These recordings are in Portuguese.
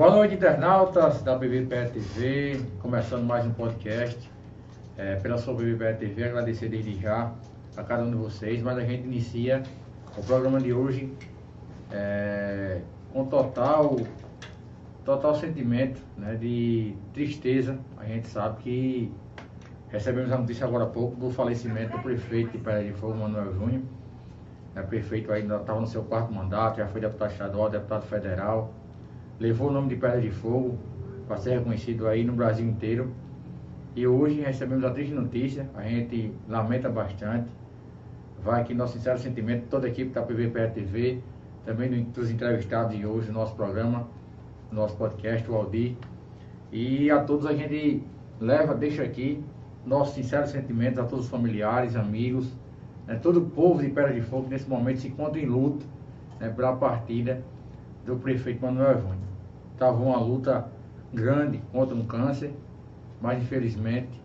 Boa noite, internautas da BBPE TV, começando mais um podcast. É, pela sua BBPE TV, agradecer desde já a cada um de vocês, mas a gente inicia o programa de hoje é, com total, total sentimento né, de tristeza. A gente sabe que recebemos a notícia agora há pouco do falecimento do prefeito de Pedra de Fogo, Manuel Júnior. É, prefeito ainda estava no seu quarto mandato, já foi deputado estadual, deputado federal levou o nome de Pedra de Fogo para ser reconhecido aí no Brasil inteiro. E hoje recebemos a triste notícia, a gente lamenta bastante. Vai aqui nosso sincero sentimento, toda a equipe da PVPR TV, também dos entrevistados de hoje, no nosso programa, no nosso podcast, o Aldir. E a todos a gente leva, deixa aqui nossos sinceros sentimentos a todos os familiares, amigos, né, todo o povo de Pedra de Fogo nesse momento se encontra em luto né, pela partida do prefeito Manuel Evônio estava uma luta grande contra um câncer, mas infelizmente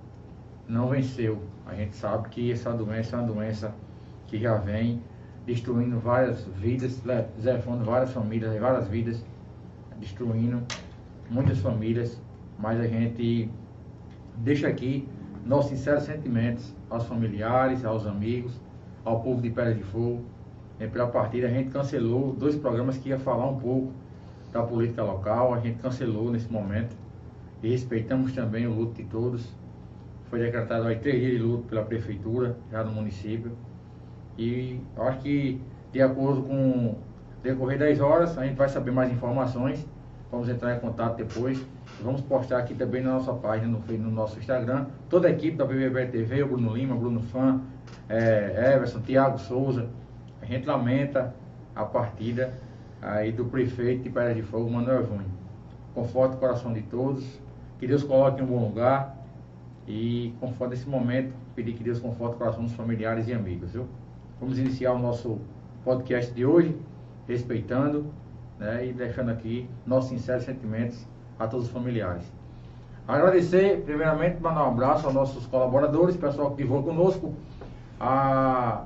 não venceu. A gente sabe que essa doença é uma doença que já vem destruindo várias vidas, levando várias famílias, várias vidas, destruindo muitas famílias, mas a gente deixa aqui nossos sinceros sentimentos aos familiares, aos amigos, ao povo de Pedra de Fogo. E pela partida a gente cancelou dois programas que ia falar um pouco da política local, a gente cancelou nesse momento e respeitamos também o luto de todos. Foi decretado aí três dias de luto pela prefeitura, já no município. E acho que de acordo com decorrer das horas, a gente vai saber mais informações. Vamos entrar em contato depois. Vamos postar aqui também na nossa página, no, no nosso Instagram. Toda a equipe da BBB TV, o Bruno Lima, Bruno Fã, é, Everson, Tiago Souza. A gente lamenta a partida aí do prefeito de Pedra de Fogo, Manuel Júnior. Conforte o coração de todos, que Deus coloque em um bom lugar e conforte esse momento, pedir que Deus conforte o coração dos familiares e amigos, viu? Vamos iniciar o nosso podcast de hoje, respeitando né, e deixando aqui nossos sinceros sentimentos a todos os familiares. Agradecer, primeiramente, mandar um abraço aos nossos colaboradores, pessoal que divulga conosco, a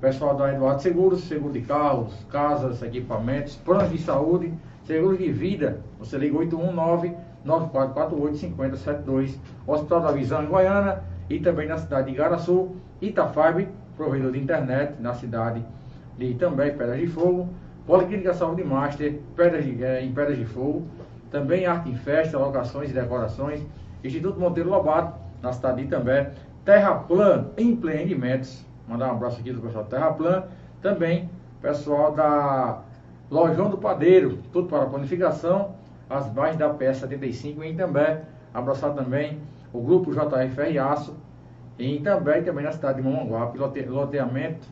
pessoal da Eduardo Seguros, seguro de carros, casas, equipamentos, planos de saúde, seguro de vida. Você liga 819 9448 5072, Hospital da Visão em Goiânia e também na cidade de Igaraçu, Itafarbe, provedor de internet na cidade de também Pedras de Fogo, Policlínica Saúde Master, Pedras de, eh, em Pedras de Fogo, também Arte em Festa, Locações e Decorações, Instituto Monteiro Lobato, na cidade de também, Terraplan Empreendimentos, Mandar um abraço aqui do pessoal da Terra Plan. Também pessoal da Lojão do Padeiro, tudo para planificação, as bases da PS75 em também. Abraçar também o grupo JFR Aço. E também, também na cidade de Mamanguape, lote, loteamento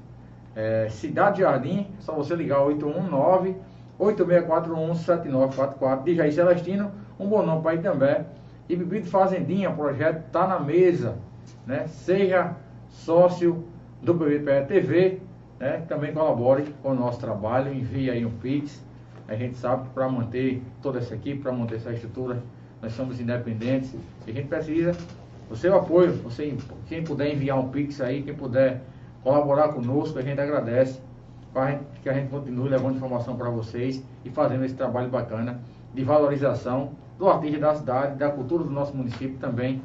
é, Cidade Jardim, só você ligar 819 8641 7944 de Jair Celestino, um bom nome para ir também. E Bebido Fazendinha, projeto está na mesa, né? Seja sócio do BBPE TV, né, também colabore com o nosso trabalho, envie aí um Pix. A gente sabe que para manter toda essa equipe, para manter essa estrutura, nós somos independentes e a gente precisa do seu apoio. Você, quem puder enviar um Pix aí, quem puder colaborar conosco, a gente agradece para que a gente continue levando informação para vocês e fazendo esse trabalho bacana de valorização do artista da cidade, da cultura do nosso município também,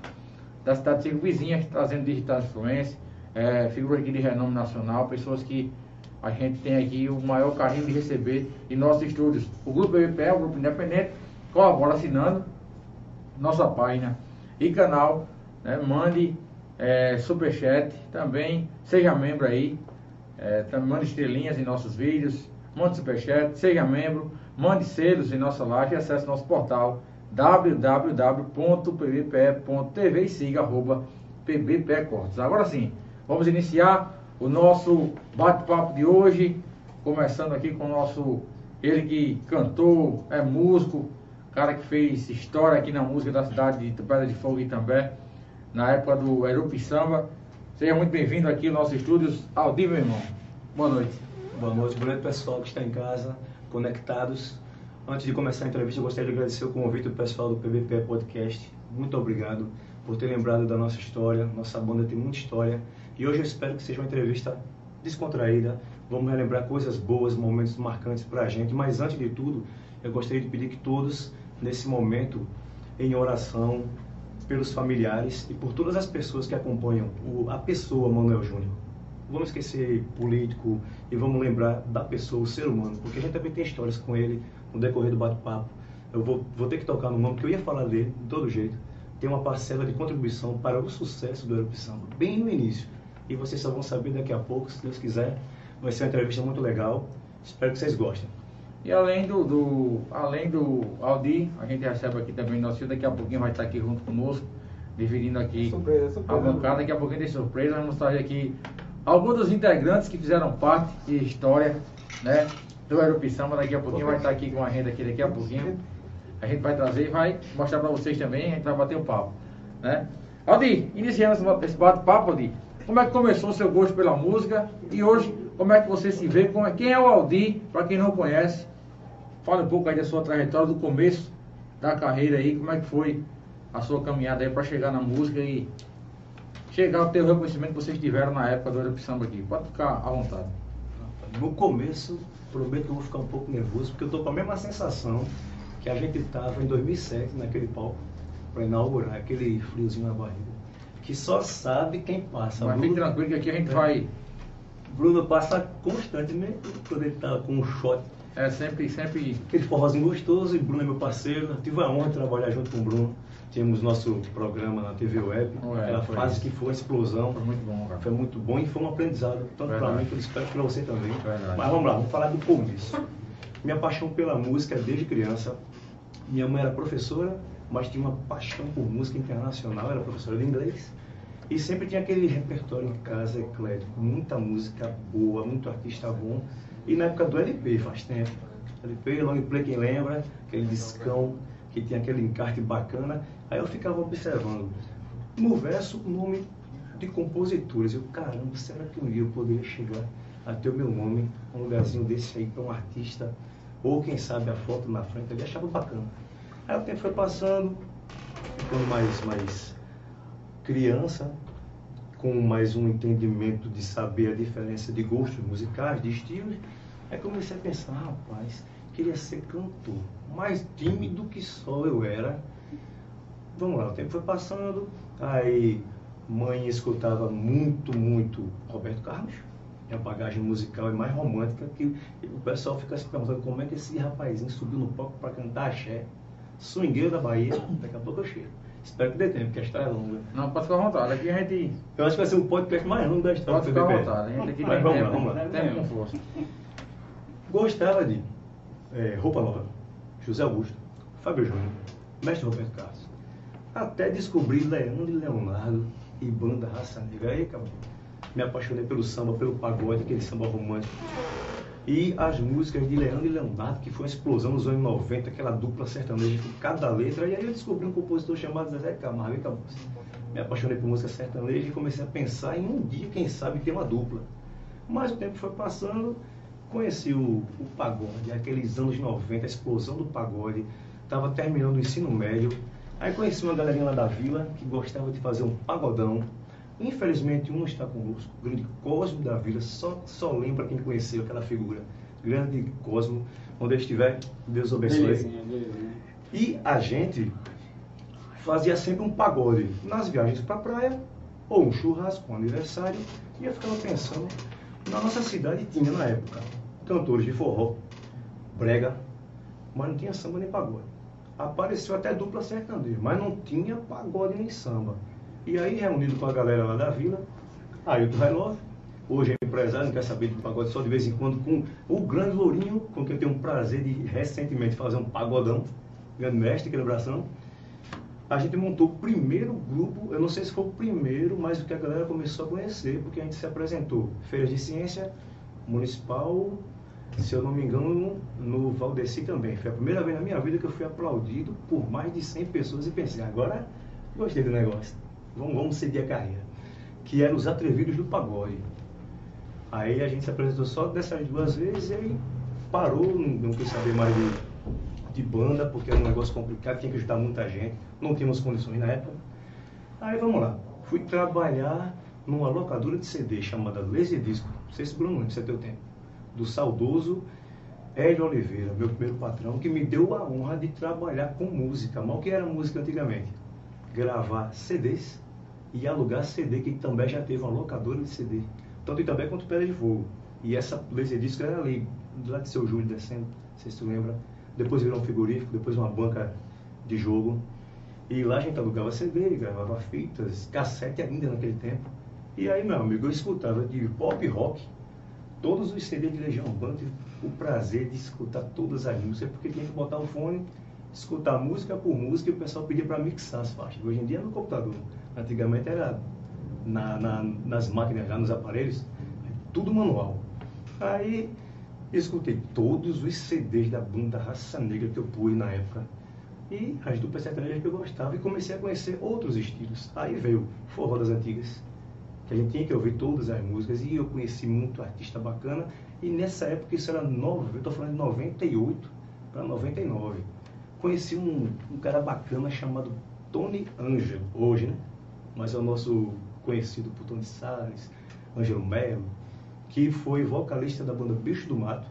da cidade vizinha, trazendo digital influência, é, figuras aqui de renome nacional, pessoas que a gente tem aqui o maior carinho de receber em nossos estúdios. O Grupo BBPE, o Grupo Independente, colabora assinando nossa página e canal. Né, mande é, superchat também, seja membro aí, é, mande estrelinhas em nossos vídeos, mande superchat, seja membro, mande selos em nossa live e acesse nosso portal www.pbpe.tv e siga arroba. Agora sim, Vamos iniciar o nosso bate-papo de hoje, começando aqui com o nosso, ele que cantou, é músico, cara que fez história aqui na música da cidade de Pedra de Fogo e também, na época do Erupi Samba. Seja muito bem-vindo aqui aos nossos estúdios. Aldir, meu irmão. Boa noite. Boa noite, boa noite pessoal que está em casa, conectados. Antes de começar a entrevista, eu gostaria de agradecer o convite do pessoal do PBP Podcast. Muito obrigado por ter lembrado da nossa história. Nossa banda tem muita história e hoje eu espero que seja uma entrevista descontraída. Vamos relembrar coisas boas, momentos marcantes para a gente. Mas antes de tudo, eu gostaria de pedir que todos nesse momento em oração pelos familiares e por todas as pessoas que acompanham o, a pessoa Manuel Júnior. Vamos esquecer político e vamos lembrar da pessoa, o ser humano, porque a gente também tem histórias com ele no decorrer do bate-papo. Eu vou, vou ter que tocar no nome, porque eu ia falar dele de todo jeito. Tem uma parcela de contribuição para o sucesso do Samba, bem no início. E vocês só vão saber daqui a pouco, se Deus quiser. Vai ser uma entrevista muito legal. Espero que vocês gostem. E além do, do, além do Aldi, a gente recebe aqui também nosso filho, daqui a pouquinho vai estar aqui junto conosco, dividindo aqui surpresa, surpresa. a bancada, daqui a pouquinho tem surpresa, vamos trazer aqui alguns dos integrantes que fizeram parte de história, né, do Aeropição, daqui a pouquinho vai estar aqui com a renda aqui daqui a pouquinho. A gente vai trazer e vai mostrar para vocês também, a gente vai bater um papo, né. Aldi, iniciando esse bate-papo, Aldi, como é que começou o seu gosto pela música e hoje, como é que você se vê, é, quem é o Aldi, para quem não conhece, Fala um pouco aí da sua trajetória, do começo da carreira aí, como é que foi a sua caminhada aí para chegar na música e chegar ao teu reconhecimento que vocês tiveram na época do Aerope Samba aqui. Pode ficar à vontade. No começo, prometo que eu vou ficar um pouco nervoso, porque eu tô com a mesma sensação que a gente tava em 2007, naquele palco, para inaugurar aquele friozinho na barriga. Que só sabe quem passa. Mas fique tranquilo que aqui a gente É. vai. Bruno passa constantemente quando ele tá com um shot É sempre, sempre. Aquele forrozinho gostoso, e Bruno é meu parceiro. Eu tive a honra de trabalhar junto com o Bruno. Tínhamos nosso programa na TV Web, Ué, aquela foi fase que foi uma explosão. Foi muito bom, cara. Foi muito bom e foi um aprendizado, tanto para mim quanto espero que para você também. Verdade. Mas vamos lá, vamos falar do começo. Minha paixão pela música desde criança. Minha mãe era professora, mas tinha uma paixão por música internacional, era professora de inglês. E sempre tinha aquele repertório em casa eclético, muita música boa, muito artista bom. E na época do LP, faz tempo. LP, long play, quem lembra, aquele discão que tinha aquele encarte bacana. Aí eu ficava observando. No verso, o nome de compositores. Eu, caramba, será que um dia eu poderia chegar até o meu nome, um lugarzinho desse aí para um artista? Ou quem sabe a foto na frente, eu achava bacana. Aí o tempo foi passando, ficando mais, mais criança, com mais um entendimento de saber a diferença de gostos musicais, de estilos. Aí comecei a pensar, rapaz, queria ser cantor, mais tímido que só eu era. Vamos lá, o tempo foi passando, aí mãe escutava muito, muito Roberto Carlos. Minha bagagem musical é mais romântica que o pessoal fica se perguntando como é que esse rapazinho subiu no palco para cantar axé. Swingueiro da Bahia, daqui a pouco eu chego. Espero que dê tempo, porque a história é longa. Não, pode ficar à vontade. Aqui a gente. Eu acho que vai ser o podcast mais longo da história Pode ficar à vontade. A gente aqui Mas tem vamos lá, vamos lá. Tem força. Gostava de eh, Roupa Nova, José Augusto, Fábio Júnior, Mestre Roberto Carlos. Até descobri Leandro e Leonardo e Banda Raça Negra. Aí, acabou. Me apaixonei pelo samba, pelo pagode, aquele samba romântico. E as músicas de Leandro e Leonardo, que foi uma explosão nos anos 90, aquela dupla sertaneja com cada letra. E aí eu descobri um compositor chamado Zezé Camargo e acabou. Me apaixonei por música sertaneja e comecei a pensar em um dia, quem sabe, ter uma dupla. Mas o tempo foi passando, conheci o, o pagode, aqueles anos 90, a explosão do pagode. Estava terminando o ensino médio. Aí conheci uma galerinha lá da vila que gostava de fazer um pagodão. Infelizmente, um não está conosco, o grande Cosmo da Vila, só, só lembra quem conheceu aquela figura. Grande Cosmo, onde ele estiver, Deus abençoe. Belezinha, belezinha. E a gente fazia sempre um pagode nas viagens para a praia, ou um churrasco, um aniversário, e eu ficava pensando, na nossa cidade tinha na época cantores de forró, brega, mas não tinha samba nem pagode. Apareceu até dupla sertaneja, mas não tinha pagode nem samba. E aí, reunido com a galera lá da vila, Ailton Relove, hoje é empresário, não quer saber de pagode só de vez em quando, com o grande Lourinho, com quem eu tenho um prazer de recentemente fazer um pagodão, grande mestre, quebração. A gente montou o primeiro grupo, eu não sei se foi o primeiro, mas o que a galera começou a conhecer, porque a gente se apresentou. Feiras de Ciência, Municipal, se eu não me engano, no Valdeci também. Foi a primeira vez na minha vida que eu fui aplaudido por mais de 100 pessoas e pensei, agora gostei do negócio, vamos, vamos seguir a carreira. Que eram os atrevidos do pagode. Aí a gente se apresentou só dessas duas vezes e aí parou, não, não quis saber mais de, de banda, porque era um negócio complicado, tinha que ajudar muita gente, não tínhamos condições na época. Aí vamos lá, fui trabalhar numa locadora de CD chamada Laser Disco, não sei se Bruno, lembra, você tem o tempo, do saudoso Hélio Oliveira, meu primeiro patrão, que me deu a honra de trabalhar com música. Mal que era música antigamente? Gravar CDs e alugar CD, que também já teve uma locadora de CD. Tanto em também quanto Pedra de Fogo. E essa Laserdisc era ali, lá de seu Júlio descendo, não sei se tu lembra. Depois virou um frigorífico, depois uma banca de jogo. E lá a gente alugava CD, gravava fitas, cassete ainda naquele tempo. E aí, meu amigo, eu escutava de pop rock todos os CDs de Legião tive o prazer de escutar todas as músicas, porque tinha que botar o fone, escutar música por música e o pessoal pedia para mixar as faixas. Hoje em dia é no computador. Antigamente era na, na, nas máquinas, já nos aparelhos, tudo manual. Aí escutei todos os CDs da banda Raça Negra que eu pus na época. E as duplas sertanejas que eu gostava e comecei a conhecer outros estilos. Aí veio forró das antigas, que a gente tinha que ouvir todas as músicas e eu conheci muito artista bacana e nessa época isso era novo, eu estou falando de 98 para 99. Conheci um, um cara bacana chamado Tony Angelo, hoje, né? Mas é o nosso conhecido por Tony Salles, Ângelo Melo, que foi vocalista da banda Bicho do Mato,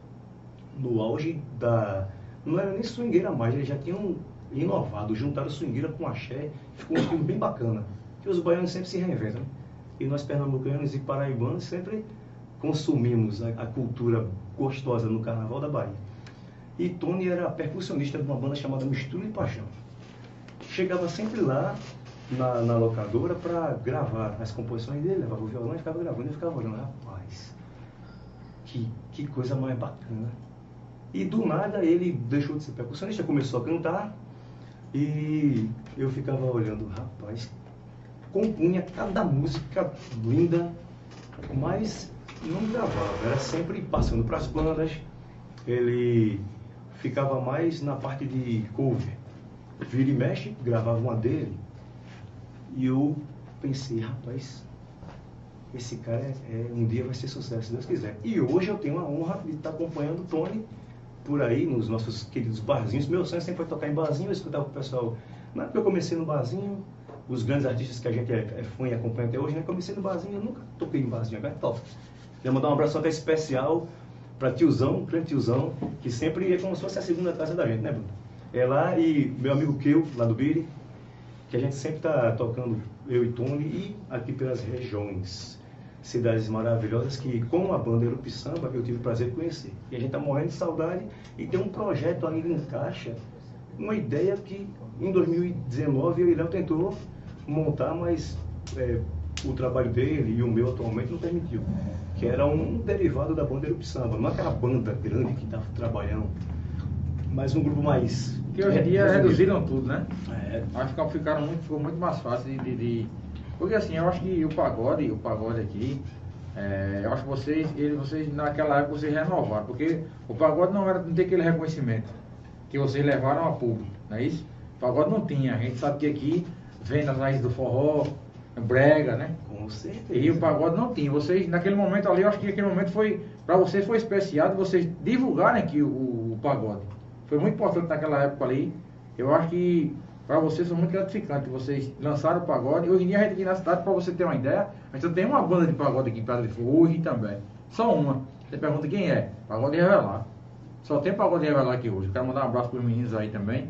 no auge da. Não era nem swingueira mais, eles já tinham inovado, juntaram swingueira com axé, ficou um filme bem bacana. Que os baianos sempre se reinventam, né? E nós pernambucanos e paraibanos sempre consumimos a, a, cultura gostosa no Carnaval da Bahia. E Tony era percussionista de uma banda chamada Mistura e Paixão. Chegava sempre lá na, na locadora para gravar as composições dele, levava o violão e ficava gravando e ficava olhando, rapaz, que, que coisa mais bacana. E do nada ele deixou de ser percussionista, começou a cantar e eu ficava olhando, rapaz, compunha cada música linda, mas não gravava, era sempre passando para as bandas. Ele ficava mais na parte de cover. Vira e mexe, gravava uma dele. E eu pensei, rapaz, esse cara é, é, um dia vai ser sucesso, se Deus quiser. E hoje eu tenho a honra de estar acompanhando o Tony por aí, nos nossos queridos barzinhos. Meu sonho sempre foi tocar em barzinho, eu escutava o pessoal. Na época eu comecei no barzinho, os grandes artistas que a gente é, é fã e acompanha até hoje, né? Comecei no barzinho, eu nunca toquei em barzinho, agora é top. Queria mandar um abraço até especial para tiozão, grande tiozão, que sempre é como se fosse a segunda casa da gente, né, Bruno? É lá e meu amigo Keu, lá do Biri, que a gente sempre está tocando, eu e Tony, e aqui pelas regiões. Cidades maravilhosas que, com a banda Erupi Samba, eu tive o prazer de conhecer. E a gente está morrendo de saudade e tem um projeto ainda em caixa, uma ideia que em 2019 o Léo tentou montar, mas é, o trabalho dele e o meu atualmente não permitiu. Que era um derivado da banda Erup Samba, não aquela banda grande que estava trabalhando, mas um grupo mais. Que hoje em dia reduziram tudo, né? É. Acho que ficaram muito, ficou muito mais fácil de, de, de, Porque assim, eu acho que o pagode, o pagode aqui, é, eu acho que vocês, ele, vocês naquela época vocês renovaram, porque o pagode não era não tem aquele reconhecimento que vocês levaram a público, não é isso? O pagode não tinha, a gente sabe que aqui vem nas raízes do forró, brega, né? Certeza. E o pagode não tinha. Vocês, naquele momento ali, eu acho que aquele momento foi, para vocês foi especial de vocês divulgarem aqui o, o, pagode. Foi muito importante naquela época ali. Eu acho que para vocês foi muito gratificante. Vocês lançaram o pagode. Hoje em dia a gente aqui na cidade, para você ter uma ideia, a gente tem uma banda de pagode aqui em Pedra de Fogo, hoje também. Só uma. Você pergunta quem é? Pagode Revelar. Só tem pagode Revelar aqui hoje. Quero mandar um abraço para os meninos aí também.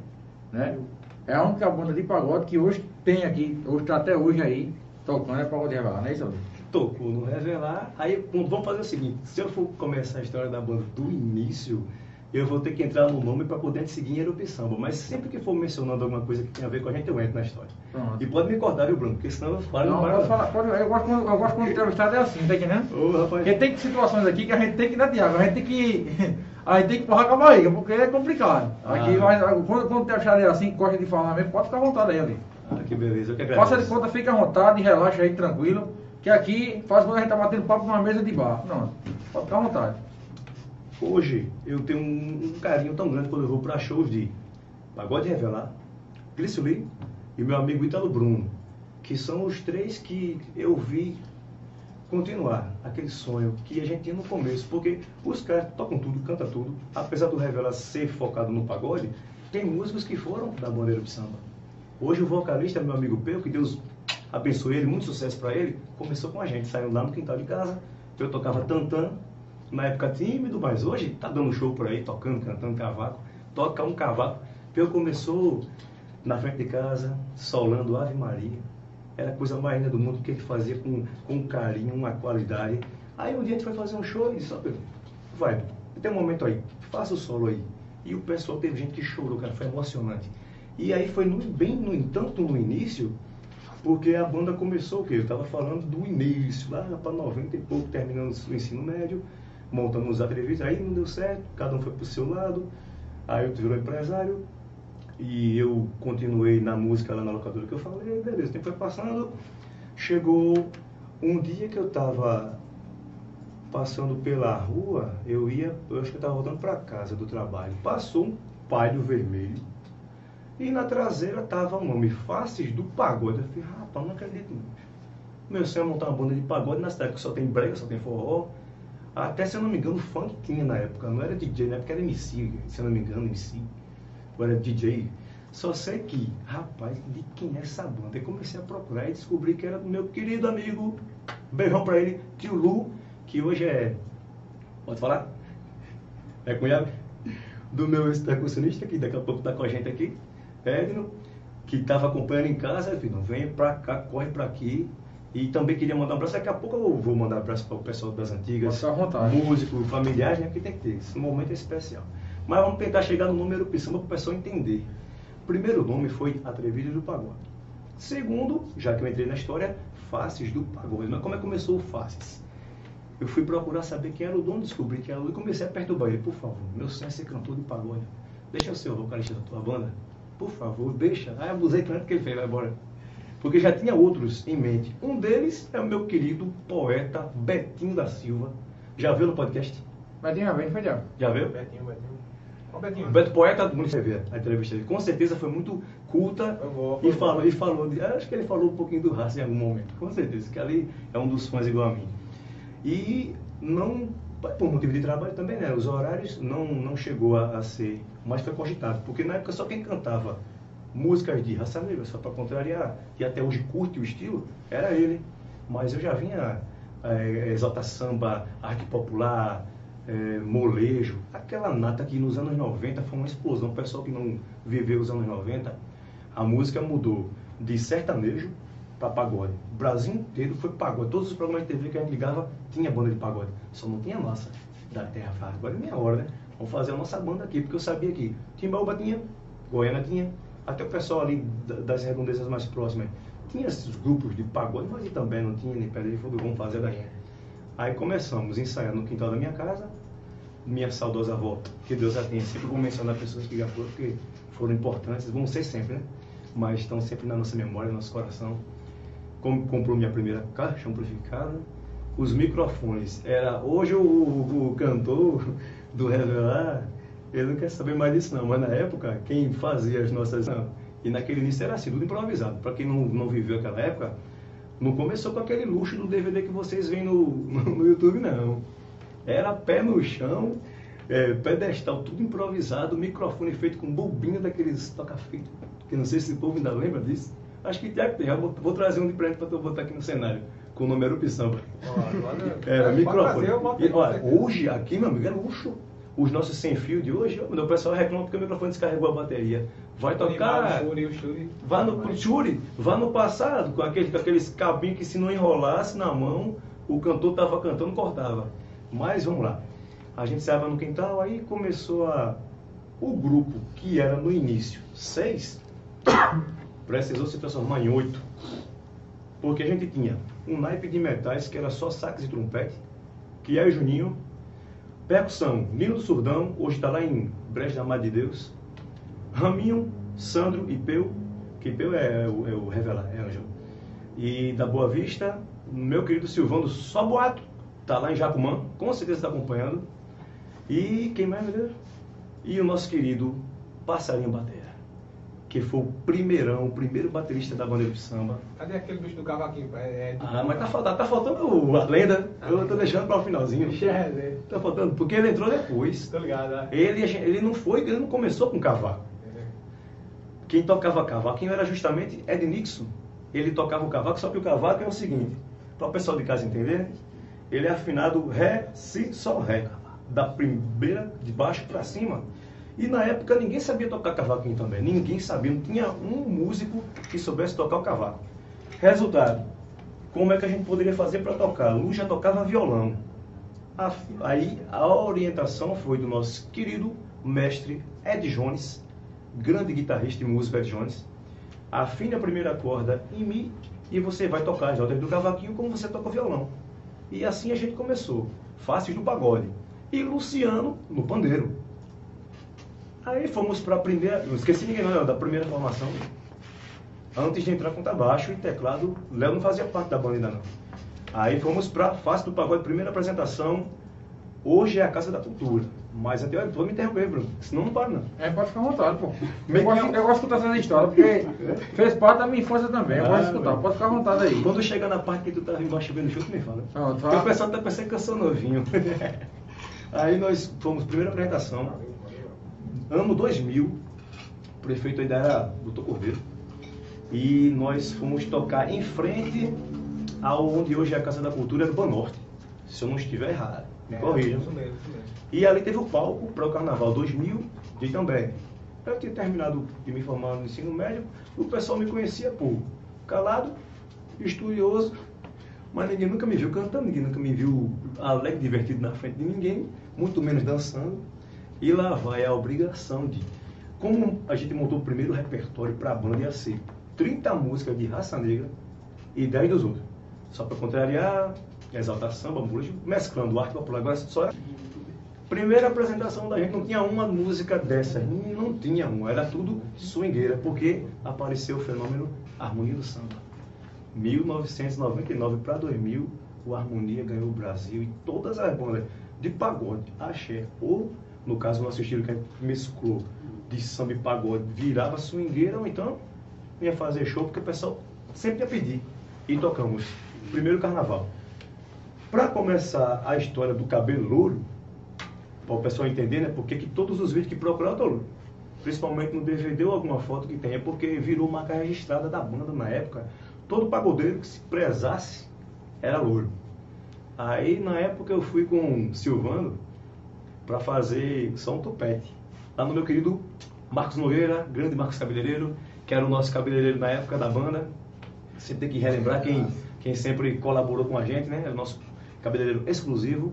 Né? É a única banda de pagode que hoje tem aqui, hoje está até hoje aí, tocando é pagode revelar, não é isso, Tocou no Revelar. Aí vamos fazer o seguinte, se eu for começar a história da banda do início, eu vou ter que entrar no nome para poder seguir em erupção. Mas sempre que for mencionando alguma coisa que tem a ver com a gente, eu entro na história. Pronto. E pode me cortar, viu, Bruno? Porque senão eu falo. Não, pode falar, pode, eu, gosto, eu gosto quando o entrevistado é assim, tá entendendo? Ô, rapaz. Porque tem situações aqui que a gente tem que dar diálogo, a gente tem que. Aí tem que porrar com a barriga, porque é complicado. Ah. Aqui, mas, quando, quando tem a chadeira assim, gosta de falar mesmo, pode ficar à vontade aí ali. Que beleza. Faça de conta, fica à vontade, relaxa aí, tranquilo. Que aqui faz quando a gente tá batendo papo numa mesa de bar. Não, pode ficar à vontade. Hoje eu tenho um, um carinho tão grande quando eu vou para shows de Pagode Revelar, Lee e meu amigo Italo Bruno, que são os três que eu vi continuar aquele sonho que a gente tinha no começo, porque os caras tocam tudo, cantam tudo, apesar do Revela ser focado no pagode, tem músicos que foram da bandeira de samba. Hoje o vocalista, meu amigo Peu, que Deus abençoe ele, muito sucesso para ele, começou com a gente, saiu lá no quintal de casa, eu tocava tantã, na época tímido, mas hoje tá dando show por aí, tocando, cantando cavaco. Toca um cavaco. Eu começou na frente de casa, solando Ave Maria. Era a coisa mais linda do mundo que ele fazia com, com carinho, uma qualidade. Aí um dia a gente foi fazer um show e disse, vai, tem um momento aí, faça o solo aí. E o pessoal teve gente que chorou, cara, foi emocionante. E aí foi no, bem, no entanto, no início, porque a banda começou o quê? Eu estava falando do início, lá para 90 e pouco, terminando o ensino médio, montando os atrevidos, aí não deu certo, cada um foi para o seu lado, aí eu virou empresário, e eu continuei na música lá na locadora que eu falei, beleza, o tempo foi passando, chegou um dia que eu estava passando pela rua, eu ia, eu acho que eu estava voltando para casa do trabalho, passou um palho vermelho, e na traseira tava o nome Faces do Pagode. Eu falei, rapaz, não acredito. Meu sonho é montar uma banda de pagode na cidade, que só tem brega, só tem forró. Até, se eu não me engano, funk tinha na época. Não era DJ, na época era MC, se eu não me engano, MC. Ou era DJ. Só sei que, rapaz, de quem é essa banda? Eu comecei a procurar e descobri que era do meu querido amigo, beijão pra ele, tio Lu, que hoje é. Pode falar? É cunhado? Do meu ex-percussionista, que daqui a pouco tá com a gente aqui. Edno, que estava acompanhando em casa, Edno, vem para cá, corre para aqui. E também queria mandar um abraço, daqui a pouco eu vou mandar um abraço para o pessoal das antigas, músicos, familiares, né, que tem que ter, esse momento é especial. Mas vamos tentar chegar no número Pissamba para o pessoal entender. O primeiro nome foi Atrevido do Pagode. Segundo, já que eu entrei na história, Faces do Pagode. Mas como é que começou o Faces? Eu fui procurar saber quem era o dono, descobri que era o e comecei a perturbar ele. Por favor, meu sonho é cantor de pagode. Deixa eu ser o vocalista da tua banda por favor, deixa. Aí abusei tanto que ele fez, vai embora. Porque já tinha outros em mente. Um deles é o meu querido poeta Betinho da Silva. Já viu no podcast? Betinho já foi já. Já viu? Betinho, Betinho. Qual Betinho? Beto Poeta, muito você vê a entrevista dele. Com certeza foi muito culta vou, e falou, e falou de, acho que ele falou um pouquinho do raça em algum momento. Com certeza, que ali é um dos fãs igual a mim. E não por motivo de trabalho também, né? Os horários não, não chegou a, a ser, mas foi cogitado, porque na época só quem cantava músicas de raça negra, só para contrariar, e até hoje curte o estilo, era ele. Mas eu já vinha é, exaltar samba, arte popular, é, molejo, aquela nata que nos anos 90 foi uma explosão. O pessoal que não viveu os anos 90, a música mudou de sertanejo para pagode. O Brasil inteiro foi pagode. Todos os programas de TV que a gente ligava tinha banda de pagode. Só não tinha nossa da Terra. Agora é minha hora, né? Vamos fazer a nossa banda aqui, porque eu sabia que Timbaúba tinha, Goiânia tinha, até o pessoal ali das redondezas mais próximas tinha esses grupos de pagode, mas também não tinha nem pedra de fogo, vamos fazer daí. Aí começamos a ensaiar no quintal da minha casa, minha saudosa avó, que Deus a tenha, sempre vou mencionar pessoas que já foram, porque foram importantes, vão ser sempre, né? Mas estão sempre na nossa memória, no nosso coração comprou minha primeira caixa amplificada, os microfones. Era, hoje o, o, o cantor do Revelar, ele não quer saber mais disso não, mas na época, quem fazia as nossas... E naquele início era assim, tudo improvisado. Para quem não, não viveu aquela época, não começou com aquele luxo do DVD que vocês veem no, no, YouTube, não. Era pé no chão, é, pedestal, tudo improvisado, microfone feito com bobina daqueles toca-fita, que não sei se o povo ainda lembra disso. Acho que já tem. Vou, vou, trazer um de presente para eu botar aqui no cenário. Com o nome Erupção. Era microfone. E, olha, hoje, aqui, meu amigo, é luxo. Os nossos sem fio de hoje, o pessoal reclama porque o microfone descarregou a bateria. Vai tocar. Vá no Shuri, vá no passado, com, aquele, com aqueles cabinhos que se não enrolasse na mão, o cantor estava cantando, cortava. Mas vamos lá. A gente estava no quintal, aí começou a. O grupo, que era no início seis, precisou se transformar em oito. Porque a gente tinha um naipe de metais que era só sax e trompete, que é o Juninho, percussão, Nino do Surdão, hoje está lá em Brejo da Madre de Deus, Raminho, Sandro e Peu, que Peu é, o, é o Revela, é Ângelo, e da Boa Vista, meu querido Silvano Só Boato, está lá em Jacumã, com certeza está acompanhando, e quem mais, meu Deus? E o nosso querido Passarinho Bater que foi o primeirão, o primeiro baterista da bandeira de samba. Cadê aquele bicho do cavaquinho? É, é do... Ah, mas tá faltando, tá faltando a lenda. Ah, eu tô deixando para o finalzinho. É, tá faltando, porque ele entrou depois. Tô ligado, é. Ele, ele não foi, ele não começou com cavaco. É. Quem tocava cavaquinho era justamente Ed Nixon. Ele tocava o cavaco, só que o cavaco é o seguinte, para o pessoal de casa entender, ele é afinado Ré, Si, Sol, Ré. Da primeira, de baixo para cima. E na época ninguém sabia tocar cavaquinho também. Ninguém sabia, não tinha um músico que soubesse tocar o cavaco. Resultado, como é que a gente poderia fazer para tocar? Lu já tocava violão. Aí a orientação foi do nosso querido mestre Ed Jones, grande guitarrista e músico Ed Jones. Afine a primeira corda em Mi e você vai tocar as notas do cavaquinho como você toca violão. E assim a gente começou. Fácil no pagode. E Luciano no pandeiro. Aí fomos para a primeira. Não esqueci ninguém não, da primeira formação. Antes de entrar com tabaixo e teclado, Léo não fazia parte da banda ainda não. Aí fomos para Face do Pagode, primeira apresentação. Hoje é a Casa da Cultura. Mas até vou me interromper, Bruno. Senão não para não. É, pode ficar à vontade, pô. Eu gosto, eu gosto de escutar essas histórias, porque fez parte da minha infância também. Eu Ah, gosto de escutar, velho. pode ficar à vontade aí. Quando chega na parte que tu tá embaixo vendo o show, tu me fala. Pronto, Porque o pessoal tá pensando que eu sou novinho. Aí nós fomos, primeira apresentação, ano 2000, o prefeito ainda era Doutor Cordeiro, e nós fomos tocar em frente aonde hoje é a Casa da Cultura do Banorte, se eu não estiver errado, me corrija. Isso mesmo. E ali teve o palco para o Carnaval 2000 de também. Eu tinha terminado de me formar no ensino médio, o pessoal me conhecia por calado, estudioso, mas ninguém nunca me viu cantando, ninguém nunca me viu alegre, divertido na frente de ninguém, muito menos dançando. E lá vai a obrigação de. Como a gente montou o primeiro repertório para a banda ia ser 30 músicas de raça negra e 10 dos outros. Só para contrariar, exaltar samba, música, mesclando arte popular. Agora só era Primeira apresentação da gente não tinha uma música dessa, não tinha uma, era tudo swingueira, porque apareceu o fenômeno Harmonia do Samba. 1999 para 2000, o Harmonia ganhou o Brasil e todas as bandas de pagode, axé, ou no caso o nosso estilo que mesclou de samba e pagode, virava swingueira ou então ia fazer show, porque o pessoal sempre ia pedir. E tocamos primeiro carnaval. Para começar a história do cabelo louro, para o pessoal entender, né? Porque que todos os vídeos que procuraram estão louro. Principalmente no DVD ou alguma foto que tenha, porque virou marca registrada da banda na época. Todo pagodeiro que se prezasse era louro. Aí na época eu fui com o Silvano para fazer só um topete. Lá no meu querido Marcos Nogueira, grande Marcos Cabeleireiro, que era o nosso cabeleireiro na época da banda. Você tem que relembrar quem, quem sempre colaborou com a gente, né? É o nosso cabeleireiro exclusivo.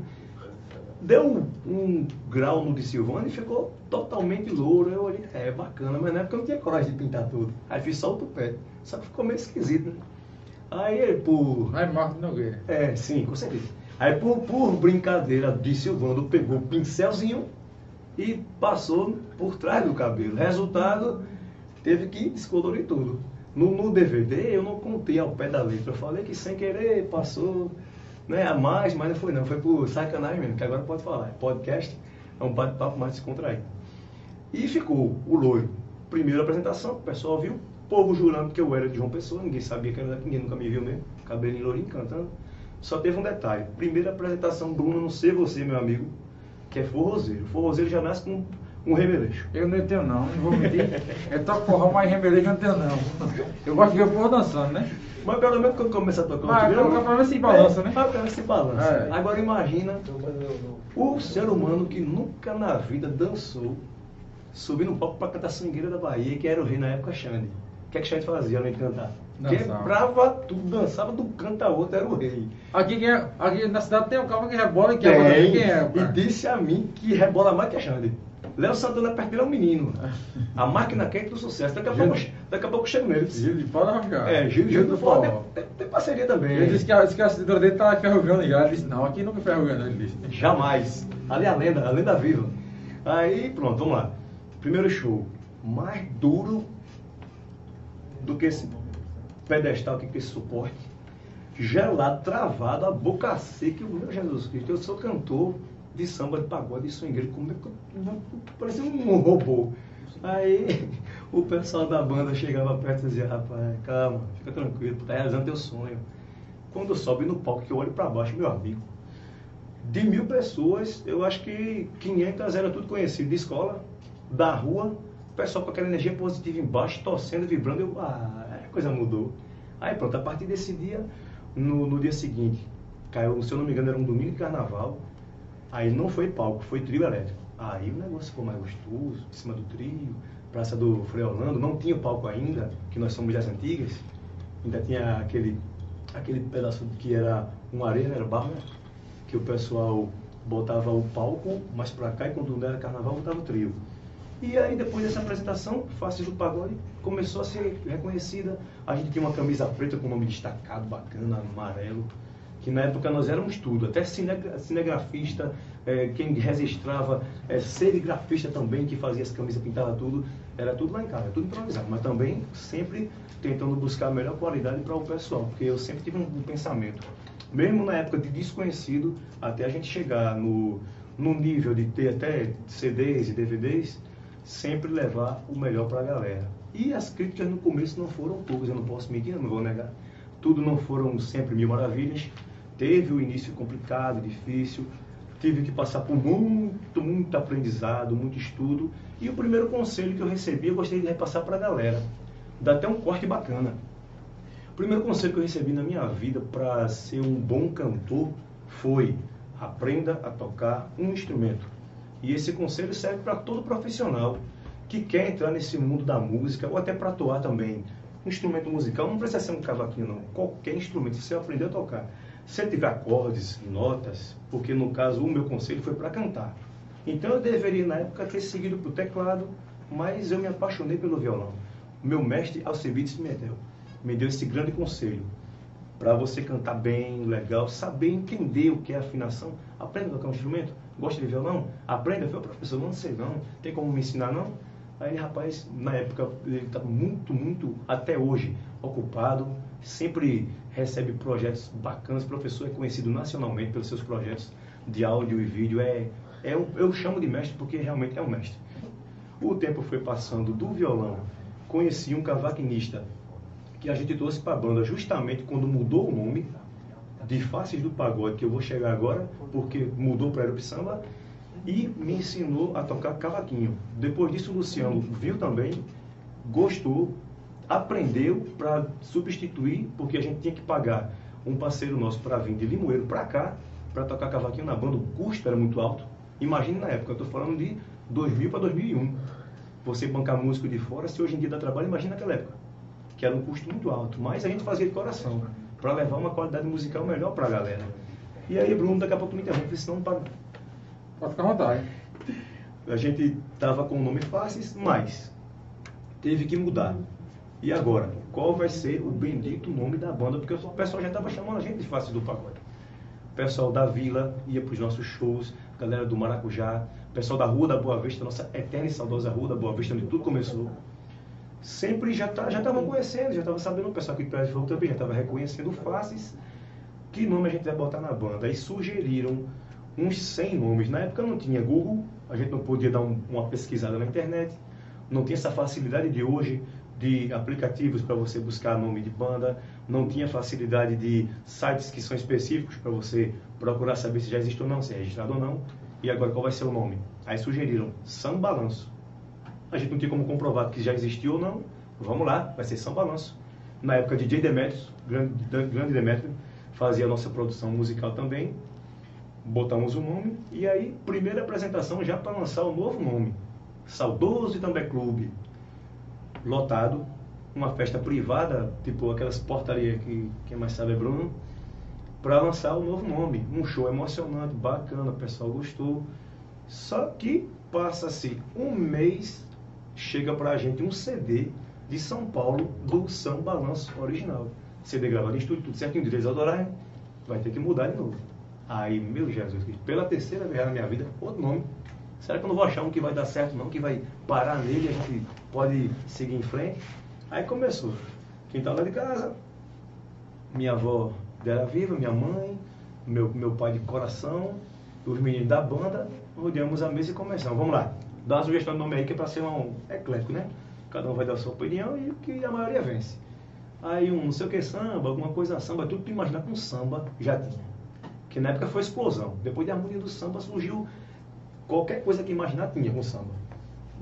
Deu um grau no de Silvano e ficou totalmente louro. Eu olhei, é bacana, mas na época eu não tinha coragem de pintar tudo. Aí fiz só o tupete. Só que ficou meio esquisito, né? Aí, por. Aí, Marcos Nogueira. É, sim, com certeza. Aí, por, por brincadeira de Silvano, pegou o pincelzinho e passou por trás do cabelo. Resultado, teve que descolorir tudo. No, no DVD, eu não contei ao pé da letra. Eu falei que sem querer passou né, a mais, mas não foi não. Foi por sacanagem mesmo, que agora pode falar. É podcast, é um bate-papo mais descontraído. E ficou o loiro. Primeira apresentação, o pessoal viu, o povo jurando que eu era de João Pessoa, ninguém sabia que era daqui, ninguém nunca me viu mesmo, cabelinho lourinho cantando. Só teve um detalhe. Primeira apresentação, Bruno, não sei você, meu amigo, que é forrozeiro. Forrozeiro já nasce com um remeleixo. Eu não tenho não, não vou mentir. Eu toco forró, mas rebeleza eu não tenho não. Eu gosto de ver o povo dançando, né? Mas pelo menos quando começa a tocar o Ah, pra ver se balança, é, né? Pra ver se balança. É. Agora imagina o ser humano que nunca na vida dançou, subir no palco pra cantar Swingueira da Bahia, que era o rei na época, Xande. O que é que Xande fazia além de cantar? Quebrava tudo, dançava do canto a outro, era o rei. Aqui, quem é- aqui na cidade tem um cara que rebola e que é Tem, quem é, e disse a mim que rebola mais que a Xande. Léo Santana perto dele é um menino. A máquina quente do sucesso. Daqui a pouco, daqui a pouco eu chego nele. Gil de Fora. É, do Forró. Forró tem, tem, parceria também. Ele disse que a, disse que a dele tá ferrugando já. Ele disse, não, aqui nunca ferrugando, ele disse. Jamais. Ali é a lenda, a lenda viva. Aí, pronto, vamos lá. Primeiro show. Mais duro do que esse pedestal com esse suporte. Gelado, travado, a boca seca. Meu Jesus Cristo, eu sou cantor de samba, de pagode, de swingueiro. Como é que eu... Parecia um robô. Aí o pessoal da banda chegava perto e dizia, rapaz, calma, fica tranquilo, tá realizando teu sonho. Quando sobe no palco, que eu olho para baixo, meu amigo, de mil pessoas, eu acho que 500 era tudo conhecido de escola, da rua, o pessoal com aquela energia positiva embaixo, torcendo, vibrando, eu, ah, a coisa mudou. Aí pronto, a partir desse dia, no, no dia seguinte, caiu, se eu não me engano, era um domingo de carnaval. Aí não foi palco, foi trio elétrico. Aí o negócio ficou mais gostoso, em cima do trio, Praça do Frei Orlando, não tinha palco ainda, que nós somos das antigas. Ainda tinha aquele, aquele pedaço que era uma areia, era barro, né? que o pessoal botava o palco mais pra cá e quando não era carnaval botava o trio. E aí depois dessa apresentação, Faces do Pagode começou a ser reconhecida. A gente tinha uma camisa preta com nome destacado, bacana, amarelo que na época nós éramos tudo, até cinegrafista, é, quem registrava, é, serigrafista também, que fazia as camisas, pintava tudo, era tudo lá em casa, tudo improvisado, mas também sempre tentando buscar a melhor qualidade para o pessoal, porque eu sempre tive um, um, pensamento, mesmo na época de desconhecido, até a gente chegar no, no nível de ter até CDs e DVDs, sempre levar o melhor para a galera. E as críticas no começo não foram poucas, eu não posso mentir, não vou negar. Tudo não foram sempre mil maravilhas, teve o início complicado, difícil, tive que passar por muito, muito aprendizado, muito estudo. E o primeiro conselho que eu recebi, eu gostaria de repassar para a galera. Dá até um corte bacana. O primeiro conselho que eu recebi na minha vida para ser um bom cantor foi aprenda a tocar um instrumento. E esse conselho serve para todo profissional que quer entrar nesse mundo da música ou até para atuar também. Um instrumento musical não precisa ser um cavaquinho, não. Qualquer instrumento, se você aprender a tocar se tiver acordes, notas, porque no caso o meu conselho foi para cantar. Então eu deveria na época ter seguido para o teclado, mas eu me apaixonei pelo violão. Meu mestre Alcebiades Medel me deu esse grande conselho. Para você cantar bem, legal, saber entender o que é afinação, aprenda a tocar um instrumento. Gosta de violão? Aprenda. Eu falei, professor, não sei não. Tem como me ensinar não? Aí, rapaz, na época, ele estava muito, muito, até hoje, ocupado, sempre recebe projetos bacanas. O professor é conhecido nacionalmente pelos seus projetos de áudio e vídeo. É, é um, eu chamo de mestre porque realmente é um mestre. O tempo foi passando do violão. Conheci um cavaquinista que a gente trouxe para a banda justamente quando mudou o nome de Faces do Pagode, que eu vou chegar agora, porque mudou para Aerope Samba, e me ensinou a tocar cavaquinho. Depois disso, o Luciano viu também, gostou, aprendeu para substituir, porque a gente tinha que pagar um parceiro nosso para vir de Limoeiro para cá, para tocar cavaquinho na banda, o custo era muito alto. Imagine na época, eu estou falando de 2000 para 2001. Você bancar músico de fora, se hoje em dia dá trabalho, imagina naquela época, que era um custo muito alto. Mas a gente fazia de coração, para levar uma qualidade musical melhor para a galera. E aí, Bruno, daqui a pouco me interrompe, senão para... Pode ficar à vontade. A gente estava com o nome fácil, mas teve que mudar. E agora, qual vai ser o bendito nome da banda? Porque o pessoal já estava chamando a gente de Face do Pagode. O pessoal da Vila ia para os nossos shows, galera do Maracujá, o pessoal da Rua da Boa Vista, nossa eterna e saudosa Rua da Boa Vista, onde tudo começou. Sempre já tá, já estavam conhecendo, já estavam sabendo, o pessoal Pé de Fogo também já estava reconhecendo faces, que nome a gente vai botar na banda. Aí sugeriram uns 100 nomes. Na época não tinha Google, a gente não podia dar um, uma pesquisada na internet, não tinha essa facilidade de hoje de aplicativos para você buscar nome de banda, não tinha facilidade de sites que são específicos para você procurar saber se já existe ou não, se é registrado ou não. E agora qual vai ser o nome? Aí sugeriram São Balanço. A gente não tinha como comprovar que já existiu ou não. Vamos lá, vai ser São Balanço. Na época de J. Demetrius, grande, grande Demetrius, fazia a nossa produção musical também. Botamos o nome e aí, primeira apresentação já para lançar o novo nome. Saudoso Itambé Clube, lotado, uma festa privada, tipo aquelas portarias que quem mais sabe é Bruno, para lançar o novo nome. Um show emocionante, bacana, o pessoal gostou. Só que passa-se um mês, chega para a gente um CD de São Paulo do São Balanço original. CD gravado em estúdio, tudo certinho, direitos autorais, vai ter que mudar de novo. Aí, meu Jesus, pela terceira vez na minha vida, outro nome. Será que eu não vou achar um que vai dar certo, não? Que vai parar nele a gente pode seguir em frente? Aí começou. Quintal lá de casa, minha avó era viva, minha mãe, meu, meu pai de coração, os meninos da banda, rodeamos a mesa e começamos. Vamos lá, dá uma sugestão de nome aí que é para ser um eclético, né? Cada um vai dar a sua opinião e que a maioria vence. Aí um não sei o que samba, alguma coisa samba, tudo que imaginar com samba já tinha. Que na época foi explosão. Depois da harmonia do samba surgiu Qualquer coisa que imaginar tinha com samba.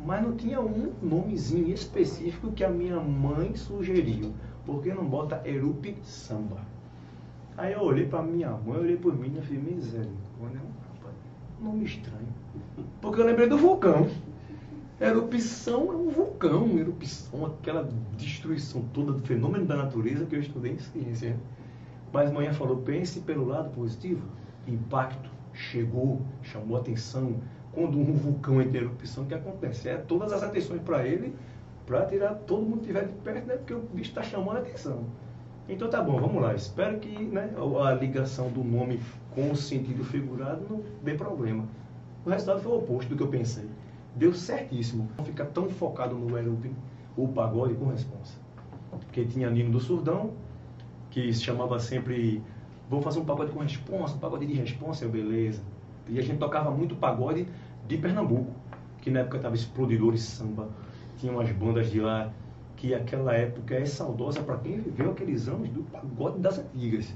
Mas não tinha um nomezinho específico que a minha mãe sugeriu. Por que não bota Erupe Samba? Aí eu olhei pra minha mãe, olhei por mim e falei, misericórdia, rapaz, nome estranho. Porque eu lembrei do vulcão. Erupção é um vulcão, erupção, aquela destruição toda do fenômeno da natureza que eu estudei em ciência. Mas manhã falou, pense pelo lado positivo. Impacto, chegou, chamou atenção. Quando um vulcão entra em erupção, o que acontece? É todas as atenções para ele, para tirar todo mundo que estiver de perto, né? Porque o bicho está chamando atenção. Então tá bom, vamos lá. Espero que né, a ligação do nome com o sentido figurado não dê problema. O resultado foi o oposto do que eu pensei. Deu certíssimo. Não fica tão focado no aeróbico, o pagode com responsa. Porque tinha Nino do Surdão, que se chamava sempre vou fazer um pagode com responsa, um pagode de responsa, beleza. E a gente tocava muito pagode de Pernambuco, que na época estava Explodidores Samba, tinha umas bandas de lá, que aquela época é saudosa para quem viveu aqueles anos do pagode das antigas.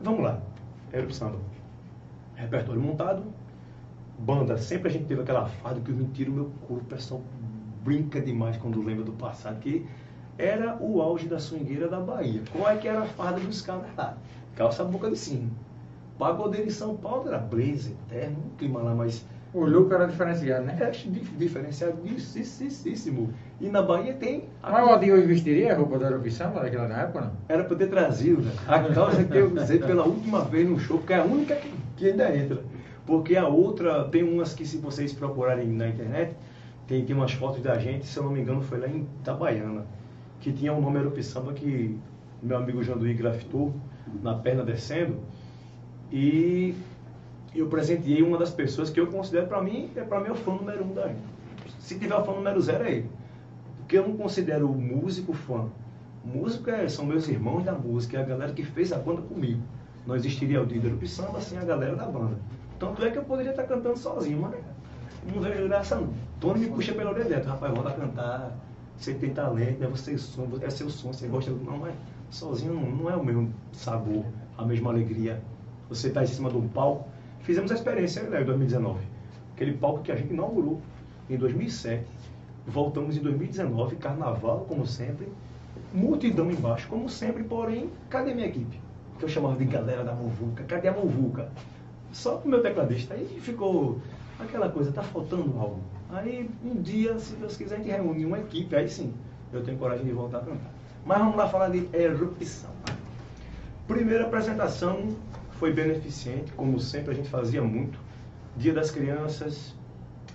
Vamos lá, era o samba. Repertório montado, banda, sempre a gente teve aquela farda que eu me tiro meu corpo, o pessoal brinca demais quando lembra do passado, que era o auge da swingueira da Bahia. Qual é que era a farda dos caras lá? Calça boca de cima. Pagodeiro em São Paulo era blazer, terno, um clima lá mais... O look era diferenciado, né? É diferenciadíssimo. E na Bahia tem... a- Mas o Odinho hoje vestiria a roupa da erupção daquela na época, não? Era para ter trazido. né? A calça que eu usei pela última vez no show, porque é a única que, que ainda entra. Porque a outra, tem umas que se vocês procurarem na internet, tem, tem umas fotos da gente, se eu não me engano foi lá em Itabaiana, que tinha o nome Aeropi Samba que meu amigo Janduí grafitou na perna descendo. E eu presenteei uma das pessoas que eu considero para mim, é para mim o fã número um da. Se tiver o fã número zero é ele. Porque eu não considero o músico fã. Músico é, são meus irmãos da música, é a galera que fez a banda comigo. Não existiria o Dídero Samba sem a galera da banda. Tanto é que eu poderia estar cantando sozinho, mas não vejo graça não. Tony me puxa pela orelha rapaz, volta a cantar. Você tem talento, é você som, é seu som, você gosta. Não, mas sozinho não, não é o mesmo sabor, a mesma alegria. Você está em cima de um palco. Fizemos a experiência né, em 2019. Aquele palco que a gente inaugurou em 2007. Voltamos em 2019, carnaval, como sempre. Multidão embaixo, como sempre, porém, cadê minha equipe? Que eu chamava de galera da Movuca. Cadê a Movuca? Só com o meu tecladista. Aí ficou aquela coisa, tá faltando algo. Aí um dia, se Deus quiser, a gente reúne uma equipe, aí sim, eu tenho coragem de voltar a cantar. Mas vamos lá falar de erupção. Primeira apresentação foi beneficente, como sempre a gente fazia muito. Dia das Crianças,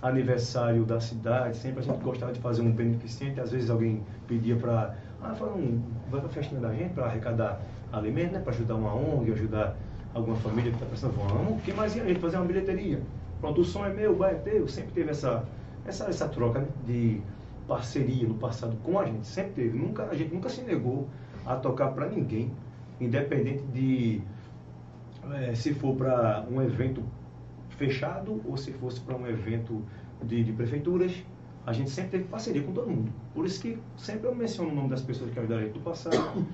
aniversário da cidade, sempre a gente gostava de fazer um beneficente. Às vezes alguém pedia para, ah, fala um, vai para a festinha da gente para arrecadar alimento, né, para ajudar uma ONG, ajudar alguma família que está precisando. Vamos, que mais a gente fazer uma bilheteria? Pronto, o som é meu, o bar é teu. Sempre teve essa, essa, essa troca né, de parceria no passado com a gente, sempre teve. Nunca, a gente nunca se negou a tocar para ninguém, independente de eh, se for para um evento fechado ou se fosse para um evento de, de prefeituras, a gente sempre teve parceria com todo mundo. Por isso que sempre eu menciono o nome das pessoas que ajudaram a gente do passado,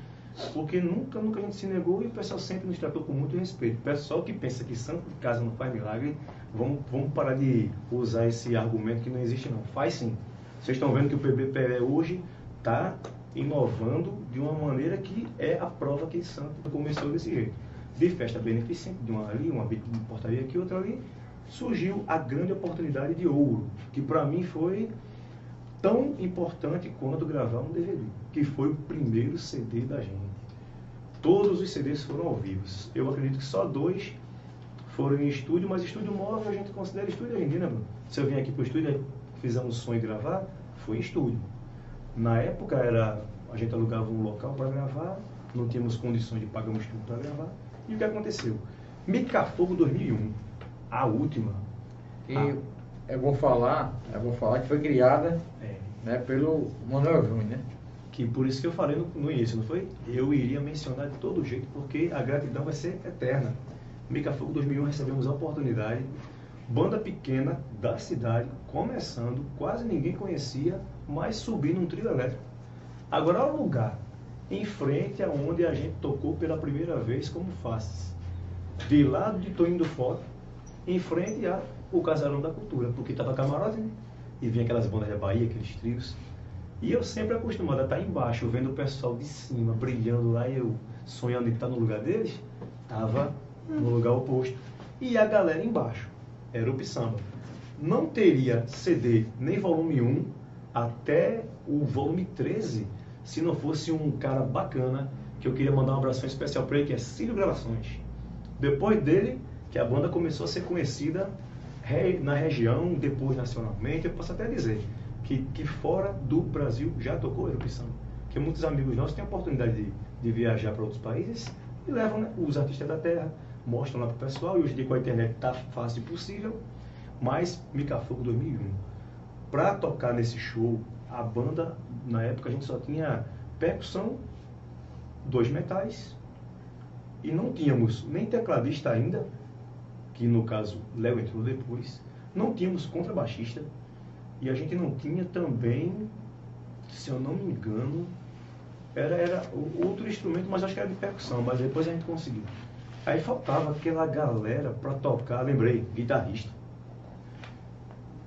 porque nunca, nunca a gente se negou e o pessoal sempre nos tratou com muito respeito. O pessoal que pensa que santo de casa não faz milagre, vamos, vamos parar de usar esse argumento que não existe não. Faz sim. Vocês estão vendo que o PBPE hoje está inovando de uma maneira que é a prova que Santo começou desse jeito. De festa beneficente, de uma ali, uma portaria aqui, outra ali, surgiu a grande oportunidade de ouro, que para mim foi tão importante quanto gravar um DVD, que foi o primeiro CD da gente. Todos os CDs foram ao vivo. Eu acredito que só dois foram em estúdio, mas estúdio móvel a gente considera estúdio ainda, né, mano? Se eu vim aqui pro estúdio, fizemos som e gravar, foi em estúdio. Na época era a gente alugava um local para gravar, não tínhamos condições de pagar um estúdio para gravar. E o que aconteceu? Mica Fogo 2001, a última. E Ah. é bom falar, é bom falar que foi criada É, né, pelo Manuel Júnior, né? Que por isso que eu falei no, no início, não foi? Eu iria mencionar de todo jeito, porque a gratidão vai ser eterna. Mica Fogo 2001 recebemos a oportunidade, banda pequena da cidade, começando, quase ninguém conhecia, mas subindo um trio elétrico. Agora olha o lugar, em frente aonde a gente tocou pela primeira vez como faces. De lado de Toninho do Foto, em frente ao Casarão da Cultura, porque estava camarote, né? E vinha aquelas bandas da Bahia, aqueles trios. E eu sempre acostumado a estar embaixo, vendo o pessoal de cima brilhando lá e eu sonhando em estar no lugar deles, estava no lugar oposto. E a galera embaixo, era o samba. Não teria CD nem volume 1 até o volume 13 se não fosse um cara bacana que eu queria mandar um abraço especial para ele, que é Cílio Gravações. Depois dele, que a banda começou a ser conhecida na região, depois nacionalmente, eu posso até dizer que, que fora do Brasil já tocou erupção. Que muitos amigos nossos têm a oportunidade de, de viajar para outros países e levam né, os artistas da terra, mostram lá para o pessoal, e hoje em dia com a internet está fácil possível, mas Mica Fogo 2001. Para tocar nesse show, a banda, na época, a gente só tinha percussão, dois metais, e não tínhamos nem tecladista ainda, que no caso Léo entrou depois, não tínhamos contrabaixista, e a gente não tinha também, se eu não me engano, era, era outro instrumento, mas acho que era de percussão, mas depois a gente conseguiu. Aí faltava aquela galera para tocar, lembrei, guitarrista.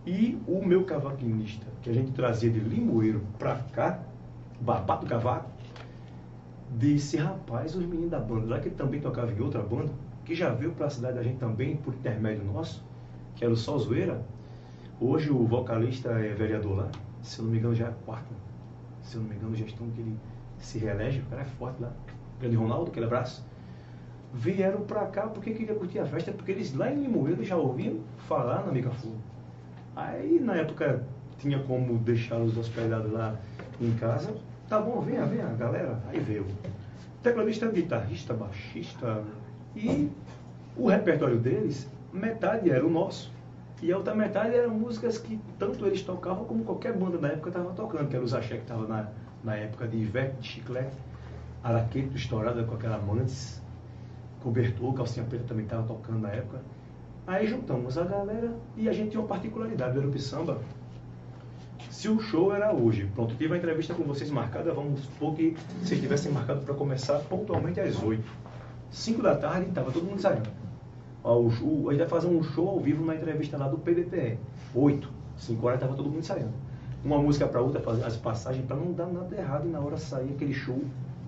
E o meu cavaquinista, que a gente trazia de Limoeiro para cá, Barbato Cavaco, disse, rapaz, os meninos da banda lá, que também tocavam em outra banda, que já veio para a cidade da gente também, por intermédio nosso, que era o Sol Zoeira, Hoje o vocalista é vereador lá, se eu não me engano já é quarto, se eu não me engano, gestão que ele se reelege, o cara é forte lá. Grande Ronaldo, aquele abraço. Vieram pra cá porque queria curtir a festa, porque eles lá em Limoeiro já ouviam falar na Mica Fogo. Aí na época tinha como deixá-los hospedados lá em casa. Tá bom, venha, venha, galera. Aí veio. Tecladista, guitarrista, baixista. E o repertório deles, metade era o nosso. E a outra metade eram músicas que tanto eles tocavam como qualquer banda na época estava tocando, que era os axé que estava na, na época de Ivete, de Chiclete, Araqueto estourada com aquela Mantes, Cobertor, Calcinha Preta também estava tocando na época. Aí juntamos a galera e a gente tinha uma particularidade do Erupi Samba. Se o show era hoje, pronto, tive uma entrevista com vocês marcada, vamos supor que vocês tivessem marcado para começar pontualmente às 8. 5 da tarde, estava todo mundo ensaiando. Ó, o, o, a gente vai fazer um show ao vivo na entrevista lá do PDTE. Oito, cinco horas estava todo mundo ensaiando. Uma música para outra, fazer as passagens para não dar nada errado e na hora sair aquele show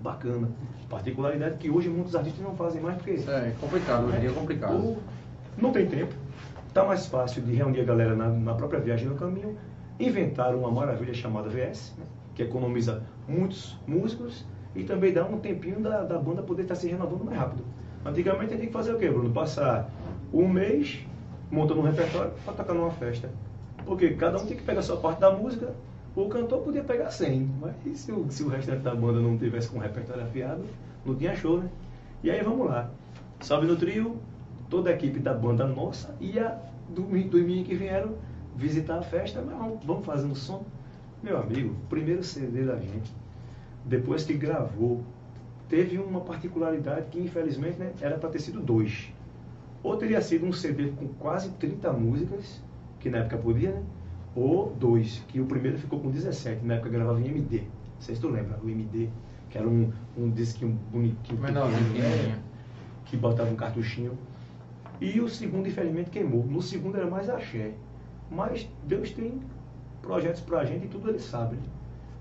bacana. Particularidade que hoje muitos artistas não fazem mais porque. É complicado, hoje em dia é complicado. Ou não tem tempo. Tá mais fácil de reunir a galera na, na própria viagem no caminho. Inventaram uma maravilha chamada VS, né, que economiza muitos músicos e também dá um tempinho da, da banda poder estar se renovando mais rápido. Antigamente a tinha que fazer o quê, Bruno? Passar um mês montando um repertório para tocar numa festa. Porque cada um tinha que pegar a sua parte da música, o cantor podia pegar 100, mas se o, se o restante da banda não tivesse com o repertório afiado, não tinha show, né? E aí vamos lá. Sobe no trio, toda a equipe da banda nossa ia domingo, domingo que vieram visitar a festa, mas vamos, vamos fazendo som. Meu amigo, primeiro CD da gente, depois que gravou teve uma particularidade que, infelizmente, né, era para ter sido dois. Ou teria sido um CD com quase 30 músicas, que na época podia, né? Ou dois, que o primeiro ficou com 17, na época gravava em MD. Não sei se tu lembra, o MD, que era um, um disquinho bonitinho, pequeno, né, que botava um cartuchinho. E o segundo, infelizmente, queimou. No segundo era mais axé. Mas Deus tem projetos pra gente e tudo ele sabe. Né?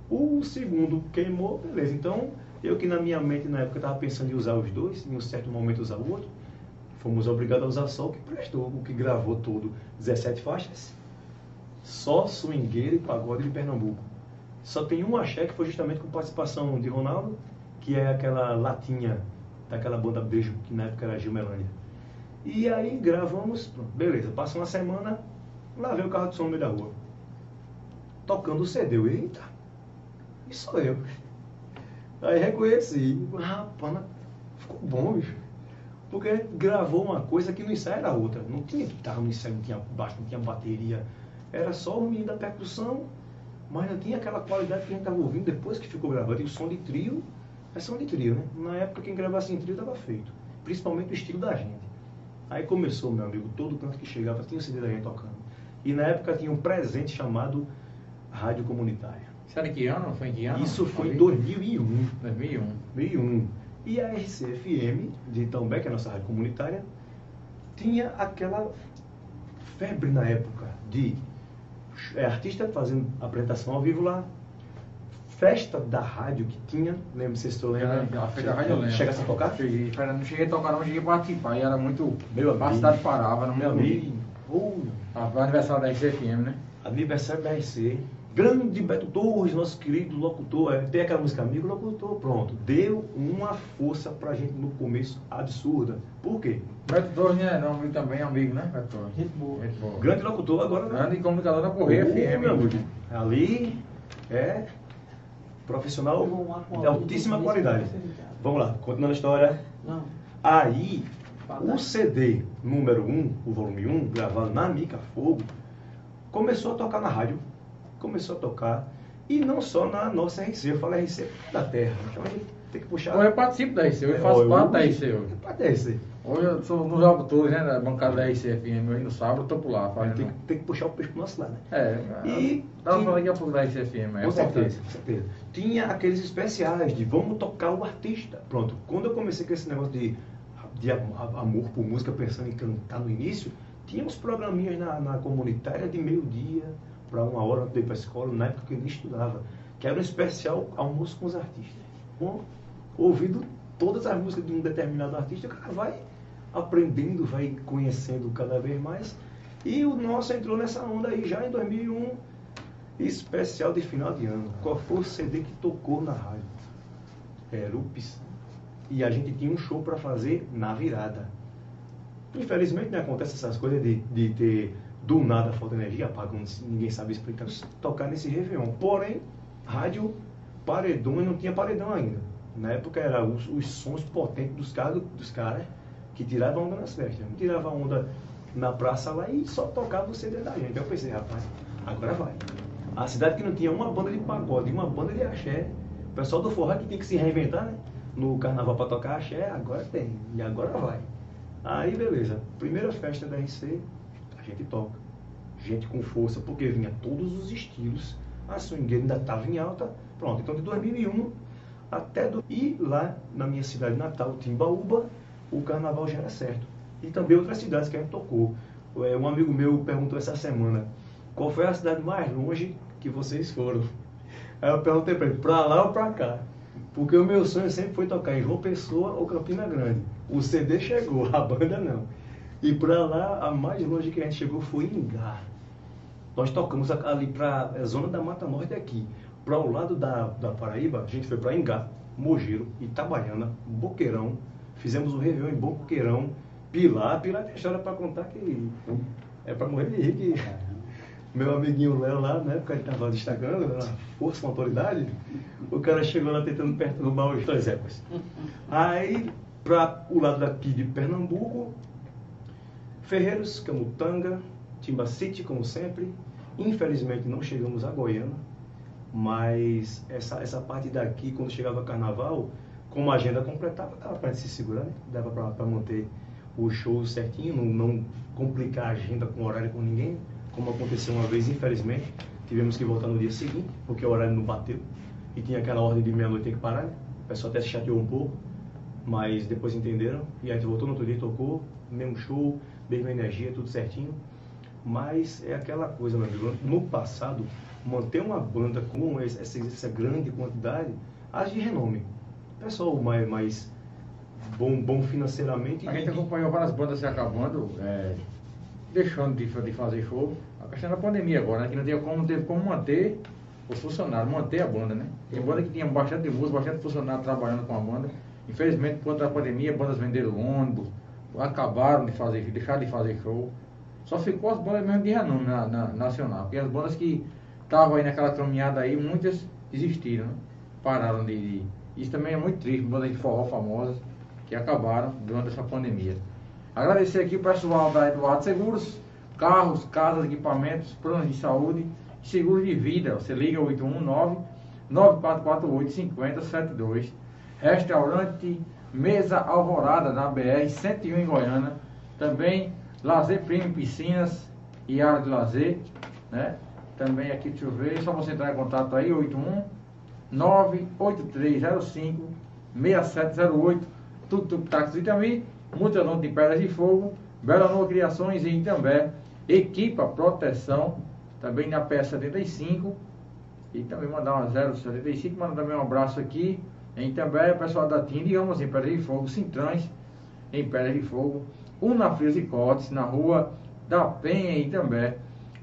O segundo queimou, beleza. Então, eu que na minha mente na época estava pensando em usar os dois, em um certo momento usar o outro, fomos obrigados a usar só o que prestou, o que gravou todo 17 faixas, só swingueiro e pagode de Pernambuco. Só tem um axé que foi justamente com participação de Ronaldo, que é aquela latinha daquela banda Beijo, que na época era Gil Melania. E aí gravamos, beleza, passa uma semana, lá vem o carro de som no meio da rua. Tocando o CD, eu, eita, isso sou eu. Aí reconheci. Rapaz, ficou bom, bicho. Porque gravou uma coisa que no ensaio era outra. Não tinha guitarra no ensaio, não tinha baixo, não tinha bateria. Era só o menino da percussão, mas não tinha aquela qualidade que a gente estava ouvindo depois que ficou gravado. E o som de trio é som de trio, né? Na época quem gravasse em trio estava feito. Principalmente o estilo da gente. Aí começou, meu amigo, todo canto que chegava tinha o CD da gente tocando. E na época tinha um presente chamado Rádio Comunitária. Isso era que ano? Foi em que ano? Isso foi em 2001. 2001. 2001. E a RCFM, de Itambé, que é a nossa rádio comunitária, tinha aquela febre na época de é, artista fazendo apresentação ao vivo lá, festa da rádio que tinha, lembra se vocês lembram? A festa da rádio eu lembro. Chegasse a tocar? Cheguei, não cheguei a tocar, não cheguei a participar. E era muito. Meu a amigo. cidade parava, não Meu me amigo, oh, aniversário da RCFM, né? aniversário da RC, grande Beto Torres, nosso querido locutor, é, tem aquela música Amigo Locutor, pronto, deu uma força pra gente no começo absurda. Por quê? Beto Torres, né? Não, amigo também, amigo, né? Beto Torres. Gente boa. Gente boa. Grande locutor agora, né? Grande comunicador da Correia FM. meu amigo. Ali é profissional de altíssima qualidade. Vamos lá, continuando a história. Não. Aí, o CD número 1, o volume 1, gravado na Mica Fogo, começou a tocar na rádio. Começou a tocar. E não só na nossa RC, eu falo RC da Terra. Então a gente tem que puxar. Eu participo da RC, eu É, faço parte da hoje- RC hoje. Parte da RC. Hoje eu sou nos locutores, né? Da bancada da RCFM, no sábado eu tô por lá, Tem, fazendo. que- tem que puxar o peixe pro nosso lado, né? É, E- dá e- falar a pouco da RCFM, é Com certeza, com certeza. Tinha aqueles especiais de vamos tocar o artista. Pronto, quando eu comecei com esse negócio de, de am- amor por música, pensando em cantar no início, tinha uns programinhas na, na comunitária de meio-dia para uma hora antes de ir para a escola, na época que nem estudava, que era um especial almoço com os artistas. Bom, ouvindo todas as músicas de um determinado artista, o cara vai aprendendo, vai conhecendo cada vez mais. E o nosso entrou nessa onda aí já em 2001 especial de final de ano. Qual foi o CD que tocou na rádio? Era o. E a gente tinha um show para fazer na virada. Infelizmente, né, acontece essas coisas de, de ter do nada falta energia, apagão, ninguém sabe explicar, tocar nesse Réveillon. Porém, rádio, paredão, e não tinha paredão ainda. Na época era os, os sons potentes dos caras dos caras que tiravam onda nas festas. Tirava onda na praça lá e só tocava o CD da gente. Então eu pensei, rapaz, agora vai. A cidade que não tinha uma banda de pagode, uma banda de axé. O pessoal do forró que tinha que se reinventar, né? No carnaval para tocar axé, agora tem. E agora vai. Aí beleza. Primeira festa da RC, a gente toca. Gente com força, porque vinha todos os estilos. A swingueira ainda estava em alta. Pronto, então de 2001 até do... E lá na minha cidade natal, Timbaúba, o carnaval já era certo. E também outras cidades que a gente tocou. É, Um amigo meu perguntou essa semana, qual foi a cidade mais longe que vocês foram? Aí eu perguntei para ele, pra lá ou pra cá? Porque o meu sonho sempre foi tocar em João Pessoa ou Campina Grande. O CD chegou, a banda não. E pra lá, a mais longe que a gente chegou foi Ingá. Nós tocamos ali para a zona da Mata Norte aqui. Para o lado da, da Paraíba, a gente foi para Ingá, Mogeiro, Itabaiana, Boqueirão. Fizemos o Réveillon em Boqueirão, Pilar. Pilar tem história para contar que é para morrer de rir. Que meu amiguinho Léo lá, na época ele estava destacando, na força com autoridade, o cara chegou lá tentando perturbar os dois épocas. Aí, para o lado daqui de Pernambuco, Ferreiros, Camutanga, Timbacite, como sempre. Infelizmente não chegamos a Goiânia, mas essa, essa parte daqui, quando chegava carnaval, como a agenda completava, dava para se segurar, né? dava para manter o show certinho, não, não complicar a agenda com horário com ninguém, como aconteceu uma vez, infelizmente. Tivemos que voltar no dia seguinte, porque o horário não bateu. E tinha aquela ordem de meia-noite tem que parar, né? O pessoal até se chateou um pouco, mas depois entenderam. E a gente voltou no outro dia, tocou, mesmo show, mesma energia, tudo certinho. Mas é aquela coisa, meu amigo. No passado, manter uma banda com essa, essa grande quantidade, as de renome. Pessoal mais, mais bom, bom financeiramente. A gente acompanhou várias bandas se acabando, é, deixando de, de fazer show. A questão da pandemia agora, né? Que não teve como, teve como manter os funcionários, manter a banda, né? Tem banda que tinha bastante música, bastante funcionário trabalhando com a banda. Infelizmente, por conta da pandemia, bandas venderam ônibus, acabaram de fazer, deixaram de fazer show. Só ficou as bandas mesmo de renome na, na- nacional. Porque as bandas que estavam aí naquela caminhada aí, muitas desistiram, né? Pararam de, de. Isso também é muito triste, bandas de forró famosas que acabaram durante essa pandemia. Agradecer aqui o pessoal da Eduardo Seguros, carros, casas, equipamentos, planos de saúde, seguro de vida. Você liga 819 9448 5072. Restaurante Mesa Alvorada na BR 101 em Goiânia. Também Lazer Prêmio Piscinas e área de lazer, né? Também aqui, deixa eu ver, só você entrar em contato aí, 81 98305 6708, Tuk Tuk Táxi Itami, Multidão de Pedras de Fogo, Bela Nova Criações e Itambé, Equipa Proteção, também na PS75, E também mandar uma 075, mandar também um abraço aqui em também o pessoal da TIM, digamos em Pedra de Fogo, Sintrãs, em Pedra de Fogo, na Frios e Cotes, na rua da Penha em Itambé.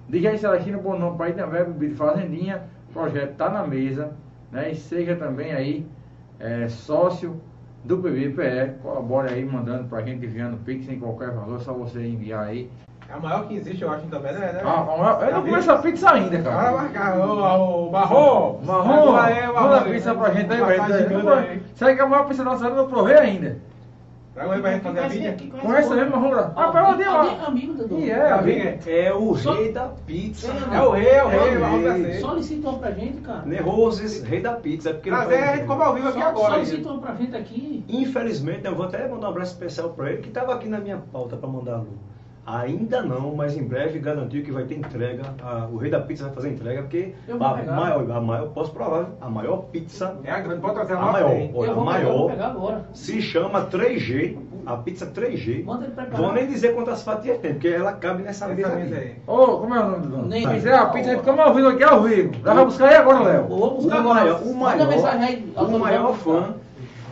DJ Celestino Bonon para Itambé, Bebida Fazendinha, o projeto está na mesa, né? E seja também aí é, sócio do PBPE, colabore aí mandando para a gente enviando Pix em qualquer valor, só você enviar aí. É a maior que existe, eu acho, também, né? né? Ah, ah, eu não conheço a pizza ainda, Bora cara. marcar, ô, ô, Marrom! Marrom, é, manda a pizza pra gente aí, velho. Será que a maior pizza da nossa eu não provei ainda? Traga aí pra gente fazer a mídia. Conhece mesmo, Marrom? Ah, pra onde Alguém lá? amigo do E É, é, amigo, é. É o Só- rei da pizza. É o rei, é o rei, É o Marrom da. Solicita uma pra gente, cara. Neroses, rei da pizza. é Prazer, faz- a gente come ao vivo aqui Só- agora. Solicita uma pra gente aqui. Infelizmente, eu vou até mandar um abraço especial para ele, que estava aqui na minha pauta para mandar alô. Ainda não, mas em breve garantiu que vai ter entrega. a- o rei da pizza vai fazer entrega, porque a maior, a maior, posso provar, a maior pizza É a grande, pode trazer A uma maior. aí. Olha, a maior. pegar agora. se chama 3G, a pizza 3G. Manda ele preparar. Vou nem dizer quantas fatias tem, porque ela cabe nessa mesa aí. Ô, como é o nome do dono? Nem- Se quiser a pizza, a ao vivo aqui ao vivo. Já vai buscar aí agora, Léo. Vou O buscar agora. maior, o maior, aí. o maior fã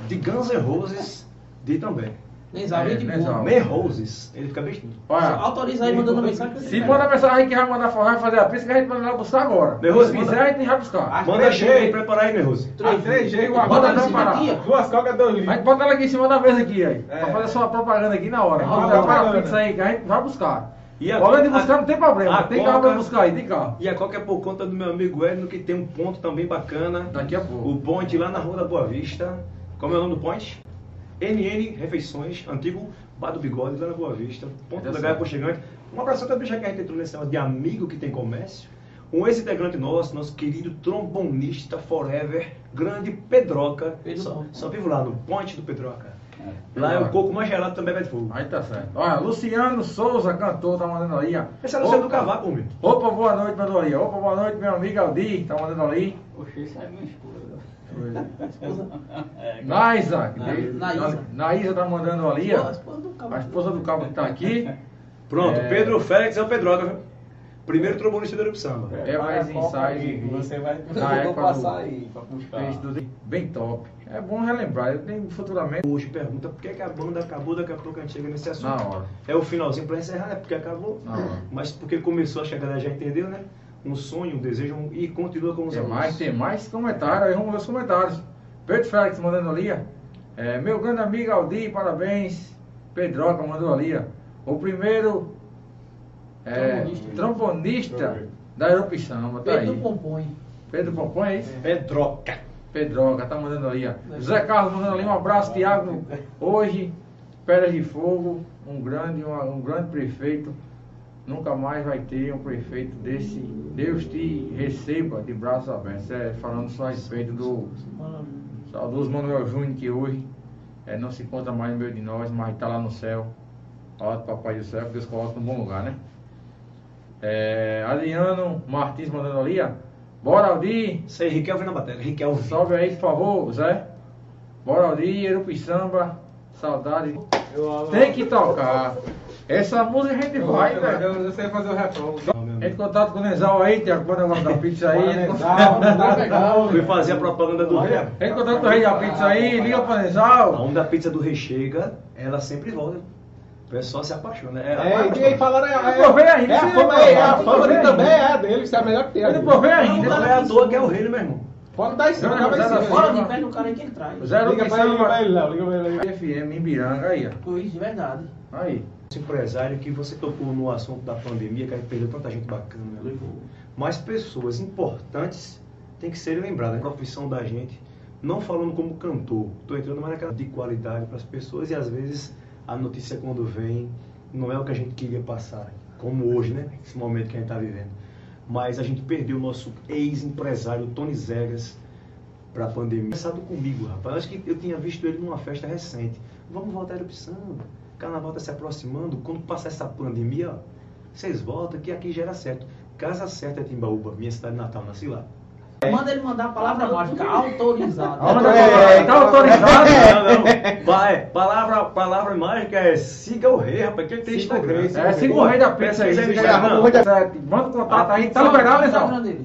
de Guns N' Roses de também. Nenzal, É, gente Nenzal. boa. Neroses, ele fica bestinho. Olha, Autoriza aí mandando mensagem. se manda mensagem aí que vai mandar forrar e fazer a que a gente manda lá buscar agora. Nervoso, Se quiser, a gente vai buscar. Manda 3G. cheio aí, prepara aí, Nerose. A 3G, uma Manda Bota não ó. Duas cocas, dois A gente litros. bota ela aqui em cima da mesa aqui, aí. É. Pra fazer sua propaganda aqui na hora. É, levar a pizza aí que a gente vai buscar. E a- de a- buscar, não tem problema. Tem carro Coca- pra buscar aí, tem carro. E a Coca é por conta do meu amigo Edno, que tem um ponto também bacana. Daqui a pouco. O Point lá na Rua da Boa Vista. Como é o nome do Point? NN Refeições, antigo Bar do Bigode, lá na Boa Vista. Ponto Já legal, sei. aconchegante. Um abraço também, já que a gente entrou nesse de amigo que tem comércio. Um ex-integrante nosso, nosso querido trombonista forever, grande Pedroca. Pedro só, só vivo lá no Point do Pedroca. Lá é o coco mais gelado também vai de fogo. Aí tá certo. Olha, Luciano Souza, cantor, tá mandando aí. Esse é o Luciano do. Cavaco, meu. Opa, boa noite, mandou ali. Opa, boa noite, meu amigo Aldi, tá mandando ali. Poxa, isso é minha esposa. É, Naisa, Naísa. Naísa tá mandando ali, ó. a esposa do cabo. Que tá aqui. Pronto, É. Pedro Félix é o Pedroca, viu? Primeiro trombonista do Samba. É mais aí, de- Você vai eu passar do- aí pra tudo bem top. É bom relembrar, eu tenho futuramente Hoje pergunta por que, que a banda acabou, daqui a pouco a gente chega nesse assunto. na hora. É o finalzinho pra encerrar, né? Porque acabou. Na hora. Mas porque começou, acho que a galera já entendeu, né? Um sonho, um desejo um- e continua com os Tem alunos. mais, tem mais comentários, aí vamos ver os comentários. Pedro Félix mandando ali, ó. É, meu grande amigo Aldi, parabéns. Pedroca mandou ali, ó. O primeiro é, Trombonista. trombonista da Europissamba, tá Pedro aí. Pedro Pompom, é isso? Pedroca. Pedroca, tá mandando ali, ó. José Carlos mandando ali, um abraço, Tiago. Hoje, Pedras de Fogo, um grande, uma- um grande prefeito. Nunca mais vai ter um prefeito desse. Deus te receba de braços abertos. É, falando só a respeito do saudoso Manuel Júnior, que hoje é, não se encontra mais no meio de nós, mas está lá no céu. Ó, Papai do céu, que Deus coloca no bom lugar, né? É, Adriano Martins mandando ali, ó. Bora, Aldi. Isso aí, Riquelme na bateria. Riquelme. Salve aí, por favor, Zé. Bora ali, Erupiçamba. Saudade. Eu amo. Tem que tocar. Essa música a gente vai, eu, velho. eu, eu sei fazer o refrão. Entre em contato com o Nezal aí, quando eu gosto da pizza aí. Nezal. Fui fazer a propaganda do rei. Entre em contato com o rei da pizza aí, liga pra A Nezal. onda da pizza do rei chega, ela sempre volta. O pessoal se apaixona. É, É, e aí falaram, é, não provei ainda, é a fama, é, a fama dele também é dele, isso é a melhor que tem. Eu não provei Não, ainda. não é à toa que é o rei, meu irmão. Pode dar em cima, vai em cima. Bora não. de pé no cara aí que ele traz. Liga pra ele, Erupiçamba. Léo, liga pra ele. FM em Biranga aí, ó. Pois, de verdade. Aí. Empresário que você tocou no assunto da pandemia, que aí perdeu tanta gente bacana. Né? Mas pessoas importantes têm que serem lembradas. A profissão da gente, não falando como cantor, estou entrando mais naquela de qualidade para as pessoas e às vezes a notícia quando vem não é o que a gente queria passar, como hoje, né? Esse momento que a gente está vivendo. Mas a gente perdeu o nosso ex-empresário Tony Zegas para a pandemia. Conversado comigo, rapaz. Acho que eu tinha visto ele numa festa recente. Vamos voltar a erupção. O carnaval está se aproximando. Quando passar essa pandemia, ó, vocês voltam que aqui já era certo. Casa certa é Timbaúba, minha cidade natal, nasci lá. Manda ele mandar a palavra mágica autorizada. Manda É, tá autorizado. Não, não. Vai, palavra, palavra mágica é siga o rei, rapaz. Quem tem Siga o Instagram? É, siga o rei da pizza aí. Arroba o rei da- Manda contato aí. Tá liberado, Instagram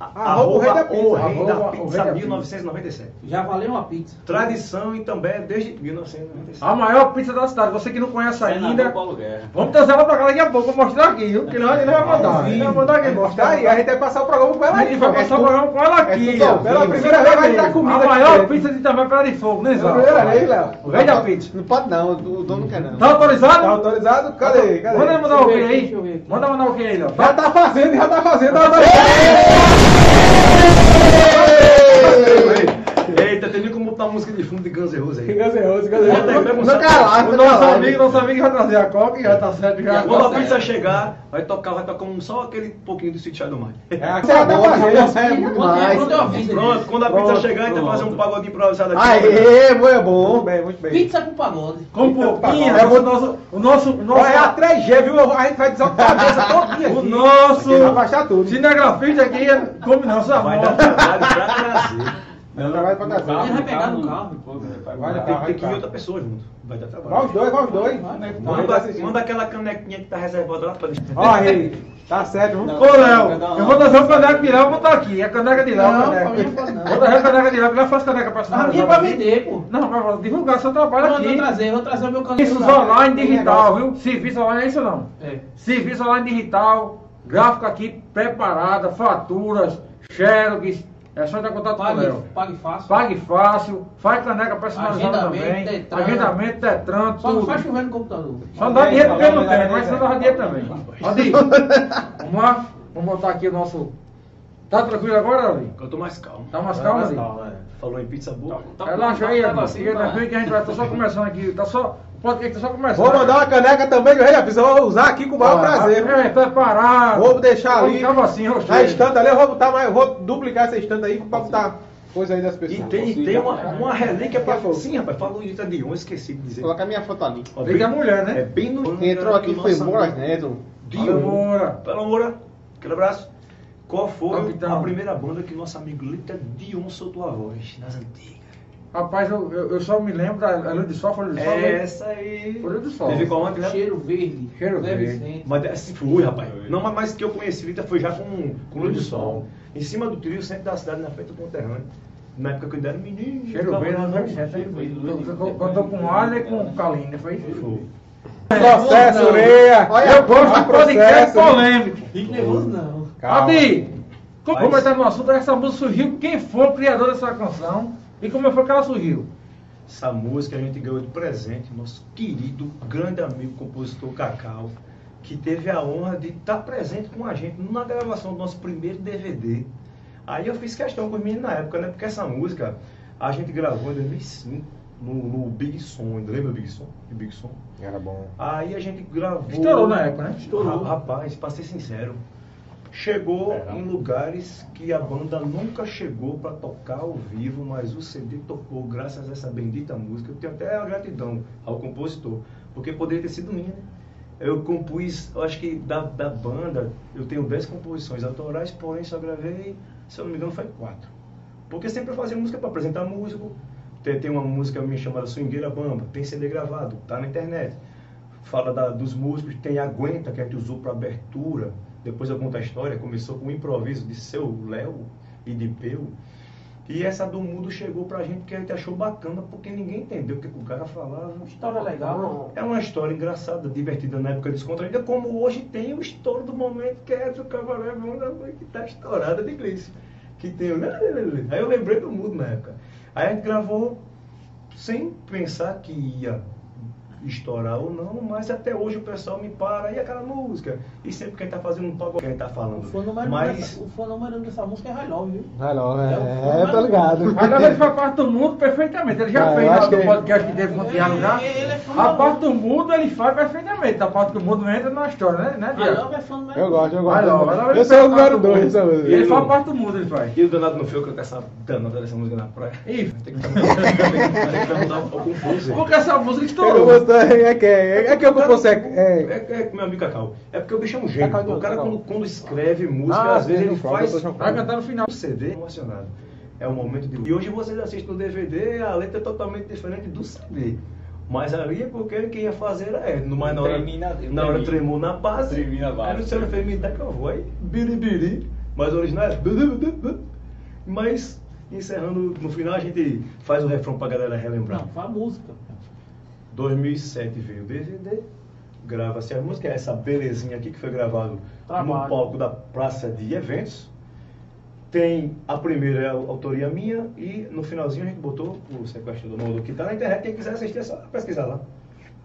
Dele. Arroba o Rei da Pizza. o Rei da Arroba o Pizza Rei da Pizza. 1997. Já valeu uma pizza. Tradição e também desde 1997. A maior pizza da cidade. Você que não conhece Senador ainda. Paulo Guerra. Vamos trazer ela pra cá daqui a pouco, vou mostrar aqui, viu? Porque ele vai, ele vai mandar. Ele vai mandar aqui, Tá mostrar aí, a gente vai passar o programa com ela A aí. gente vai É passar o programa com ela aqui. é. Pela primeira vez vai dar comida A aqui maior pizza de também pela de fogo, né, Zé? Primeira vez, Léo. O rei da pizza. Não pode não, o dono não quer não. Tá autorizado? Tá autorizado? Cadê? Cadê? Manda mandar o que aqui, aí? deixa eu ver aqui. Manda mandar o que aí, Léo? Já tá fazendo, já tá fazendo. Eita, tem botar música de fundo de Guns N' Roses aí. Guns N' Roses, Guns N' Roses. Não calar, O não nosso amigo, nosso amigo vai trazer a coca e já tá certo. Já Quando a tá pizza chegar, vai tocar, vai tocar um, só aquele pouquinho do Sweet Child Mine. É, já tá. É muito é, mais. Pronto, quando a pizza chegar, a gente vai fazer um pagodinho improvisado aqui. Aê, muito Muito bom. bem, muito bem. Pizza com pagode. Com um pouquinho, É é o nosso, o nosso, o nosso, Olha, é a 3G, viu? A gente vai desocupar a mesa todinha aqui. o nosso Vai baixar tudo. cinegrafista aqui, come não, só Vai dar trabalho pra trazer. Não, trabalho pra. Ele vai pegar no carro. Vai dar Tem, tem que ir vai outra pessoa junto. Vai dar Vai trabalho. os dois, vai os dois. Manda, manda aquela canequinha que tá reservada lá pra Ó, rei. Tá certo, viu? Ô, Léo, eu vou trazer um caneco de Léo, vou botar aqui. É caneca de Léo, Não, pra. Vou trazer a caneca de Léo, porque Léo faz caneca Mas personalizada. aqui é pra vender, pô. Não, pra divulgar seu trabalho Não, vou aqui. trazer, vou trazer o meu canal. Serviços online digital, viu? Serviço online é isso não. É. Serviço online digital, gráfico aqui preparada, faturas, xerox. É só dar contato com o Pague, Léo. pague fácil. Pague fácil, faz caneca personalizada Agendamento, também. Tetran. Agendamento, Tetran, Só não tudo. faz chover no computador. Só não dá dinheiro porque não tem, mas só dá dinheiro também. Adi, vamos lá, vamos botar aqui o nosso. Tá tranquilo agora, Adi? Eu tô mais calmo. Tá mais calmo, Adi? Falou em pizza boa. Relaxa aí, Adi. Fica tranquilo que a gente vai, tá só começando aqui. Tá só. Pode que tá só começando. Vou mandar uma caneca também do Rei da Pizza. Vou usar aqui com o maior prazer. viu? É, preparado. Vou deixar ali. Ficava assim, rocheiro. estante ali, eu vou botar mais, eu vou duplicar essa estante aí pra botar coisa aí das E pessoas. tem, e tem uma, uma relíquia pra. Sim, rapaz, falou de Dion, esqueci de dizer. Colocar minha foto ali. Ó, Tem que a mulher, É né? bem no. Entrou aqui foi Moras Neto. Dion. Moura. Pela Moura, aquele abraço. Qual foi Capitão. a primeira banda que nosso amigo Lita Dion soltou a voz? Nas antigas. Rapaz, eu, eu, eu só me lembro da a Luz de Sol, Folha de Sol. né? Essa aí. Folha do Sol. Teve qual ontem, né? Cheiro verde. Cheiro Zé verde. Vicente. Mas assim foi, rapaz. Não, mas mais que eu conheci Lita foi já com, com Luz do Sol. Em cima do trio, centro da cidade, na frente do conterrâneo. Na época que eu ainda era menino. Cheiro verde, não Vicente. cheiro verde. Contou com Alha e com Kaline, foi? Foi. Processo. Ureia. Eu gosto de podcast processo. polêmico. Fique nervoso, não. Calma. Como Mas- comentar no assunto, essa música surgiu, quem foi o criador dessa canção e como foi que ela surgiu? Essa música a gente ganhou de presente, nosso querido, grande amigo, compositor Cacau, que teve a honra de estar presente com a gente na gravação do nosso primeiro DVD. Aí eu fiz questão com os meninos na época, né? Porque essa música a gente gravou em 2005 no, no Big Som, ainda lembra o Big Som? O Big Som? Era bom. Aí a gente gravou. Estourou na época, né? Estourou. Rapaz, pra ser sincero, chegou em lugares que a banda nunca chegou pra tocar ao vivo, mas o CD tocou graças a essa bendita música. Eu tenho até a gratidão ao compositor, porque poderia ter sido minha, né? Eu compus, eu acho que da, da banda, eu tenho 10 composições autorais, porém só gravei, se eu não me engano, foi quatro. Porque sempre eu fazia música para apresentar músico. Tem, tem uma música minha chamada Swingueira Bamba, tem CD gravado, tá na internet. Fala da- dos músicos, tem Aguenta, que a gente usou para abertura. Depois eu conto a história, começou com o improviso de seu Léo e de Peu. E essa do mundo chegou pra gente que a gente achou bacana, porque ninguém entendeu o que, o cara falava. História legal. É uma história engraçada, divertida na época descontraída, como hoje tem o estouro do momento, que é do Cavalé Banda que tá estourada de inglês. Que tem. Aí eu lembrei do mundo na época. Aí a gente gravou sem pensar que ia estourar ou não, mas até hoje o pessoal me para, e aquela música? E sempre que a gente tá fazendo um pagode, que a gente tá O falando. fã número, um Mas dessa, o fã número um dessa música é High Love, viu? Vai logo, É, é, tô ligado. Agora ele faz parte do mundo perfeitamente. Ele já Ah, eu fez do que- podcast que teve com o Thiago já. Ele- ele é A parte do mundo ele faz perfeitamente. A parte do mundo não entra na história, né, né? Love é fã número Eu gosto, eu gosto. Vai lá, ele Eu sou o número do 2 mundo. dessa música. Ele faz parte do mundo, ele faz. E o danado não foi eu com essa danada dessa música na praia. Ih, Tem que que perguntar ao composer. porque essa música estourou. Gostei, é que é, é que eu consigo. É, É, é meu amigo Cacau. É porque o bicho é um gênio. Cacau o cara, Cacau. quando, quando escreve música, Ah, às vezes ele Flávio, faz. Vai cantar no final. O CD emocionado. É o momento de. E hoje vocês assistem no DVD, a letra é totalmente diferente do CD. Mas ali é porque quem ia fazer era ele. Mas na hora, Tremi na- hora tremou na base. Tremi na base. Aí no seu fez me dá que eu vou. Aí, biribiri. Mas o original é. Mas, encerrando, no final a gente faz o refrão pra galera relembrar. Não, faz música. 2007 veio o DVD, grava-se a música, é essa belezinha aqui que foi gravado no Trabalho. palco da Praça de Eventos. Tem a primeira é autoria minha e no finalzinho a gente botou o sequestrador Maluco que tá na internet. Quem quiser assistir é só pesquisar lá.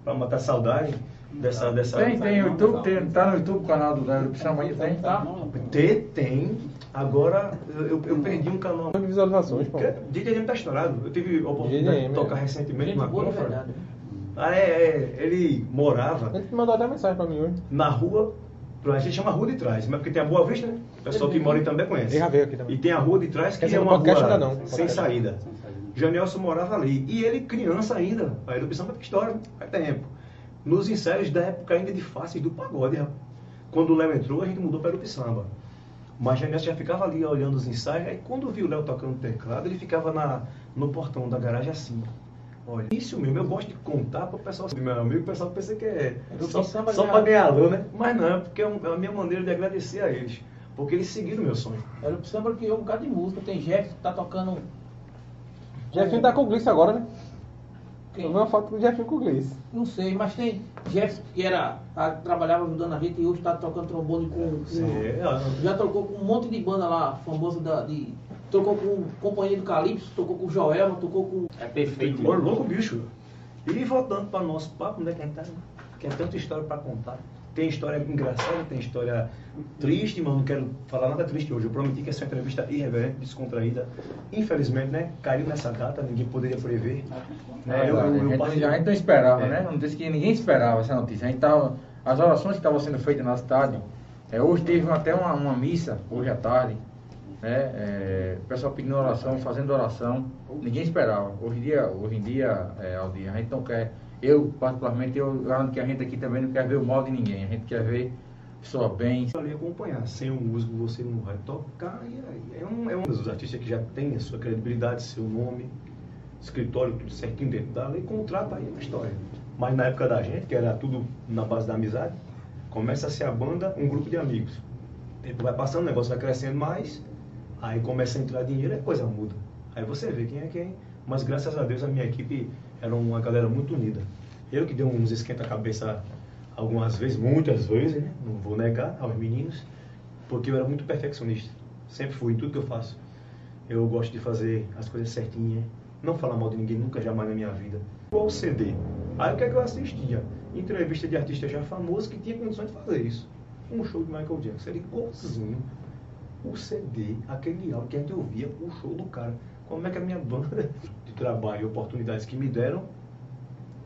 Pra matar saudade dessa. dessa... Tem, tem YouTube, tem, tá no YouTube o canal do da Erupção aí, tem. Tá? Tem, tem. Agora eu, eu perdi um canal. de visualizações, pô. DJM tá estourado. Eu tive a oportunidade DJM, de tocar é. recentemente Gente numa né? Ah, é, é, ele morava Ele mandou até mensagem pra mim hoje. na rua, a gente chama Rua de Trás, mas porque tem a Boa Vista, né? O pessoal que mora aí também conhece. Ele já veio aqui também. E tem a Rua de Trás, que Quer é uma rua ainda não. sem saída. Janelson morava ali. E ele criança ainda. A erupção foi história, faz tempo. Nos ensaios da época ainda de faces do pagode, rapaz. Quando o Léo entrou, a gente mudou para Erupsamba. Mas Janelson já ficava ali olhando os ensaios. Aí quando viu o Léo tocando teclado, ele ficava na, no portão da garagem assim. Olha, isso mesmo, eu gosto de contar para o pessoal. Meu amigo, o pessoal pensa que é só, só para ganhar alô, né? Mas não, é porque é um- é a minha maneira de agradecer a eles. Porque eles seguiram o meu sonho. Era o samba criou um bocado de música. Tem Jeff que tá tocando. Jefinho tá com o Gliss agora, né? Quem? Eu vi uma foto do Jefinho com o Gliss. Não sei, mas tem Jeff que era, a- trabalhava ajudando a gente e hoje tá tocando trombone com. com- É, já trocou com um monte de banda lá, famosa da, de. Tocou com Companhia do Calypso, tocou com o Joelma, tocou com. É perfeito. Ô, louco, bicho. E voltando para nosso papo, né, que a gente tá, que é tanta história para contar. Tem história engraçada, tem história triste, mas não quero falar nada triste hoje. Eu prometi que essa é uma entrevista irreverente, descontraída. Infelizmente, né, caiu nessa data, ninguém poderia prever. Né, eu- a, eu- eu passei- a gente não esperava, É. né? Não disse que ninguém esperava essa notícia. A gente tava, as orações que estavam sendo feitas na cidade, é, hoje teve até uma, uma missa, hoje à tarde, né? É, o pessoal pedindo oração, fazendo oração. Ninguém esperava. Hoje em dia, hoje em dia, é, Aldir, a gente não quer, eu particularmente, eu garanto que a gente aqui também não quer ver o mal de ninguém. A gente quer ver pessoa bem. ali acompanhar. Sem o músico você não vai tocar. E é um, é um dos artistas que já tem a sua credibilidade, seu nome, escritório, tudo certinho dentro da lei, contrata aí uma história. Mas na época da gente, que era tudo na base da amizade, começa a ser a banda um grupo de amigos. O tempo vai passando, o negócio vai crescendo mais, aí começa a entrar dinheiro e a coisa muda. Aí você vê quem é quem. Mas graças a Deus a minha equipe era uma galera muito unida. Eu que dei uns esquenta-cabeça algumas vezes, muitas vezes, né? Não vou negar aos meninos, porque eu era muito perfeccionista. Sempre fui em tudo que eu faço. Eu gosto de fazer as coisas certinhas, não falar mal de ninguém nunca jamais na minha vida. Igual o CD. Aí o que é que eu assistia? Entrevista de artista já famoso que tinha condições de fazer isso. Um show de Michael Jackson, era igualzinho o CD, aquele áudio que a gente ouvia, o show do cara. Como é que a minha banda de trabalho e oportunidades que me deram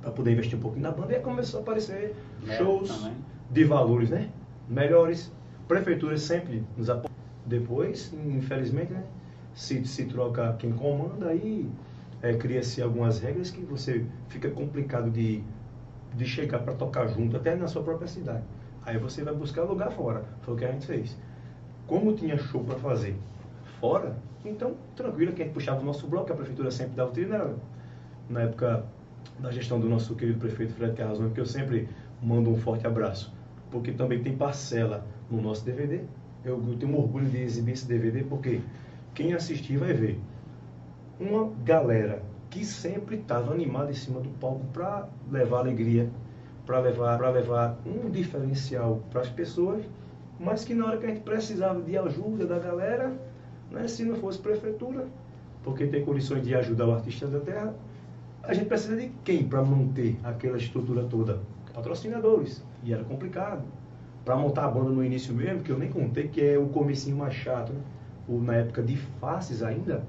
para poder investir um pouquinho na banda, e começou a aparecer É, shows também. de valores, né? Melhores. Prefeituras sempre nos apoiam. Depois, infelizmente, né? Se, se troca quem comanda, aí é, cria-se algumas regras que você fica complicado de, de chegar para tocar junto, até na sua própria cidade. Aí você vai buscar lugar fora. Foi o que a gente fez. Como tinha show para fazer fora, então tranquilo que a gente puxava o nosso bloco, a prefeitura sempre dava o tiro, né? na época da gestão do nosso querido prefeito Fred Carrazão, que eu sempre mando um forte abraço, porque também tem parcela no nosso DVD. Eu tenho orgulho de exibir esse DVD, porque quem assistir vai ver uma galera que sempre estava animada em cima do palco para levar alegria, para levar, para levar um diferencial para as pessoas, mas que na hora que a gente precisava de ajuda da galera, né, se não fosse prefeitura, porque tem condições de ajudar o artista da terra, a gente precisa de quem para manter aquela estrutura toda? Patrocinadores. E era complicado. Para montar a banda no início mesmo, que eu nem contei, que é o comecinho mais chato, né? Ou na época de faces ainda,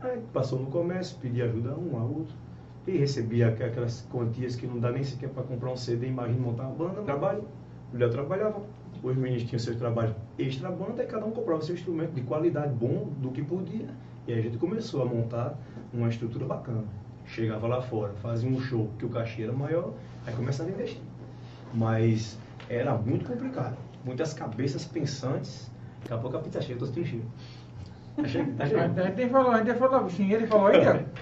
aí passou no comércio, pedia ajuda a um a outro. E recebia aqu- aquelas quantias que não dá nem sequer para comprar um CD, imagina montar uma banda. Trabalho, Léo trabalhava, os meninos tinham seu trabalho extra banda e cada um comprava seu instrumento de qualidade bom do que podia. E aí a gente começou a montar uma estrutura bacana. Chegava lá fora, fazia um show que o cachê era maior, aí começava a investir. Mas era muito complicado. Muitas cabeças pensantes. Daqui a pouco a pizza chega, eu tô sentindo. Tá chegando, tá A chegando. gente nem falou, nem falou, sim, ele falou aí, Tiago.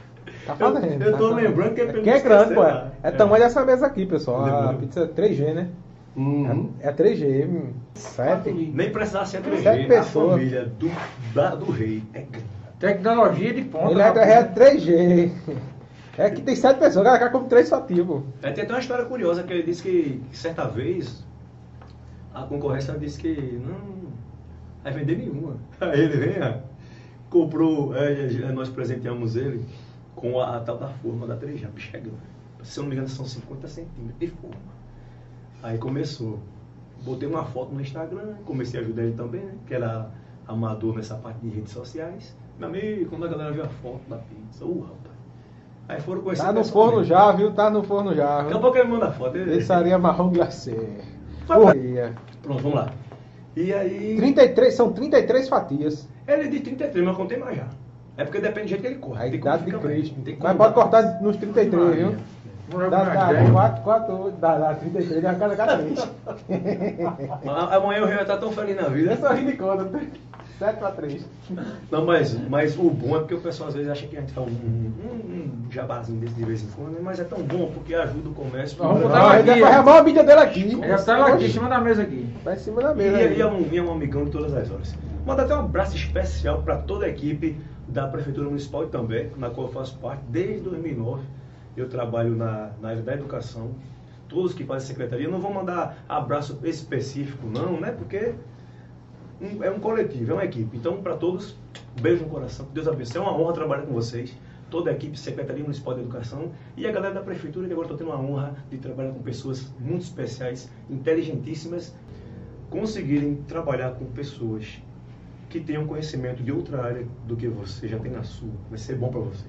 Tá fazendo. Eu- eu tá tô fazendo. lembrando que é pra Que não é grande, pô. É É. tamanho dessa mesa aqui, pessoal. A pizza é 3G, né? Uhum. É 3G, hum, sete. Nem precisava ser 3G. Sete A pessoas. família do, da- do rei é. Tecnologia de ponta. Ele é, rapaz. é 3G. É que tem sete pessoas, o cara quer como três só tipo. É, tem até uma história curiosa que ele disse que, que certa vez a concorrência disse que não vai vender nenhuma. Aí ele vem, ó, comprou, é, é, nós presenteamos ele com a, a tal da forma da 3G, a bicha é grande. Se eu não me engano, são 50 centímetros de forma. Aí começou. Botei uma foto no Instagram, comecei a ajudar ele também, né? Que era amador nessa parte de redes sociais. Meu amigo, quando a galera viu a foto da pizza, uh, rapaz. Aí foram conhecer Tá no forno já, viu? Tá no forno já. Daqui a pouco ele manda a foto. Pizzaria marrom glacê. Vai, Porria. Pronto, vamos lá. E aí. 33, são 33 fatias. Ele é de 33, mas eu contei mais já. É porque depende do jeito que ele corre. A idade de. Cristo. Mas pode cortar nos 33, viu? Umas dez. 4, 4, 8, dá, dá 33, dá cada cada vez. Amanhã o Rio vai estar tão feliz na vida. Eu só ri de conta. 7 para 3. Não, mas, mas o bom é porque o pessoal às vezes acha que a gente faz um, um, um jabazinho desse de vez em quando, né? mas é tão bom porque ajuda o comércio. Vamos botar ela aqui, vai arrumar a mídia dele aqui. Já tá lá aqui, em cima da mesa aqui. Vai em cima da E, mesa. e aí. é, um, e é um amigão de todas as horas. Manda até um abraço especial para toda a equipe da Prefeitura Municipal de També, na qual eu faço parte desde 2009. Eu trabalho na, na área da educação. Todos que fazem secretaria. Não vou mandar abraço específico, não, né? Porque um- é um coletivo, é uma equipe. Então, para todos, beijo no coração. Deus abençoe. É uma honra trabalhar com vocês. Toda a equipe, Secretaria Municipal de Educação e a galera da Prefeitura, que agora estou tendo a honra de trabalhar com pessoas muito especiais, inteligentíssimas conseguirem trabalhar com pessoas que tenham conhecimento de outra área do que você já tem na sua, vai ser bom para você.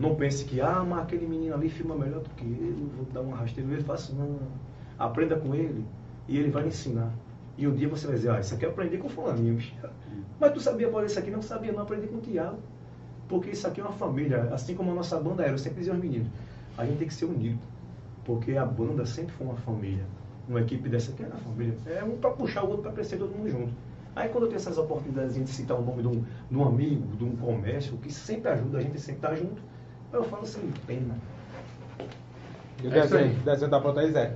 Não pense que, ah, mas aquele menino ali filma melhor do que ele, vou dar uma rasteira nele, faça não. Aprenda com ele e ele vai lhe ensinar. E um dia você vai dizer, ah, isso aqui eu aprendi com fulaninho. bicho. Mas tu sabia fazer isso aqui? Não sabia, não aprendi com o Tiago. Porque isso aqui é uma família, assim como a nossa banda era, eu sempre dizia aos meninos, a gente tem que ser unido. Porque a banda sempre foi uma família. Uma equipe dessa aqui é uma família. É um para puxar o outro para crescer todo mundo junto. Aí quando eu tenho essas oportunidades de citar o nome de um, de um amigo, de um comércio, que sempre ajuda a gente a sempre estar junto, eu falo sem pena. E o É desenho, o desenho tá pronto aí, Zé?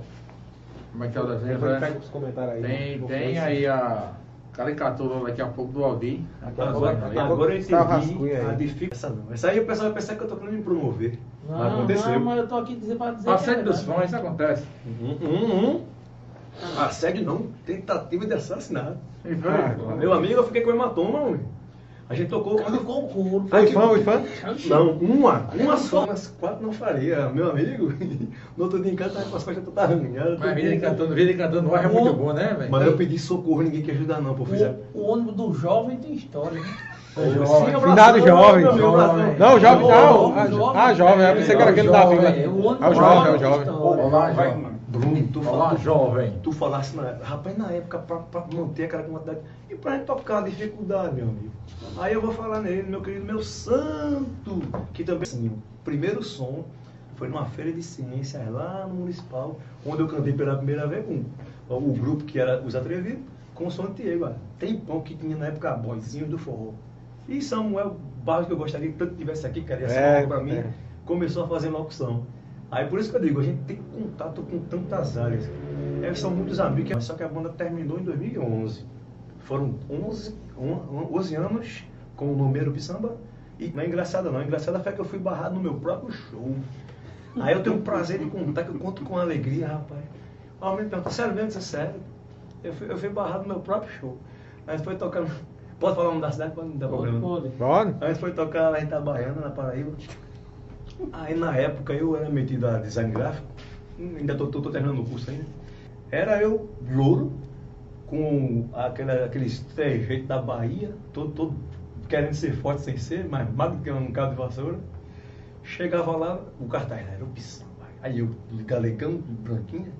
Como é que é o desenho? Depois pega os comentários aí. Tem, Vou tem aí a caricatura daqui a pouco do Aldir. Daqui a Agora, pouco- agora eu Tá entendi aí. a dificuldade. Essa não. Essa aí o pessoal vai pensar que eu tô querendo me promover. Não, Mas aconteceu. não, mas eu tô aqui dizer pra dizer. é Assédio dos fãs, isso acontece. Hum, hum, hum. Assédio não, tentativa de assassinato. Ah, meu amigo, eu fiquei com hematoma, homem. A gente tocou. O couro. Foi fã, foi fã? Não, uma, uma só, mas quatro não faria. Meu amigo, no outro dia em casa com as costas todas arranhadas. Mas vida bem. cantando, vida cantando no ar é muito bom, né, velho? Mas eu pedi socorro, ninguém quer ajudar não, pô. Fizeram. O, o ônibus do jovem tem história, né? jovem. Finado jovem. Jovem. Não, o jovem tá. Jovem, o- Ah, jovem. Eu pensei que era aquele da Jovem, vila. é, o ônibus É o jovem, é o jovem. história. Bruno, tu, Olá, fala- jovem. tu falasse na rapaz, na época, pra manter aquela quantidade. E gente tocar a dificuldade, meu amigo. Aí eu vou falar nele, meu querido, meu santo, que também. Sim, o primeiro som foi numa feira de ciências lá no Municipal, onde eu cantei pela primeira vez com o grupo que era Os Atrevidos, com o som Diego. Tem pão que tinha na época boizinho do forró. E Samuel Barros, que eu gostaria que tanto tivesse aqui, cara, ia ser É, uma pra mim, é. começou a fazer locução. Aí por isso que eu digo, a gente tem contato com tantas áreas. É, são muitos amigos, mas só que a banda terminou em 2011. Foram 11, on- 11 anos com o número Pissamba. E não é engraçado não, engraçado foi que eu fui barrado no meu próprio show. Aí eu tenho o prazer de contar, que eu conto com alegria, rapaz. Ó, me pergunta, sério mesmo, isso é sério? Eu fui, eu fui barrado no meu próprio show. Aí foi tocando. Pode falar o nome da cidade? Pode, não dá Pode, problema. pode. Pode? Aí foi tocar lá em Itabaiana, na Paraíba. Aí na época eu era metido a design gráfico, ainda tô terminando o curso ainda. Era eu, louro, com aquela, aqueles trejeitos da Bahia, todo, todo querendo ser forte sem ser, mas magro que um cabo de vassoura. Chegava lá, o cartaz era o Pissão. Aí eu, galegão, branquinha.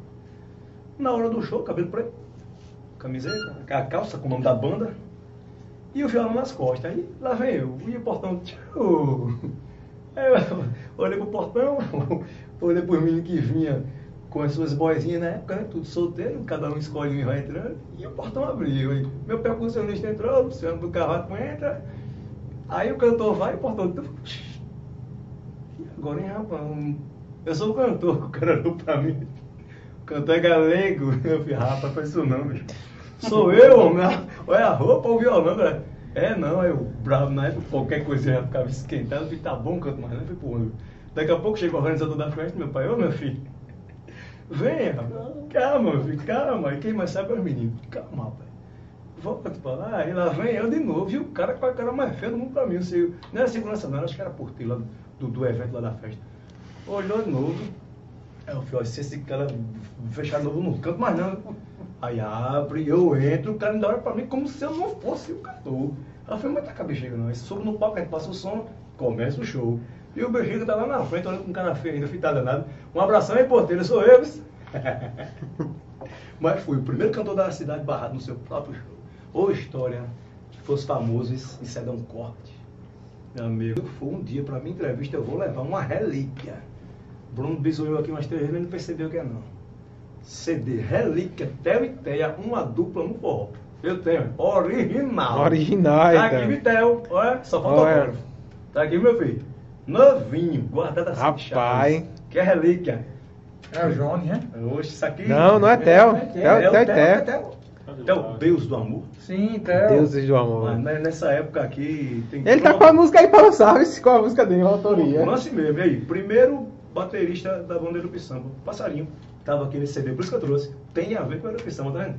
Na hora do show, cabelo preto, camiseta, a calça com o nome da banda e o violão nas costas. Aí lá vem eu, e o portão, tchau. Aí eu olhei pro portão, olhei pros meninos que vinha com as suas boizinhas na época, né? Tudo solteiro, cada um escolhe um e vai entrando, e o portão abriu. Aí, meu percussionista entrou, o Luciano do Cavaco entra, aí o cantor vai e o portão. E agora, hein, rapaz? Eu sou o cantor, o cara olhou pra mim. Cantor é galego. Eu falei, rapaz, faz isso não, bicho. Sou eu, homem. Olha a roupa ou o violão, cara. É, não, eu bravo na época, qualquer coisa já ficava esquentado, eu falei, tá bom, canto mais, não, eu falei, pô, Daqui a pouco chega o organizador da festa, meu pai, ô meu filho, venha, calma, meu filho, calma, e quem mais sabe é os meninos, calma, rapaz. Volta pra lá, e lá vem eu de novo, e o cara com a cara mais feia do mundo pra mim, assim, não era segurança não, acho que era porteiro lá do, do evento lá da festa. Olhou de novo, eu falei, ó, se esse cara fechar novo, eu não canto mais não. Aí abre, eu entro, o cara ainda olha pra mim como se eu não fosse o cantor. Ela falei, mas tá bexiga não. Aí soube no palco, a gente passa o som, começa o show. E o bexiga tá lá na frente, olhando com cara feio ainda, fitada nada. Um abração aí, porteiro, sou eu. mas fui o primeiro cantor da cidade barrado no seu próprio show. Ou história, que fosse famoso, isso, é dar um corte. Meu amigo, foi um dia pra minha entrevista, eu vou levar uma relíquia. Bruno bisoiou aqui umas três vezes, mas não percebeu que é não. CD, relíquia, Theo e Teia, uma dupla no forró. Eu tenho, original. Original, Tá aqui, Vitel, olha, só falta Olha. Tá aqui, meu filho. Novinho, guardado assim, Rapaz. Que é relíquia. É o Johnny, né? Oxe, isso aqui... Não, não é Theo. É Theo, Theo, Theo, Theo, Theo. Theo. Theo, Deus do amor. Sim, Theo. Deuses do amor. Mas nessa época aqui... Tem Ele tá com a música aí para o Salve, com a música dele, a autoria. Lance mesmo, e aí? Primeiro baterista da banda Erupção, Passarinho. Tava aqui nesse CD, por isso que eu trouxe. Tem a ver com a Erupção, tá vendo?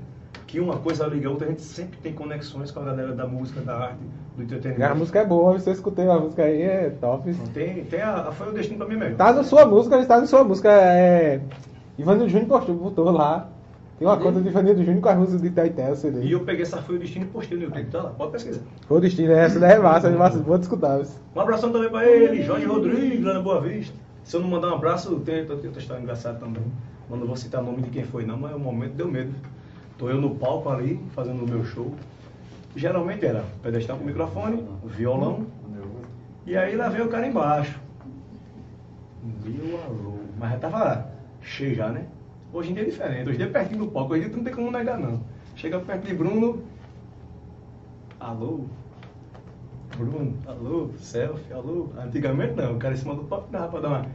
Que uma coisa liga a outra, a gente sempre tem conexões com a galera da música, da arte, do entretenimento. A música é boa, você escutei a música aí, é top. Tem, tem a, Foi o Destino pra mim melhor. Tá na sua música, ele tá na sua música. É... Ivanildo Júnior postou, botou lá. Tem uma conta de Ivanildo Júnior com as músicas de Taité, o CD. E eu peguei essa Foi o Destino e postei no YouTube, tá lá, pode pesquisar. Foi o destino, essa daí é massa, é massa, vou escutar. isso. Um abração também pra ele, Jorge Rodrigues, lá na Boa Vista. Se eu não mandar um abraço, tem outra história engraçada também. Eu não vou citar o nome de quem foi não, mas o momento deu medo. Tô eu no palco ali, fazendo o meu show. Geralmente era pedestal com microfone, violão, e aí lá veio o cara embaixo. Meu alô. Mas já tava cheio já, né? Hoje em dia é diferente, hoje em dia é pertinho do palco, hoje em dia não tem como negar não. Chega perto de Bruno. Alô? Bruno, alô, selfie, alô. Antigamente não, o cara em cima do palco dava pra dar uma.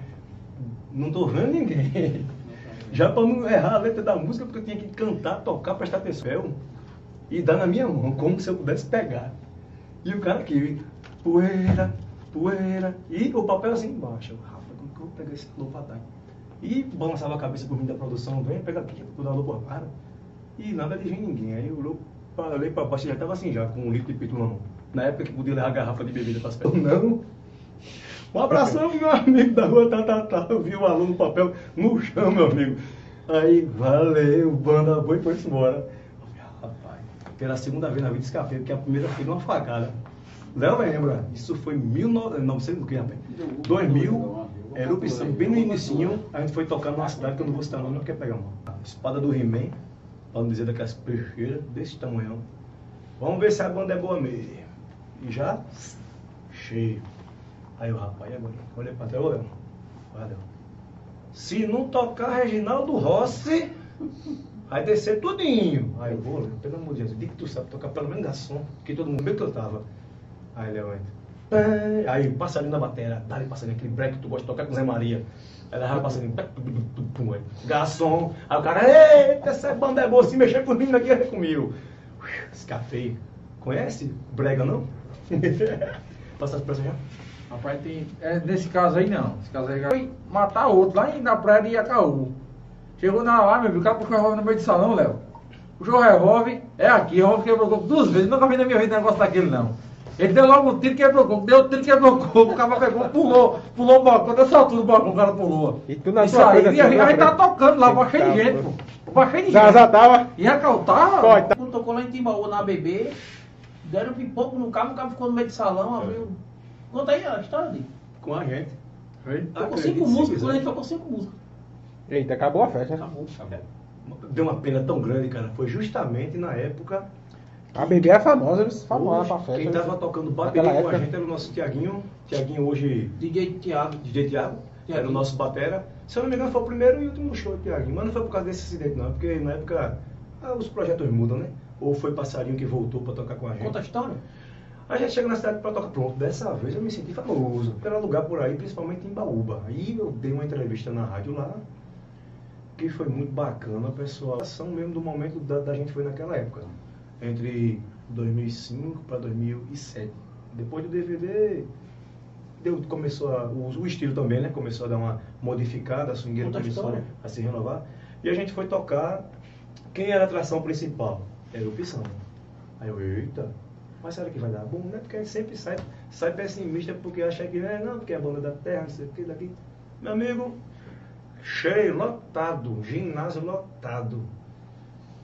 Não tô vendo ninguém. Já pra não errar a letra da música, porque eu tinha que cantar, tocar, prestar atenção. E dar na minha mão, como se eu pudesse pegar. E o cara aqui, poeira, poeira. E o papel assim embaixo. Rafa, como que eu vou pegar esse pra dar? E balançava a cabeça por mim da produção, vem, pega aqui, tu dá por cara. E nada de vir ninguém. Aí eu olhou, parei pra baixo, já tava assim já, com um litro de pito na mão. Na época que podia levar garrafa de bebida pras pessoas. Não. Um abração, meu amigo da rua, tá, tá, tá. Eu vi o aluno no papel no chão, meu amigo. Aí, valeu, banda boa e foi embora. Rapaz, pela segunda vez na vida escapei, porque a primeira foi uma facada. Léo lembra, isso foi 1900, o que, rapaz? 2000, era opção bem no inicinho, a gente foi tocar numa cidade que eu não vou citar o nome, não quer pegar mal. Espada do He-Man, pra não dizer daquelas peixeiras desse tamanho. Vamos ver se a banda é boa mesmo. E já, cheio. Aí o rapaz, agora? Olha pra trás, Léo. Valeu. Se não tocar Reginaldo Rossi, vai descer tudinho. Aí eu vou, pelo amor de Deus, diga que tu sabe tocar pelo menos garçom, que todo mundo eu tava. Aí Léo entra. Aí passarinho na bateria, dá-lhe passarinho, aquele break que tu gosta de tocar com Zé Maria. Aí leva passarinho, pum, aí. garçom. Aí o cara, eita, essa banda é boa, se mexer por mim aqui é comigo. Escapei. Conhece? Brega não? Passa as pressas já? Rapaz, tem. É, nesse caso aí não. Nesse caso aí foi matar outro lá em- na praia de Iacaú. Chegou na lá, meu filho, o cara puxou o revólver no meio do salão, Léo. Puxou o revólver, é aqui, o revólver quebrou o coco duas vezes. Nunca vi na minha vida um negócio daquele, não. Ele deu logo um tiro, quebrou o coco, deu outro tiro, quebrou o coco, o cara pegou, pulou, pulou o balcão, dessa altura do balcão, o cara pulou. E tu na Isso aí, e a assim, gente aí tá tocando lá, pra cheio de Eita, gente, pô. pô. Pra cheio de gente. já tava. E tava. Pode, tá. Quando tocou lá em Timbaúba na BB, deram pipoco no carro, o carro ficou no meio do salão, abriu. Conta aí a história dele. Com a gente. Foi? Tocou cinco músicas, quando a gente tocou cinco músicas. Eita, acabou a festa. né? Acabou. Deu uma pena tão grande, cara. Foi justamente na época. A bebê é famosa, eles famosa pra festa. Quem né? tava tocando bateria com a gente era o nosso Tiaguinho. Tiaguinho hoje, DJ Thiago. DJ Tiago. Era o nosso batera. Se eu não me engano, foi o primeiro e último show do Tiaguinho. Mas não foi por causa desse acidente, não. Porque na época ah, os projetos mudam, né? Ou foi Passarinho que voltou pra tocar com a gente. Conta a história. A gente chega na cidade pra tocar pronto. Dessa vez eu me senti famoso. Era lugar por aí, principalmente em Baúba. Aí eu dei uma entrevista na rádio lá. que foi muito bacana, pessoal. A ação mesmo do momento da, da gente foi naquela época, entre 2005 para 2007. Depois do DVD, deu, começou a, o, o estilo também, né? Começou a dar uma modificada, a swingueira Outra começou a se renovar. E a gente foi tocar. Quem era a atração principal? Era o Pissão. Aí eu, eita, mas será que vai dar bom, né? Porque a gente sempre sai, sai pessimista porque acha que né, não, porque é a banda da terra, não sei o que, daqui. Meu amigo, cheio, lotado, ginásio lotado.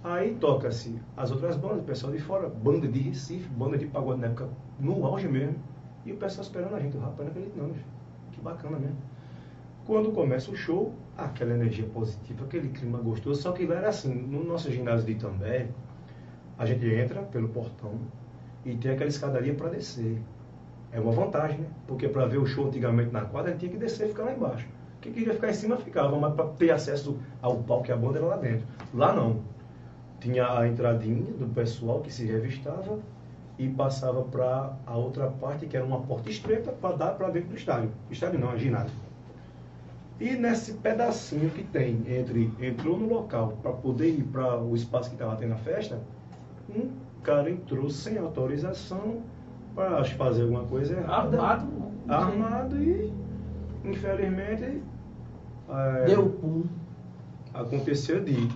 Aí toca-se as outras bandas, o pessoal de fora, banda de Recife, banda de pagode na época, no auge mesmo. E o pessoal esperando a gente, o rapaz não acredita não, que bacana mesmo. Quando começa o show, aquela energia positiva, aquele clima gostoso, só que lá era assim, no nosso ginásio de Itambé, a gente entra pelo portão e tem aquela escadaria para descer. É uma vantagem, né? Porque para ver o show antigamente na quadra, a gente tinha que descer e ficar lá embaixo. Quem queria ficar em cima ficava, mas para ter acesso ao palco e à banda era lá dentro. Lá não. Tinha a entradinha do pessoal que se revistava e passava para a outra parte, que era uma porta estreita, para dar para dentro do estádio. Estádio não, é ginásio. E nesse pedacinho que tem entre entrou no local para poder ir para o espaço que estava tendo a festa, um cara entrou sem autorização para fazer alguma coisa errada. Armado. Armado e, infelizmente, é, Deu pum. aconteceu de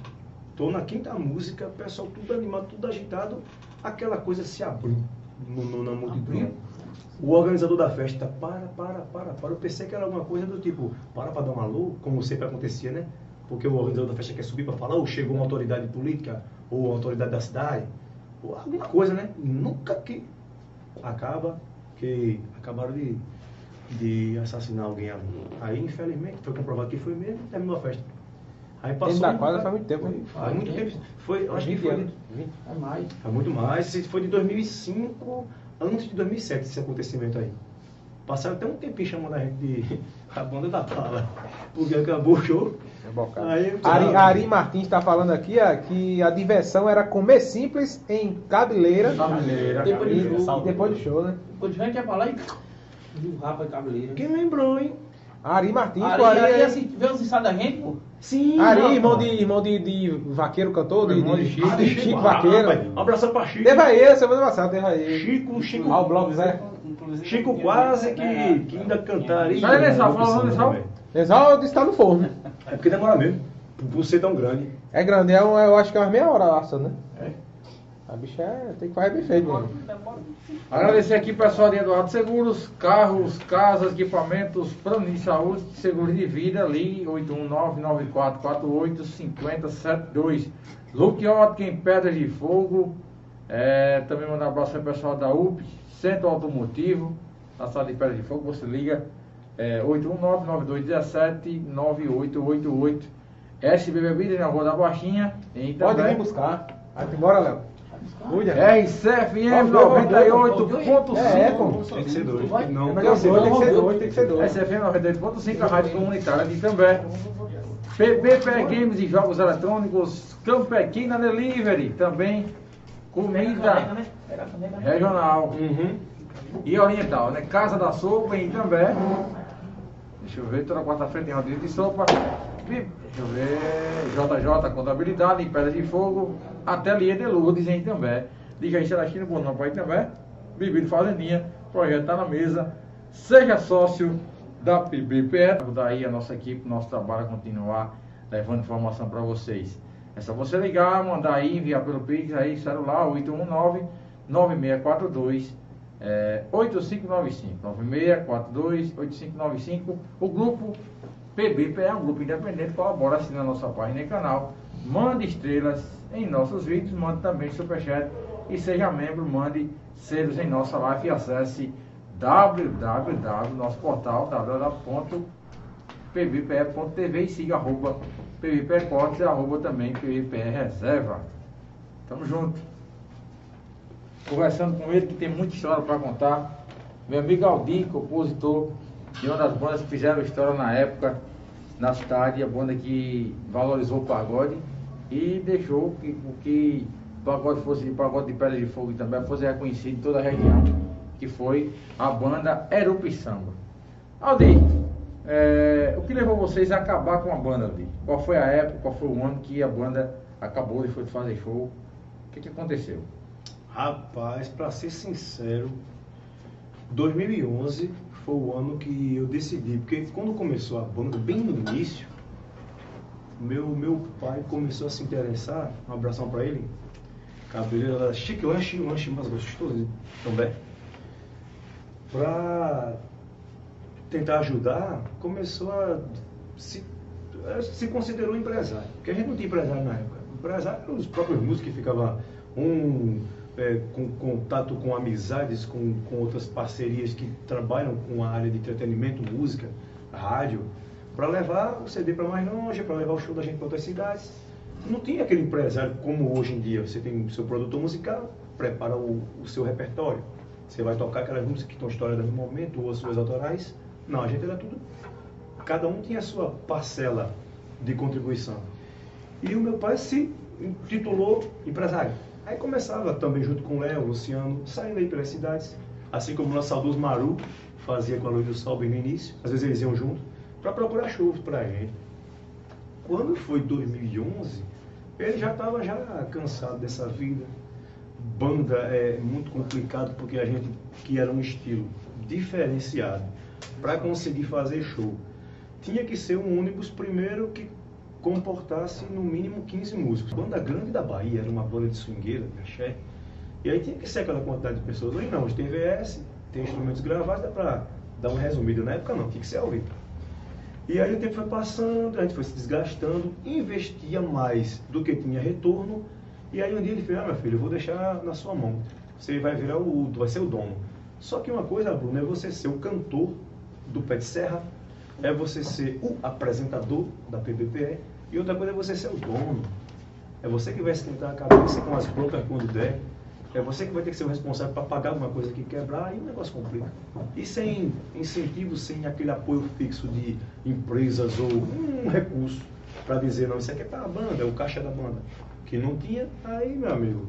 tô na quinta música, pessoal tudo animado, tudo agitado, aquela coisa se abriu no, no- na multidão. O organizador da festa, para, para, para, para. Eu pensei que era alguma coisa do tipo, para para dar um alô, como sempre acontecia, né? Porque o organizador da festa quer subir para falar, ou chegou uma autoridade política, ou uma autoridade da cidade, alguma coisa, né? Nunca que acaba que acabaram de, de assassinar alguém ali. Aí, infelizmente, foi comprovado que foi mesmo, terminou a festa. Aí Dentro passou. da quadra faz muito tempo, hein? Faz muito tempo. Foi, acho que 20 foi, de, É mais. foi muito mais. Foi de 2005, antes de 2007, esse acontecimento aí. Passaram até um tempinho chamando a gente de a banda da bala. Porque acabou o show. Aí, Ari, Ari Martins está falando aqui ó, que a diversão era comer simples em cabeleira Cabeleira, Depois e, do show. e depois do show, né? Depois que é pra lá e. E o rapa e cabeleira. Quem lembrou, hein? Ari Martins, Ari, pô, Ari, Ari, é- assim, vê os ensaios da gente, pô. Sim. Ari, rapaz. irmão de, irmão de, de vaqueiro cantor, de, Irmão de, de Chico. de Chico, Chico Vaqueiro. Um abraço pra Chico. Teve aí, semana passada, teve aí. Chico, Chico. Ah, o Zé. Inclusive, Chico quase que, é, que ainda cantaria. Sai, Nessal, fala, Nessal. também. Exal disse que tá no forno. É porque demora mesmo. Por ser tão grande. É grande, é um, eu acho que é umas meia hora lá, né? A bicha é, tem que fazer bem feito, mano. Agradecer aqui pessoal de Eduardo Seguros, carros, casas, equipamentos, plano de saúde, seguro de vida, ali 819-9448-5072. Luke em Pedras de Fogo. É, também mandar um abraço para o pessoal da UP, Centro Automotivo, na sala de Pedras de Fogo, você liga é, 819-9217-9888. SB Bebidas na Rua da Baixinha, em Pode Itambé. vir buscar. Vai embora, Léo. Cuida. RCFM Vamos, vamos, 98.5. É. Tem que ser dois. Não. É melhor ser dois, tem que ser dois, tem que ser dois. SFM 98.5, a rádio comunitária de Itambé. PBPE Games e Jogos Eletrônicos, Campequina Delivery, também comida regional Uhum. e oriental, né? Casa da Sopa em Itambé. Deixa eu ver, toda quarta-feira tem rodízio de sopa. Deixa eu ver, JJ Contabilidade em Pedra de Fogo, Ateliê de Lourdes em Itambé. Liga aí, será aqui no Bonão para Itambé. Bebida Fazendinha, projeto está na mesa. Seja sócio da PBPE. Daí a nossa equipe, nosso trabalho a continuar levando informação para vocês. É só você ligar, mandar aí, enviar pelo Pix aí, celular 819 9642 é, 8595 9642 8595 o grupo PBP é um grupo independente colabora assim na nossa página e canal. Mande estrelas em nossos vídeos mande também superchat. E seja membro mande selos em nossa live e acesse www nosso portal www.pbpe.tv e siga arroba PBPE Cortes e arroba também PBPE Reserva tamo junto conversando com ele, que tem muita história para contar. Meu amigo Aldir, compositor de uma das bandas que fizeram história na época na cidade, a banda que valorizou o pagode e deixou que o que o pagode fosse de pagode de pedra de fogo também fosse reconhecido em toda a região, que foi a banda Erupi Samba. Aldir, é, o que levou vocês a acabar com a banda ali? Qual foi a época, qual foi o ano que a banda acabou e foi fazer show? O que, que aconteceu? Rapaz, pra ser sincero, 2011 foi o ano que eu decidi, porque quando começou a banda, bem no início, meu, meu pai começou a se interessar, um abração pra ele, cabeleiro era chique lanche, um lanche mais gostoso também. Pra tentar ajudar, começou a se, se considerou empresário, porque a gente não tinha empresário na época. Empresário eram os próprios músicos que ficavam um é, com contato com amizades, com, com outras parcerias que trabalham com a área de entretenimento, música, rádio, para levar o CD para mais longe, para levar o show da gente para outras cidades. Não tinha aquele empresário como hoje em dia. Você tem o seu produtor musical, prepara o, o seu repertório. Você vai tocar aquelas músicas que estão estouradas no momento, ou as suas autorais. Não, a gente era tudo. Cada um tinha a sua parcela de contribuição. E o meu pai se titulou empresário. Aí começava também junto com o Léo, Luciano, saindo aí pelas cidades. Assim como o nosso saudoso Maru fazia com a Luz do Sol bem no início. Às vezes eles iam junto para procurar shows pra gente. Quando foi 2011, ele já estava já cansado dessa vida. Banda é muito complicado porque a gente que era um estilo diferenciado para conseguir fazer show. Tinha que ser um ônibus primeiro que comportasse no mínimo 15 músicos. Banda grande da Bahia, era uma banda de swingueira, de axé. E aí tinha que ser aquela quantidade de pessoas. Hoje não, hoje tem VS, tem instrumentos gravados, dá para dar uma resumida. Na época não, tinha que ser ao vivo. E aí o tempo foi passando, a gente foi se desgastando, investia mais do que tinha retorno. E aí um dia ele falou, ah meu filho, eu vou deixar na sua mão. Você vai virar o, vai ser o dono. Só que uma coisa, Bruno, é você ser o cantor do Pé de Serra, é você ser o apresentador da PBPE e outra coisa é você ser o dono. É você que vai esquentar a cabeça com as broncas quando der. É você que vai ter que ser o responsável para pagar alguma coisa que quebrar e o negócio complica. E sem incentivo, sem aquele apoio fixo de empresas ou um recurso para dizer, não, isso aqui é para a banda, é o caixa da banda. Que não tinha, aí, meu amigo,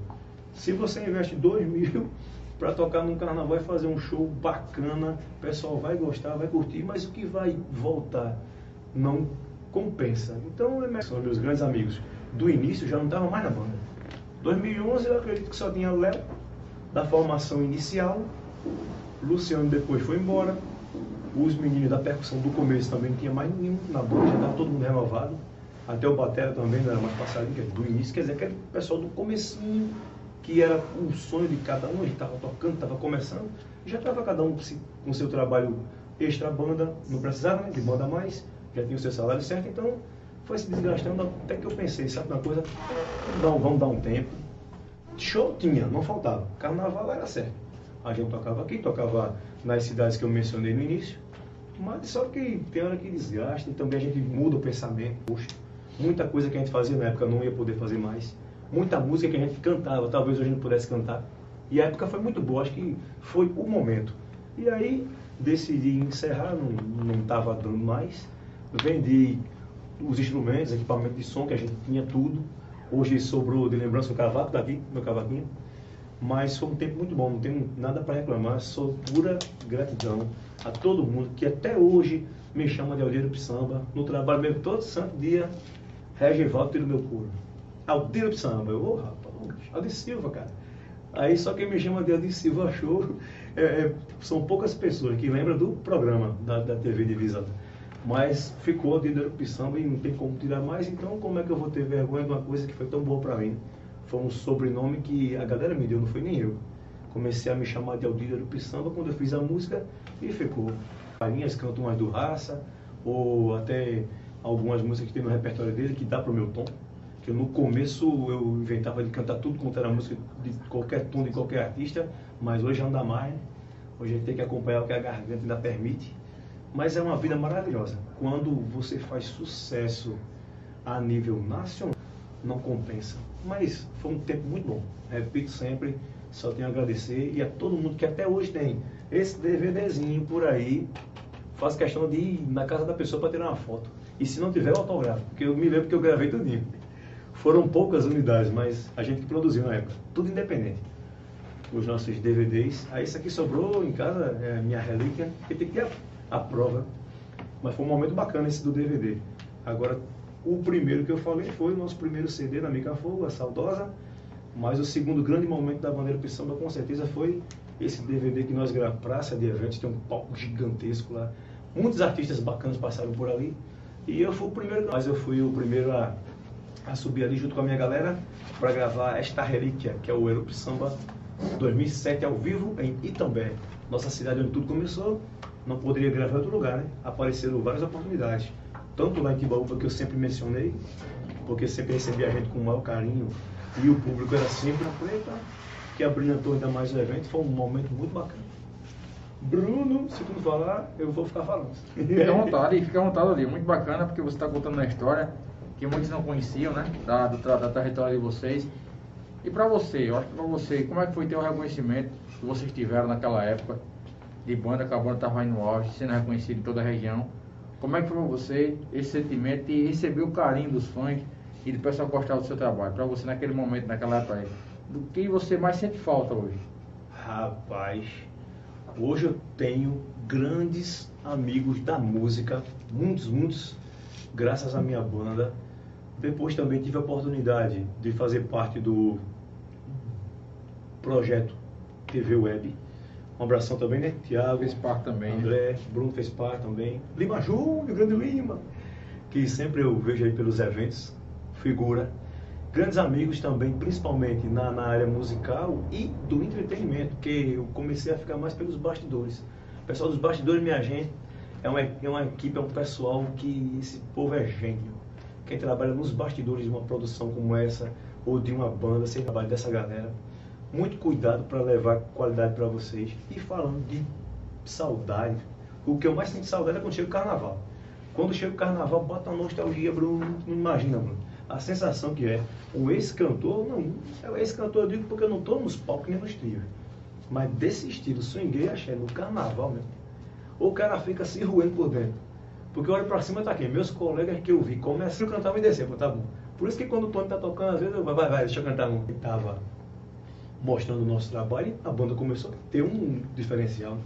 se você investe dois mil para tocar num carnaval e fazer um show bacana, o pessoal vai gostar, vai curtir, mas o que vai voltar não compensa. Então, são meus grandes amigos do início, já não estavam mais na banda. 2011 eu acredito que só tinha Léo, da formação inicial, Luciano depois foi embora, os meninos da percussão do começo também não tinha mais nenhum na banda, já estava todo mundo renovado. Até o Batera também não era mais que é do início, quer dizer, aquele pessoal do comecinho que era um sonho de cada um, gente estava tocando, estava começando, já estava cada um com o seu trabalho extra banda, não precisava né, de banda mais, já tinha o seu salário certo, então foi se desgastando até que eu pensei, sabe uma coisa, vamos, vamos dar um tempo. Show tinha, não faltava. Carnaval era certo. A gente tocava aqui, tocava nas cidades que eu mencionei no início, mas só que tem hora que desgasta e também a gente muda o pensamento. Poxa, muita coisa que a gente fazia na época não ia poder fazer mais muita música que a gente cantava, talvez hoje não pudesse cantar. E a época foi muito boa, acho que foi o momento. E aí decidi encerrar, não estava dando mais. Vendi os instrumentos, equipamento de som, que a gente tinha tudo. Hoje sobrou de lembrança o cavaco daqui, meu cavaquinho. Mas foi um tempo muito bom, não tenho nada para reclamar, sou pura gratidão a todo mundo que até hoje me chama de Aldeiro Pissamba, no trabalho mesmo todo santo dia, Regivaldo tira o meu couro. Aldeiro de Samba. Eu, ô, oh, rapaz, Aldir Silva, cara. Aí só quem me chama de Aldir Silva achou. É, é, são poucas pessoas que lembram do programa da, da TV Divisa. Mas ficou Aldir de e não tem como tirar mais, então como é que eu vou ter vergonha de uma coisa que foi tão boa para mim? Foi um sobrenome que a galera me deu, não foi nem eu. Comecei a me chamar de Aldir de Samba quando eu fiz a música e ficou. Farinhas cantam umas do Raça, ou até algumas músicas que tem no repertório dele que dá pro meu tom que no começo eu inventava de cantar tudo quanto era música de qualquer tom de qualquer artista, mas hoje anda mais. Hoje a gente tem que acompanhar o que a garganta ainda permite. Mas é uma vida maravilhosa. Quando você faz sucesso a nível nacional, não compensa. Mas foi um tempo muito bom. Repito sempre, só tenho a agradecer e a todo mundo que até hoje tem esse DVDzinho por aí. Faço questão de ir na casa da pessoa para tirar uma foto. E se não tiver, o autógrafo, porque eu me lembro que eu gravei tudinho. Foram poucas unidades, mas a gente que produziu na época, tudo independente. Os nossos DVDs. Aí isso aqui sobrou em casa, é minha relíquia, que tem que ter a, a prova. Mas foi um momento bacana esse do DVD. Agora, o primeiro que eu falei foi o nosso primeiro CD na Mica Fogo, a Saudosa. Mas o segundo grande momento da Bandeira pro Samba, com certeza, foi esse DVD que nós gravamos, Praça de Eventos, tem um palco gigantesco lá. Muitos artistas bacanas passaram por ali. E eu fui o primeiro, mas eu fui o primeiro a, a subir ali junto com a minha galera para gravar esta relíquia, que é o Erup Samba 2007 ao vivo em Itambé, nossa cidade onde tudo começou. Não poderia gravar em outro lugar, né? Apareceram várias oportunidades. Tanto lá em Timbaúba, que eu sempre mencionei, porque sempre recebi a gente com o maior carinho e o público era sempre preta, que abrilhantou ainda mais o evento. Foi um momento muito bacana. Bruno, se tu não falar, eu vou ficar falando. Fica à vontade, fica à vontade ali. Muito bacana porque você está contando uma história que muitos não conheciam, né? Da, do, da trajetória de vocês. E para você, eu acho que para você, como é que foi ter o reconhecimento que vocês tiveram naquela época de banda, que a banda estava no auge, sendo reconhecida em toda a região? Como é que foi para você esse sentimento de receber o carinho dos fãs e do pessoal gostar do seu trabalho? Para você naquele momento, naquela época aí, do que você mais sente falta hoje? Rapaz, hoje eu tenho grandes amigos da música, muitos, muitos, graças à minha banda. Depois também tive a oportunidade de fazer parte do projeto TV Web. Um abração também, né? Tiago, Fez parte também, né? André, Bruno fez parte também. Lima Júnior, Grande Lima, que sempre eu vejo aí pelos eventos, figura. Grandes amigos também, principalmente na, na área musical e do entretenimento, que eu comecei a ficar mais pelos bastidores. O pessoal dos bastidores, minha gente, é uma, é uma equipe, é um pessoal que esse povo é gênio. Quem trabalha nos bastidores de uma produção como essa, ou de uma banda, sem trabalho dessa galera, muito cuidado para levar qualidade para vocês. E falando de saudade, o que eu mais sinto saudade é quando chega o carnaval. Quando chega o carnaval, bota uma nostalgia, Bruno, não imagina, Bruno. A sensação que é, o ex-cantor, não, é o ex-cantor eu digo porque eu não estou nos palcos nem nos trios. Mas desse estilo, swinguei, achei, no carnaval mesmo. O cara fica se roendo por dentro. Porque olha pra cima tá aqui, meus colegas que eu vi começam a cantar e descer, tá bom. Por isso que quando o Tony tá tocando, às vezes eu vai, vai, vai, deixa eu cantar um. Ele tava mostrando o nosso trabalho e a banda começou a ter um diferencial.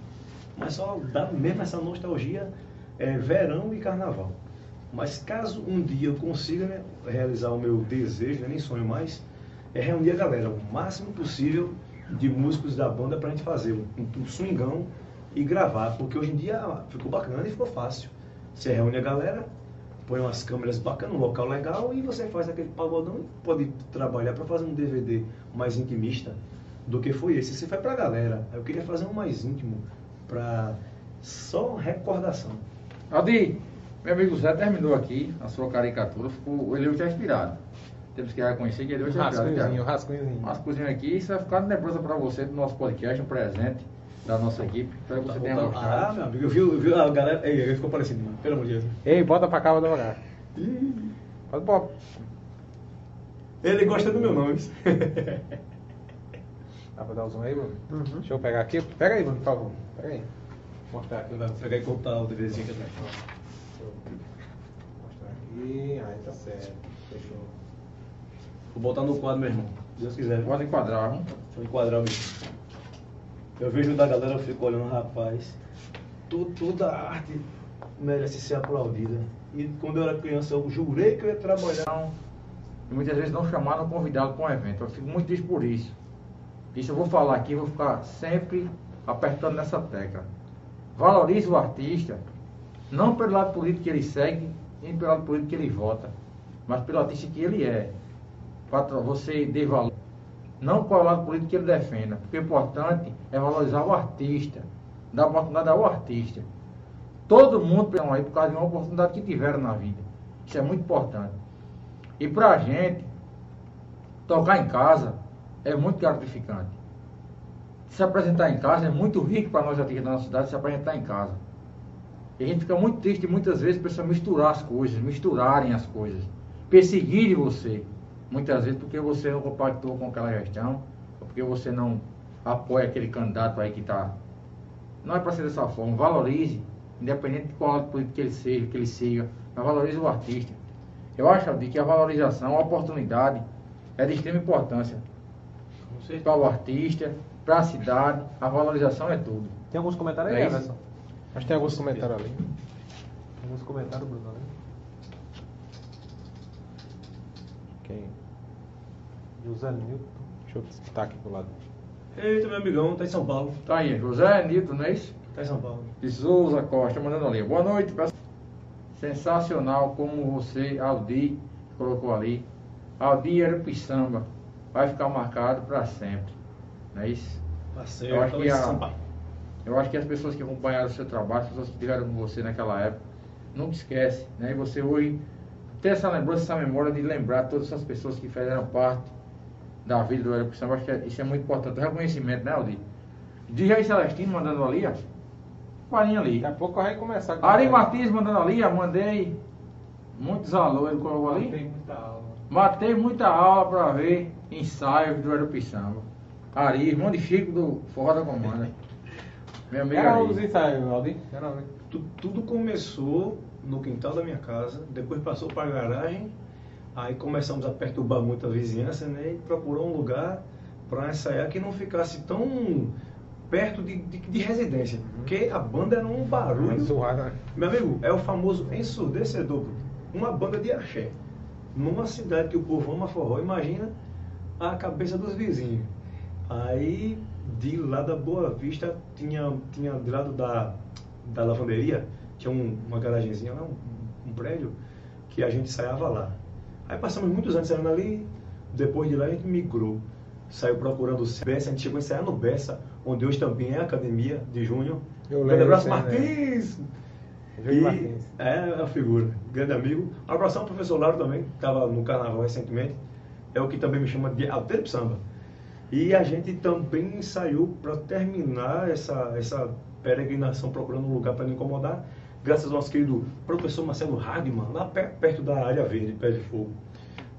Mas só dá mesmo essa nostalgia é, verão e carnaval. Mas caso um dia eu consiga né, realizar o meu desejo, né, nem sonho mais, é reunir a galera o máximo possível de músicos da banda pra gente fazer um, um swingão e gravar, porque hoje em dia ficou bacana e ficou fácil. Você reúne a galera, põe umas câmeras bacanas, um local legal e você faz aquele pagodão e pode trabalhar para fazer um DVD mais intimista do que foi esse. Esse foi pra galera. Eu queria fazer um mais íntimo para só recordação. Aldi, meu amigo Zé terminou aqui a sua caricatura, ficou, ele está inspirado. Temos que reconhecer que ele Um hoje é inspirado. rascunhozinho, um rascunhozinho. Um rascunhozinho aqui, isso vai ficar de lembrança para você do nosso podcast, um presente da nossa equipe. Espero que você tenha Ah, gostado. meu amigo, eu vi, eu vi a galera. Ei, ele ficou parecendo, mano. Pelo amor de Deus. Ei, bota pra cá, bota pra cá. Pode pôr. Ele gosta do meu nome. Dá pra dar o zoom aí, Bruno? Uhum. Deixa eu pegar aqui. Pega aí, Bruno, por favor. Pega aí. Mostrar aqui, vai pegar e cortar o DVzinho aqui atrás. Deixa eu mostrar aqui. Aí tá certo. Fechou. Vou botar no quadro, meu irmão. Se Deus quiser. Pode enquadrar, vamos? Deixa eu enquadrar o bicho. Eu vejo da galera, eu fico olhando, rapaz. tu- Toda arte merece ser aplaudida. E quando eu era criança, eu jurei que eu ia trabalhar. E muitas vezes não chamaram convidado para um evento. Eu fico muito triste por isso. Isso eu vou falar aqui, vou ficar sempre apertando nessa tecla. Valorize o artista, não pelo lado político que ele segue, nem pelo lado político que ele vota, mas pelo artista que ele é. Para você dê valor. Não qual é o lado político que ele defenda. Porque o importante é valorizar o artista, dar oportunidade ao artista. Todo mundo estão aí por causa de uma oportunidade que tiveram na vida. Isso é muito importante. E pra gente, tocar em casa é muito gratificante. Se apresentar em casa é muito rico para nós artistas da nossa cidade se apresentar em casa. E a gente fica muito triste muitas vezes pessoas misturar as coisas, misturarem as coisas, perseguirem você. Muitas vezes porque você não compactou com aquela gestão, ou porque você não apoia aquele candidato aí que está. Não é para ser dessa forma. Valorize, independente de qual lado político que ele seja, que ele siga, mas valorize o artista. Eu acho, Aldir, que a valorização, a oportunidade é de extrema importância. Para o artista, para a cidade, a valorização é tudo. Tem alguns comentários É aí? Everson? Acho que tem alguns comentários ali. Nos comentários, Bruno. né? Quem? José Newton. Deixa eu escutar aqui pro lado. Eita, meu amigão, tá em São Paulo. Tá aí, José Nito, não é isso? Tá em São Paulo. de Souza Costa, mandando ali. Boa noite, pessoal. Sensacional como você, Aldi, colocou ali. Aldi era Piçamba. Vai ficar marcado para sempre. Não é isso? Parceiro, Eu acho que em a- São Paulo. Eu acho que as pessoas que acompanharam o seu trabalho, as pessoas que estiveram com você naquela época, nunca esquece, né? E você hoje ter essa lembrança, essa memória de lembrar todas essas pessoas que fizeram parte da vida do Hélio Samba. Acho que isso é muito importante. O reconhecimento, né, Aldi? De Rei Celestino mandando ali, ó. Farinha ali. Daqui a pouco vai começar. com- Ari Martins mandando ali, ó, mandei muitos alô, ele colocou ali. Tem muita aula. Matei muita aula para ver ensaios do Aeropiçamba. Ari, irmão de Chico do Forró da Comanda. Meu amigo Era Ari. os ensaios, Aldi? Era, né? Tu- Tudo começou no quintal da minha casa, depois passou para a garagem, aí começamos a perturbar muito a vizinhança, né? E procurou um lugar para ensaiar que não ficasse tão perto de, de- de residência, porque a banda era um barulho. Zoado, né? Meu amigo, é o famoso ensurdecedor. Uma banda de axé. Numa cidade que o povo ama forró, imagina a cabeça dos vizinhos. Aí, de lá da Boa Vista, tinha, tinha do lado da, da lavanderia, tinha um- uma garagenzinha lá, um, um prédio, que a gente ensaiava lá. Aí passamos muitos anos ensaiando ali, depois de lá a gente migrou. Saiu procurando o Bessa, a gente chegou a ensaiar no Bessa, onde hoje também é a academia de junho. Eu lembro abraço, né? Martins! E. É a figura, grande amigo. Um abração ao professor Lauro também, que estava no carnaval recentemente. É o que também me chama de Alteiro Samba. E a gente também ensaiou para terminar essa, essa peregrinação procurando um lugar para não incomodar, graças ao nosso querido professor Marcelo Hagman, lá per- perto da área verde, Pé de Fogo.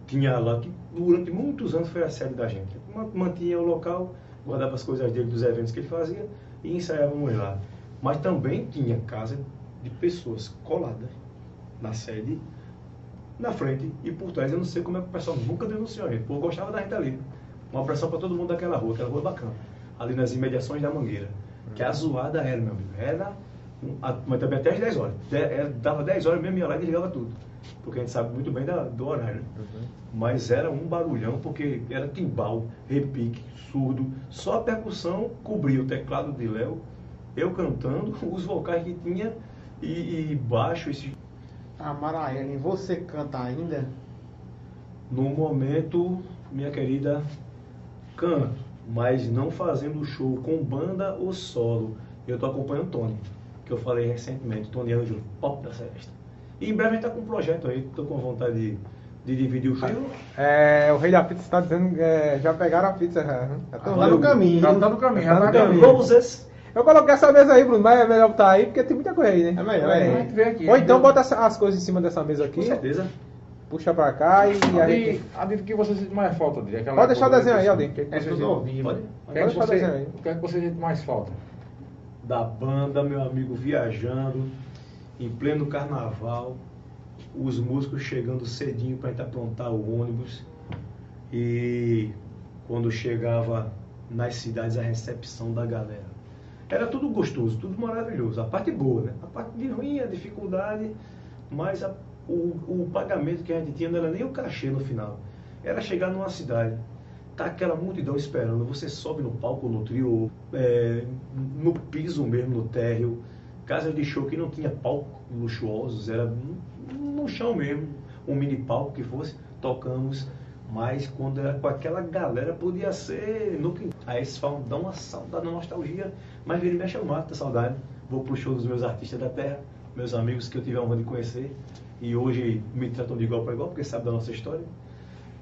Tinha lá, que durante muitos anos foi a sede da gente. Ma- Mantinha o local, guardava as coisas dele dos eventos que ele fazia e ensaiávamos lá. Mas também tinha casa de pessoas coladas na sede, na frente e por trás. Eu não sei como é que o pessoal nunca denunciou a gente, porque gostava da gente ali. Uma pressão para todo mundo daquela rua, aquela rua bacana. Ali nas imediações da Mangueira. Que a zoada era, meu amigo. Era, mas também até às 10 horas. De- era- dava 10 horas mesmo, ia lá e desligava tudo. Porque a gente sabe muito bem da- do horário. né? Mas era um barulhão, porque era timbal, repique, surdo. Só a percussão cobria o teclado de Léo, eu cantando, os vocais que tinha e, e baixo. Esse... A Maraela, você canta ainda? No momento, minha querida, canto, mas não fazendo show com banda ou solo. Eu tô acompanhando o Tony, que eu falei recentemente, Tony Anjo, pop da Celeste. E em breve a gente tá com um projeto aí, tô com vontade de, de dividir o show. É, o rei da pizza está dizendo que é, já pegaram a pizza já. né? Já Tá lá no caminho. Já tá no caminho, já Tá tá no caminho. Roses. Eu coloquei essa mesa aí, Bruno, mas é melhor botar aí porque tem muita coisa aí, né? É melhor, é. A gente vê aqui, Ou então bota as coisas em cima dessa mesa aqui, Com certeza. puxa pra cá e a Aldi, gente... Aldi, o que você sente mais falta? Aquela Pode deixar o desenho aí, que- Aldi. O que, que É tudo ao vivo. Pode? o que, é Pode deixar o desenho aí. o que é que você sente mais falta? Da banda, meu amigo viajando, em pleno carnaval, os músicos chegando cedinho para aprontar o ônibus e quando chegava nas cidades a recepção da galera. Era tudo gostoso, tudo maravilhoso. A parte boa, né? A parte de ruim, a dificuldade, mas a- o, o pagamento que a gente tinha não era nem o cachê no final. Era chegar numa cidade, tá aquela multidão esperando, você sobe no palco, no trio, é, no piso mesmo, no térreo, casa de show que não tinha palco luxuosos, era no, chão mesmo, um mini palco que fosse, tocamos, mas quando era com aquela galera podia ser no quintal. Aí eles falam, dá uma saudade, uma nostalgia, mas e mexe eu mato da saudade. Vou pro show dos meus artistas da terra, meus amigos que eu tive a honra de conhecer, e hoje me tratam de igual para igual, porque sabem da nossa história.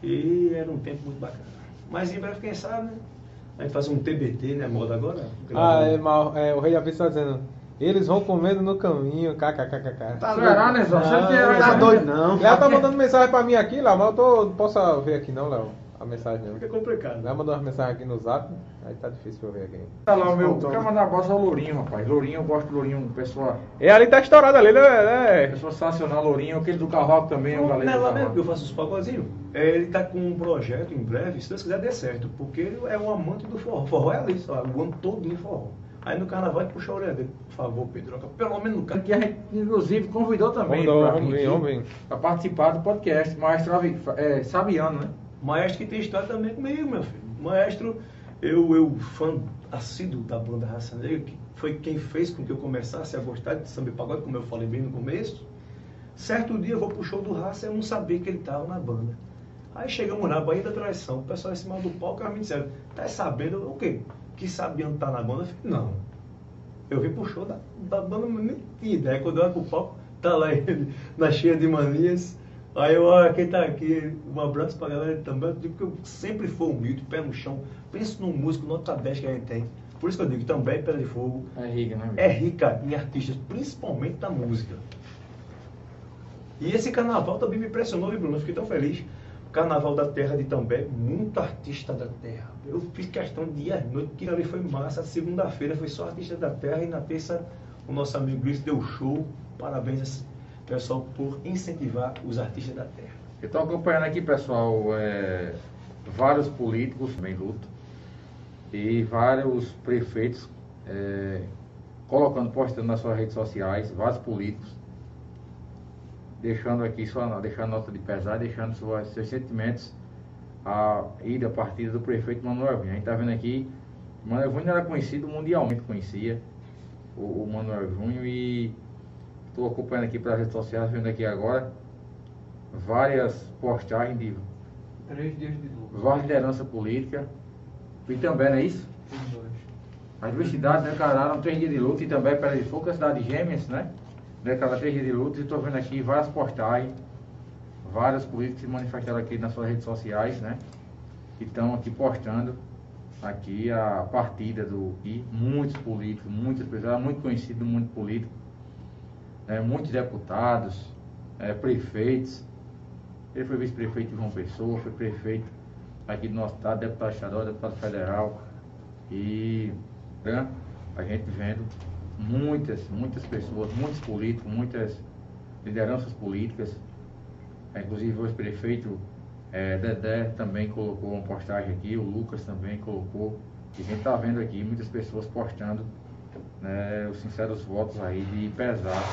E era um tempo muito bacana. Mas em breve, quem sabe, né? A gente faz um TBT, né? Moda agora. Ah, é, mal, é, o rei da pizza está dizendo, eles vão comendo no caminho, kkkk. Tá Será, né, Zó? Não, tá doido não. Léo tá mandando mensagem pra mim aqui, Léo, mas eu tô, não posso ver aqui não, Léo, a mensagem não. Fica complicado. Léo mandou uma mensagem aqui no zap, aí tá difícil pra eu ver aqui. Tá lá o meu. Um abraço ao Lourinho, rapaz. Lourinho, eu gosto do Lourinho, pessoa, E ali tá estourado ali, né? pessoa sensacional, Lourinho. Aquele do cavalo também, o Não, galera é lá mesmo que eu faço os pagodinhos. É, Ele tá com um projeto em breve, se Deus quiser dê certo, porque ele é um amante do forró. Forró é ali, só, o ano todinho forró. Aí no carnaval ele puxou a orelha dele, por favor, Pedroca, pelo menos no Que carnaval. a gente, inclusive, convidou também Convidou, para vamos vir, vamos vir. participar do podcast. Maestro é, Sabiano, né? Maestro que tem história também comigo, meu filho. Maestro, eu, eu fã assíduo da banda Raça Negra, que foi quem fez com que eu começasse a gostar de samba e pagode, como eu falei bem no começo. Certo dia eu vou pro show do Raça e eu não sabia que ele estava na banda. Aí chegamos na Bahia da Traição, o pessoal em cima do palco, eles me disseram, tá sabendo o quê? Que Sabiano tá na banda? Eu falei, não. Eu vim pro show da, da banda, nem tinha ideia. Quando eu olho pro palco, tá lá ele, na cheia de manias. Aí eu, olha, quem tá aqui, um abraço pra galera também. Eu digo que eu sempre fui humilde, pé no chão. Penso num músico, nota 10 que a gente tem. Por isso que eu digo, também Pedra de Fogo É rica, né? é rica em artistas, principalmente da música. E esse carnaval também me impressionou, viu, Bruno? Eu fiquei tão feliz. Carnaval da Terra de També, muito artista da terra. Eu fiz questão de ir à noite, que ali foi massa. Segunda-feira foi só artista da terra e na terça o nosso amigo Luiz deu show. Parabéns, pessoal, por incentivar os artistas da terra. Estou acompanhando aqui, pessoal, é, vários políticos em luta e vários prefeitos é, colocando, postando nas suas redes sociais, vários políticos, deixando aqui sua deixando nota de pesar, deixando seus sentimentos a ida, a partida do prefeito Manuel Vinha. A gente está vendo aqui, Manuel Vinha era conhecido mundialmente, conhecia o, o Manuel Júnior e estou acompanhando aqui pelas redes sociais, vendo aqui agora várias postagens de Três dias de luta. várias lideranças políticas. E também, não é isso? As duas cidades declararam três dias de luta e também Pera de Fogo, a cidade de Gêmeas, né? Declararam três dias de luta e estou vendo aqui várias postagens, vários políticos se manifestaram aqui nas suas redes sociais, né? Que estão aqui postando aqui a partida do e muitos políticos, muitas pessoas, muito conhecido do mundo político, né? muitos deputados, eh, prefeitos. Ele foi vice-prefeito de João Pessoa, foi prefeito aqui do nosso estado, deputado estadual, deputado federal. E né, a gente vendo muitas, muitas pessoas, muitos políticos, muitas lideranças políticas, eh, inclusive o ex-prefeito eh, Dedé também colocou uma postagem aqui, o Lucas também colocou. E a gente está vendo aqui muitas pessoas postando né, os sinceros votos aí de pesar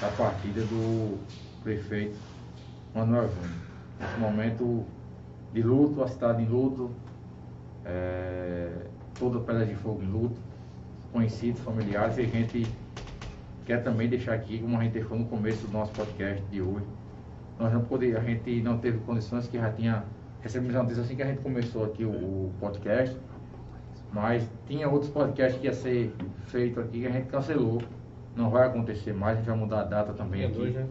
da partida do prefeito Manuel Júnior. Nesse momento de luto, a cidade em luto, é, toda Pedra de Fogo em luto, conhecidos, familiares, e a gente quer também deixar aqui, como a gente deixou no começo do nosso podcast de hoje, nós não poder, a gente não teve condições que já tinha, recebemos a notícia assim que a gente começou aqui o, o podcast, mas tinha outros podcasts que ia ser feito aqui que a gente cancelou. Não vai acontecer mais, a gente vai mudar a data também Tinha aqui. dois, né?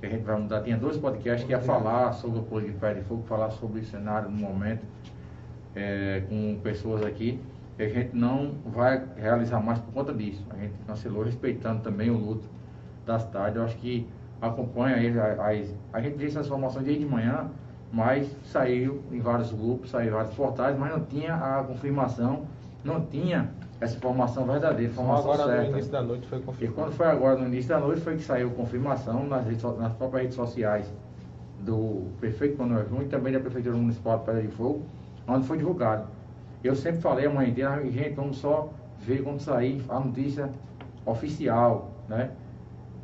Que a gente vai mudar. Tinha dois podcasts que ia falar sobre o político de Pé de Fogo, falar sobre o cenário no momento, é, com pessoas aqui. E a gente não vai realizar mais por conta disso. A gente cancelou, respeitando também o luto da cidade. Eu acho que acompanha aí as, as- a gente disse essa informação desde de manhã, mas saiu em vários grupos, saiu em vários portais, mas não tinha a confirmação, não tinha essa informação verdadeira, informação agora certa. no início da noite foi E confirmado. quando foi agora no início da noite foi que saiu confirmação nas, redes nas próprias redes sociais do prefeito Manuel Júnior e também da Prefeitura Municipal de Pedra de Fogo, onde foi divulgado. Eu sempre falei a manhã inteira, gente, vamos só ver quando sair a notícia oficial, né?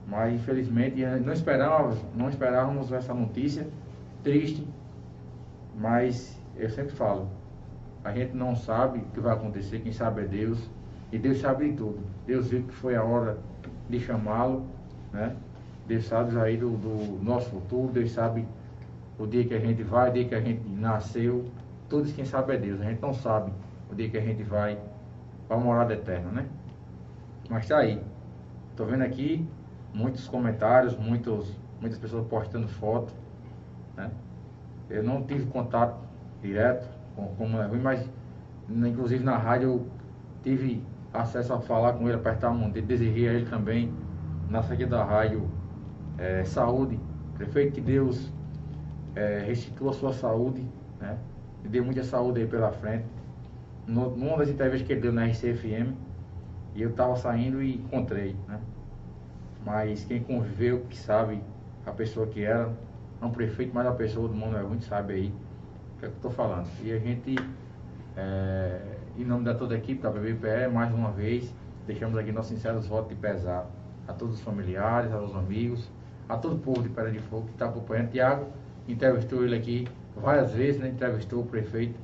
Mas infelizmente não esperávamos, não esperávamos essa notícia triste, mas eu sempre falo, a gente não sabe o que vai acontecer, quem sabe é Deus, e Deus sabe de tudo. Deus viu que foi a hora de chamá-lo, né? Deus sabe aí do, do nosso futuro, Deus sabe o dia que a gente vai, o dia que a gente nasceu, todos quem sabe é Deus. A gente não sabe o dia que a gente vai para a morada eterna, né? Mas tá aí. Tô vendo aqui muitos comentários, muitos, muitas pessoas postando foto, né? Eu não tive contato direto com, com o Manuel Rui, mas inclusive na rádio eu tive acesso a falar com ele, apertar a mão dele, desejei a ele também, na saída da rádio, eh, saúde. Prefeito, que Deus eh, restitua a sua saúde, né? E dê muita saúde aí pela frente. No, numa das entrevistas que ele deu na RCFM, e eu estava saindo e encontrei, né? Mas quem conviveu, que sabe a pessoa que era, não o prefeito, mas a pessoa do Manuel Júnior sabe aí o que é que eu estou falando. E a gente, é, em nome da toda a equipe da BBPE, mais uma vez, deixamos aqui nossos sinceros votos de pesar a todos os familiares, aos amigos, a todo o povo de Pedra de Fogo que está acompanhando. Tiago entrevistou ele aqui várias vezes, né? entrevistou o prefeito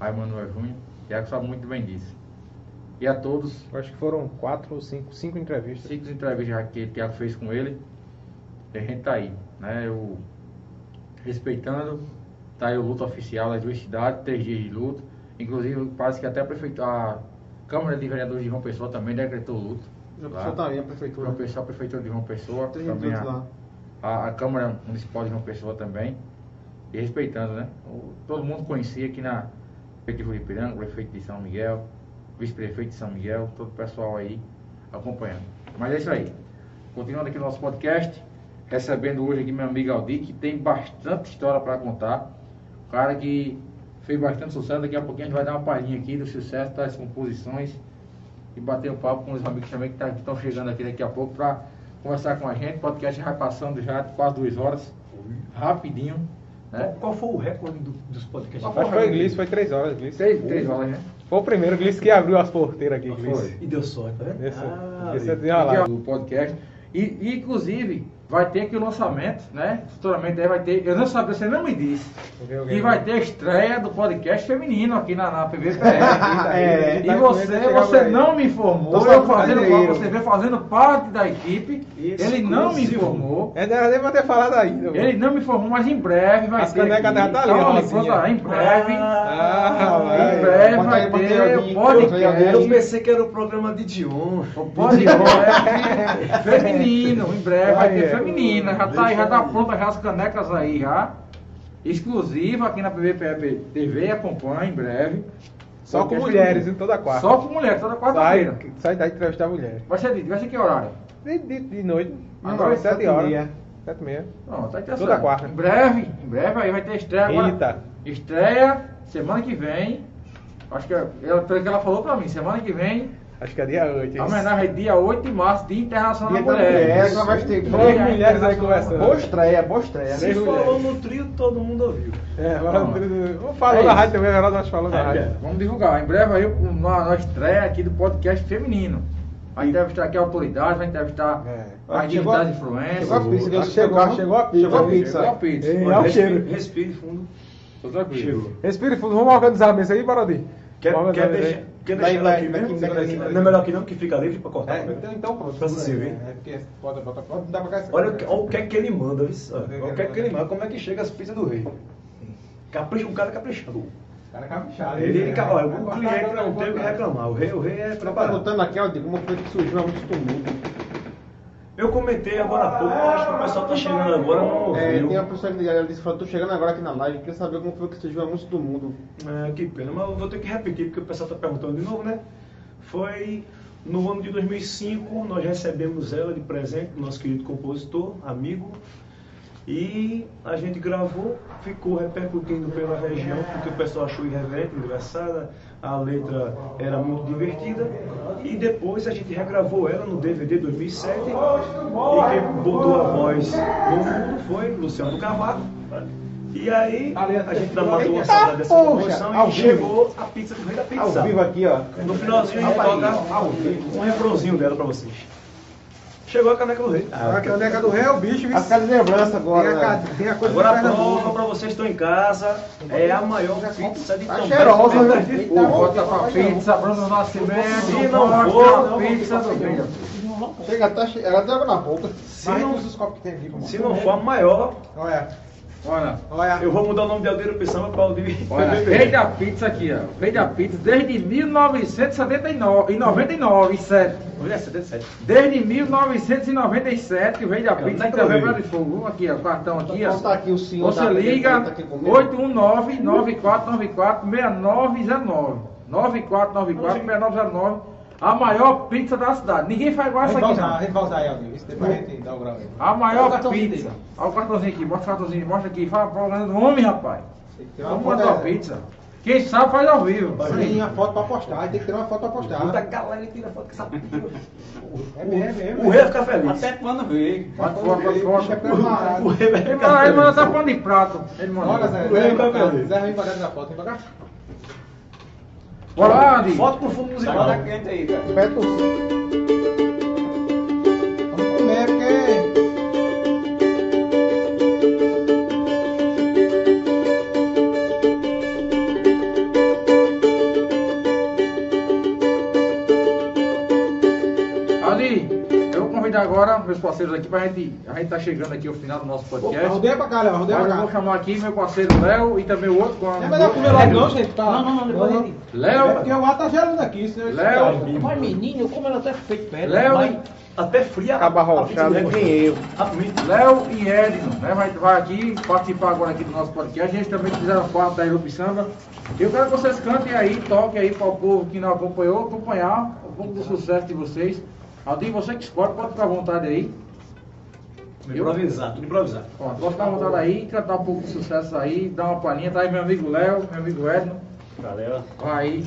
Manuel Júnior. Tiago sabe muito bem disso. E a todos, Eu Acho que foram quatro ou cinco, cinco entrevistas. cinco entrevistas que o Tiago fez com ele, e a gente está aí, né? Eu, respeitando, tá aí o luto oficial das duas cidades, três dias de luto. Inclusive, parece que até a, prefeitura, a Câmara de Vereadores de João Pessoa também decretou luto. João lá. Pessoa também, a prefeitura. João Pessoa, a Prefeitura de João Pessoa, Tem também a, lá. a, a Câmara Municipal de João Pessoa também. E respeitando, né? O- todo mundo conhecia aqui na Prefeitura de Ipiranga, o prefeito de São Miguel, vice-prefeito de São Miguel, todo o pessoal aí acompanhando. Mas é isso aí. Continuando aqui no nosso podcast, recebendo hoje aqui meu amigo Aldi, que tem bastante história para contar. O cara que fez bastante sucesso, daqui a pouquinho a gente vai dar uma palhinha aqui do sucesso das composições e bater um papo com os amigos também que tá- estão chegando aqui daqui a pouco para conversar com a gente. O podcast já vai passando já quase duas horas, rapidinho, Qual, né? qual foi o recorde do- dos podcasts? Qual Acho que foi Gliss, foi três horas, Gliss. Três, três horas, né? Foi o primeiro Gliss que abriu as porteiras aqui, Gliss. Foi. E deu sorte, tá vendo? Esse, Ah, esse é do podcast. E, e, inclusive, vai ter aqui o lançamento, né? Futuramente aí vai ter. Eu não sabia, você não me disse. E vai ter a estreia do podcast feminino aqui na, na PVPR. É, e tá você, comendo, chegava você aí. não me informou, Tô eu fazendo cadeiro. você vê fazendo parte da equipe. Ele não me informou. É, deve ter falado ainda. mano. Ele não me informou, mas em breve vai As ter. canecas aqui. dela tá ali, Calma, ó. em breve. Ah, em vai. breve Bota vai aí, aí, ter alguém. o aí, podcast. Eu pensei que era o programa de Dion. O podcast feminino, em breve vai ter Vai, é. feminina, já tá, aí, já tá pronta já as canecas aí já. Exclusiva aqui na PVPF TV, acompanha em breve. Só com mulheres em feminino. toda quarta. Só com mulher, toda Sai, quarta-feira. sai daí entrevistar mulheres. Vai ser, vai ser que horário? De, de, de noite. Agora, sete horas. Sete e meia. Tá. Toda quarta. Em breve, em breve aí vai ter estreia agora. Eita. Estreia semana que vem. Acho que ela, pelo que ela falou pra mim, semana que vem, Acho que é dia 8. a homenagem é dia 8 de março, Dia Internacional Dia da Mulher. Mulher, só vai ter Três mulheres aí conversando. Boa estreia, boa estreia. Se falou mulheres. no trio, todo mundo ouviu. É, Não. falou, falou É na isso. rádio também, Everaldo, nós falamos na É, rádio. Vamos divulgar. Em breve aí, na, na estreia aqui do podcast feminino. Vai entrevistar aqui a autoridade, vai entrevistar É. as Chegou a- digitais influências. Chegou a pizza, Chegou, chegou, chegou a pizza. Chegou a pizza. Chegou a pizza. Ei, Olha, olha o respire, respire fundo. Tô tranquilo. Chegou. Respire fundo, vamos organizar a mesa aí, Barodi? Quer, quer a deixar, aí. Quer Daí, deixar ela daí, aqui daqui, daqui, Não é melhor aqui não, que fica livre pra cortar. É, então, então pronto. Pra servir. É, porque bota, bota, bota, dá pra cá. Olha, o que- olha o que é que ele manda, viu? Olha o que é que ele manda, como é que chega as pizzas do rei. Capricha, um cara caprichado. O cara é caprichado. Ele, ele, né? olha, Vai o cliente vai não tem o que reclamar. O rei, o rei é Tá preparado. perguntando aqui, ó, de como foi que surgiu música do mundo. Eu comentei agora há pouco, acho que o pessoal tá chegando agora, não É, ouviu. tem uma pessoa que ela disse que falou, tô chegando agora aqui na live, quer saber como foi que surgiu a música do mundo. É, que pena, mas eu vou ter que repetir porque o pessoal está perguntando de novo, né? Foi no ano de 2005, nós recebemos ela de presente do nosso querido compositor, amigo, e a gente gravou, ficou repercutindo pela região, porque o pessoal achou irreverente, engraçada, a letra era muito divertida, e depois a gente regravou ela no DVD 2007, e quem botou a voz no mundo foi Luciano Cavaco. E aí a gente matou a saudade dessa composição e chegou a pizza do rei da pizza. Ao vivo aqui, ó. No finalzinho a gente toca um refrãozinho dela pra vocês. Chegou a caneca do rei. Ah, A caneca do rei é o bicho? As caras de lembrança agora. Tem a, né? tem a coisa Agora a prova pra vocês que estão em casa é a maior pizza de Tá Tom cheirosa? Pô, bota pra pizza, Bruno Nascimento, Se não for, a pizza do brilho. Chega, tá che... ela água na boca. Se não, se não for a maior, Olha, Olha, olha. eu vou mudar o nome de Aldeiro Pissama para o de olha, rei da pizza aqui, ó. Rei da pizza desde 1979 e 99, e 7. Olha, 77. Desde 1997, o rei da pizza em eu Quebrada vi. de Fogo. Aqui, ó, o cartão aqui, ó. tá aqui o senhor Você da- liga tá aqui comigo. 819-9494-6909. 9494-6909. A maior pizza da cidade. Ninguém faz igual essa aqui, não. gente vai usar aí, Aldir. Isso depois a gente dá o grau aí. A Olha maior cartãozinho pizza. dele. Olha o cartãozinho aqui, mostra o cartãozinho, mostra aqui. Fala pra do homem, rapaz. Vamos mandar uma pizza. Quem sabe faz ao vivo. Tem uma foto pra postar, tem que ter uma foto pra postar. Muita galera tira foto com essa pizza. É mesmo, é mesmo. O rei vai ficar feliz. Até quando veio. Bate fora, bate preparado. O rei vai Ele ficar manda, ele manda feliz. essa pão de prato. Ele manda. Olha, Zé, O rei cá. feliz. Zé, vem pra dentro da foto, vem pra cá. Bora lá, Adi. Foto pro fundo musical. Tá quente aí, cara. Beto. Vamos comer, porque... meus parceiros aqui pra gente. A gente tá chegando aqui ao final do nosso podcast. Rodeia pra cá, Léo, rodeia eu pra vou cá. chamar aqui meu parceiro Léo e também o outro com a. Não é melhor comer logo não, gente? Tá. Não, não, não, depois ele- É Léo, porque o ar tá gelando aqui, senão ele Léo. Mas menino, eu como ela até feito pedra. Léo, mas- Até fria. Acaba a arrochado, pizza nem eu. A. Léo e Edno, né? Vai, vai aqui participar agora aqui do nosso podcast. Eles também fizeram parte da erupção. Eu quero que vocês cantem aí, toquem aí para o povo que não acompanhou, acompanhar um pouco do sucesso de vocês. Aldir, você que escolhe, pode ficar à vontade aí. Improvisar, tudo improvisado. Pronto, pode ficar à vontade aí, cantar um pouco do sucesso aí, dar uma palhinha. Tá aí meu amigo Léo, meu amigo Edno. Galera. Vai aí,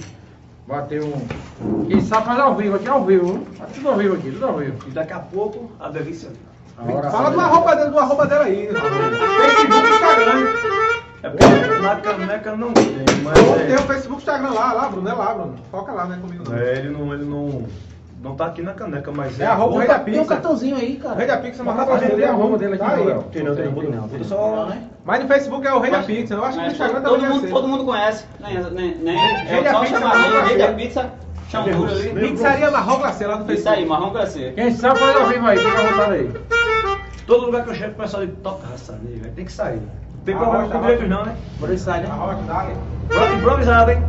bater um. Quem sabe fazer ao vivo, aqui ao vivo. viu? Tá tudo ao vivo aqui, tudo ao vivo. E daqui a pouco, a delícia. A hora Fala do arroba dele, do arroba dela aí. né? Facebook, Instagram. É porque na caneca não tem, mas Tem é, o Facebook, Instagram lá, lá, Bruno, é lá, Bruno. Foca lá, não é comigo não. é, ele não, ele não, não tá aqui na caneca, mas É arroba Rei da Tem um Pizza. cartãozinho aí, cara. Rei da Pizza, mas Mas tá tem a arroba dele aqui, tá aí. Léo. Tem não, tem não, tem só... né? Mas no Facebook é o Rei da Pizza. Eu acho que no Instagram todo, também mundo, todo mundo conhece. Nem, nem, nem, Rei é da só Pizza, chamar Marrom Rei, Rei da. Pizza, chama tudo ali. Pizzaria Marrom Glacê lá no Isso Facebook. aí, marrom glacê. Quem sabe faz ao vivo aí, fica à vontade aí. Todo lugar que eu chego, o pessoal diz, toca raça ali, velho. Tem que sair. Não tem problema com direitos não, né? Por isso sai, né? Improvisado, hein?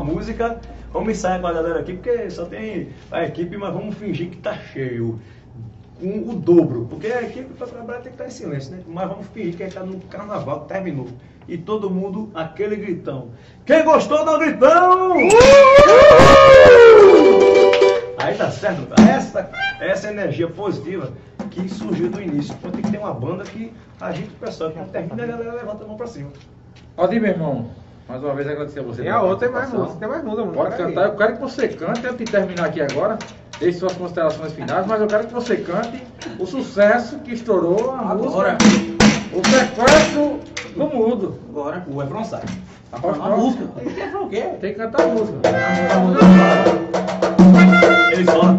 Uma música, vamos ensaiar com a galera aqui, porque só tem a equipe, mas vamos fingir que tá cheio. Um, o dobro, porque a equipe para trabalhar tem que estar em silêncio, né? Mas vamos fingir que a gente tá no carnaval, terminou. E todo mundo, aquele gritão. Quem gostou, dá um gritão! Aí tá certo, essa, essa energia positiva que surgiu do início. Então tem que ter uma banda que agita o pessoal, que termina a galera levanta a mão pra cima. Aldir, meu irmão, mais uma vez agradecer a você. Tem pela a outra, tem mais música, tem mais música. Pode Pera aí. cantar, eu quero que você cante antes de terminar aqui agora. Deixe suas considerações finais, mas eu quero que você cante o sucesso que estourou a Agora. música. O sequestro do mudo. Agora. O refrão sai. A A música. Quer o quê? Tem que cantar a música. Eles falam.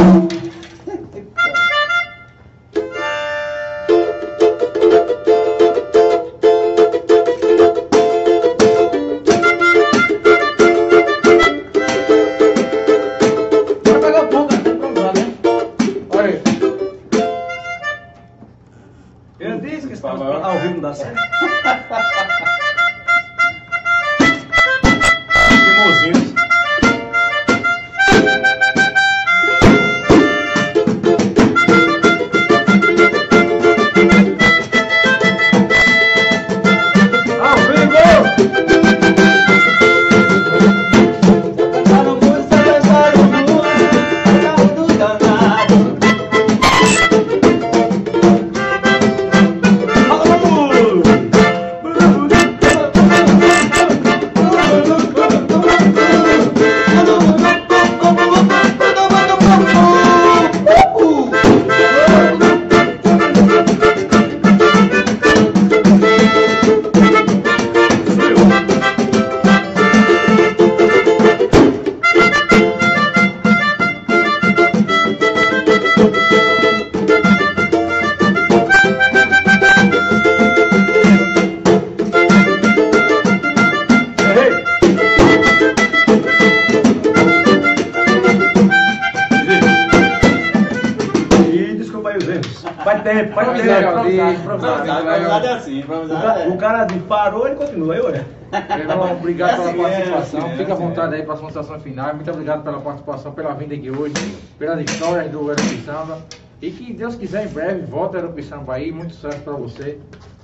Vontade aí para as considerações finais. Muito obrigado pela participação, pela vinda aqui hoje, pelas histórias do Aeropi Samba. E que Deus quiser, em breve, volta o Aeropi Samba aí. Muito sucesso para você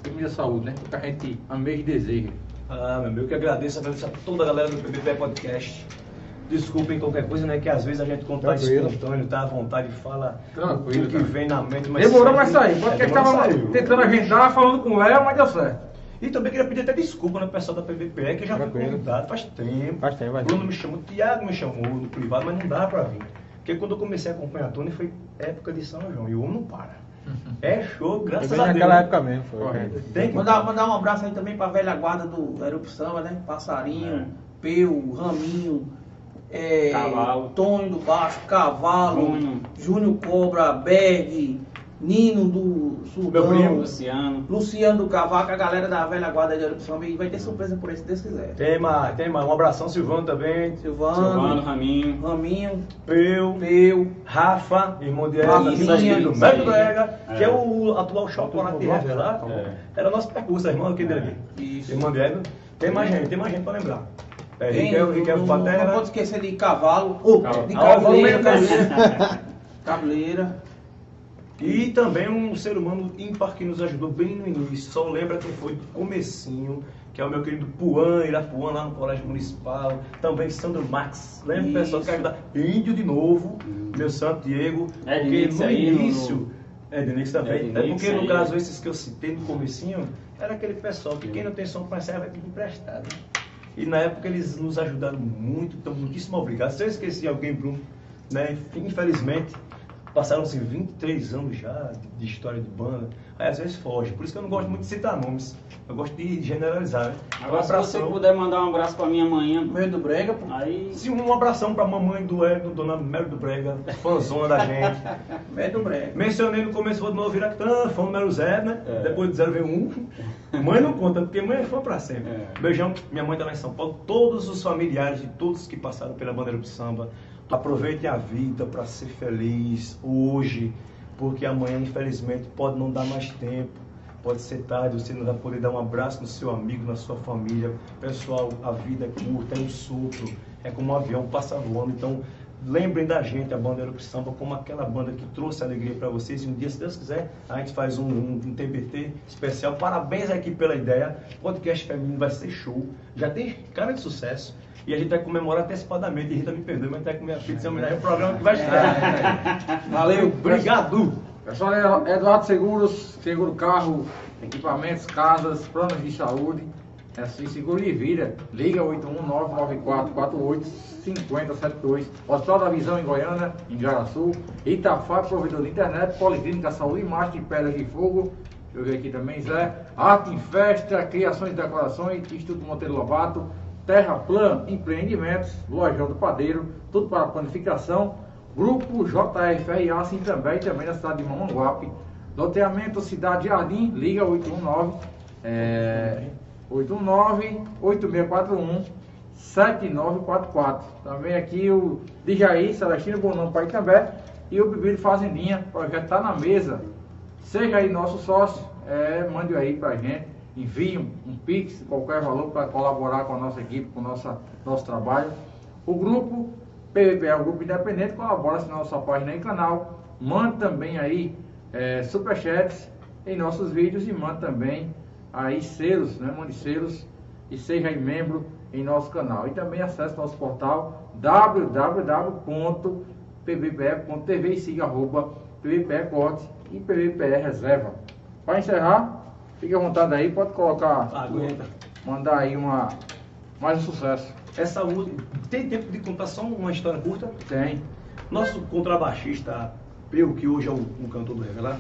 e muita saúde, né? Que a gente ameja e deseja. Ah, meu amigo, que agradeço, a toda a galera do PBP Podcast. Desculpem qualquer coisa, né? Que às vezes a gente Tranquilo. espontâneo, tá à vontade, fala Tranquilo, o que cara. vem na mente. Mas Demorou, mas saiu. Porque É, que demorou, tava saiu. tentando agendar, falando com o Léo, mas deu certo. E também queria pedir até desculpa no pessoal da PBPE, que já foi convidado faz tempo. Faz tempo, Bruno me chamou, Tiago me chamou no privado, mas não dá pra vir. Porque quando eu comecei a acompanhar a Tony foi época de São João, e o homem não para. É show, É graças bem a Deus. naquela época mesmo, foi. Tem que Mandar, mandar um abraço aí também pra velha guarda do Samba, né? Passarinho, Peu, Raminho, é. Tonho do Baixo, Cavalo. Júnior Cobra, Berg, Nino do Sudão, Meu primo, Luciano. Luciano do Cavaco, a galera da velha guarda de Samba. E vai ter surpresa por aí, se Deus quiser. Tem mais, tem mais. Um abração, Silvano também. Silvano, Silvano, Raminho. Raminho, Peu, Peu, Rafa, irmão de. Eva, querido Isso Médio aí. Brega, que é É. o atual chocolate de revelar. É. Era nosso percurso, irmão aqui dele aqui. Isso. Irmão de Eva. Tem mais gente, tem mais gente pra lembrar. É, Tem, Riquel, Riquel não, não Patera. pode esquecer de cavalo, Cavalo. de Ah, vamos cabeleira, lembrar. cabeleira. cabeleira. E também um ser humano ímpar que nos ajudou bem no início. Só lembra quem foi do comecinho, que é o meu querido Puan, Irapuã, lá no Colégio Municipal. Também Sandro Max. Lembra o pessoal que Isso. ajudar? Índio de novo, meu santo Diego. É, porque no aí, no- início... É, Denix também. É, É, porque no aí. caso esses que eu citei no comecinho, era aquele pessoal que quem não tem som para ensaio vai pedir emprestado. E na época eles nos ajudaram muito, então muitíssimo obrigado. Se eu esqueci alguém, Bruno, né? Infelizmente, passaram-se 23 anos já de, história de banda. Aí às vezes foge. Por isso que eu não gosto muito de citar nomes. Eu gosto de generalizar. Né? Agora, um se você puder mandar um abraço pra minha manhã, Meio do Brega, pô. aí. Sim, um abração pra mamãe do Edno, dona Melo do Brega, fãzona da gente. Meio do Brega. Mencionei no começo vou de novo Viractã, fã número zero, né? É. Depois de zero veio um. Mãe não conta, porque mãe é fã pra sempre. É. Beijão, minha mãe tá lá em São Paulo. Todos os familiares de todos que passaram pela bandeira do samba. Aproveitem a vida pra ser feliz hoje, porque amanhã, infelizmente, pode não dar mais tempo. Pode ser tarde, você não vai poder dar um abraço no seu amigo, na sua família. Pessoal, a vida é curta, é um sopro, é como um avião passa voando. Então, lembrem da gente, a banda Aerope Samba, como aquela banda que trouxe alegria para vocês. E um dia, se Deus quiser, a gente faz um, um, um TBT especial. Parabéns aqui pela ideia. Podcast feminino vai ser show. Já tem cara de sucesso. E a gente vai comemorar antecipadamente. E Rita me perdoe, mas vai comer a pizza em homenagem programa que vai estar. Valeu, obrigado. Pessoal, Eduardo Seguros, seguro carro, equipamentos, casas, planos de saúde. É assim, seguro e vira. Liga 81994485072. Hospital da Visão em Goiânia, em Garaçu. Itafá, provedor de internet, Policlínica Saúde, Márcio de Pedra de Fogo. Deixa eu ver aqui também, Zé. Arte em Festa, Criações e Decorações, Instituto Monteiro Lobato, Terra Plan Empreendimentos, Lojão do Padeiro, tudo para planificação. Grupo JFRA, assim também, também na cidade de Mamanguape. Loteamento Cidade Jardim, liga 819 é, 819-8641 7944. Também aqui o Dijaí, Celestino Bonão Pai também e o Bebido Fazendinha, o projeto está na mesa. Seja aí nosso sócio, é, mande aí pra gente, envie um, um Pix, qualquer valor para colaborar com a nossa equipe, com o nosso trabalho. O grupo PVP é um grupo independente, colabora na nossa página e canal. Mande também aí é, superchats em nossos vídeos e mande também aí selos, né? Mande selos e seja aí membro em nosso canal. E também acesse nosso portal www.pbpe.tv e siga arroba PVPE Corte e PVPE Reserva. Para encerrar, fique à vontade aí, pode colocar, Aguenta. mandar aí uma, mais um sucesso. Essa música. Tem tempo de contar só uma história curta? Tem. Nosso contrabaixista, eu que hoje é o, o cantor do Revelar,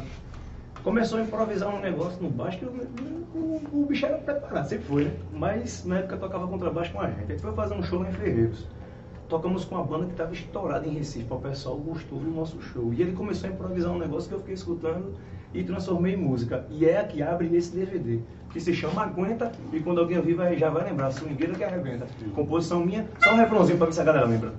começou a improvisar um negócio no baixo que o, o, o bicho era preparado, sempre foi, né? Mas na época tocava contrabaixo com a gente. Ele foi fazer um show em Ferreiros. Tocamos com uma banda que estava estourada em Recife, o pessoal gostou do nosso show. E ele começou a improvisar um negócio que eu fiquei escutando e transformei em música. E é a que abre esse DVD, que se chama Aguenta, e quando alguém ouvir vai, já vai lembrar, Swingueira que arrebenta. Composição minha, só um refrãozinho pra ver se a galera lembra.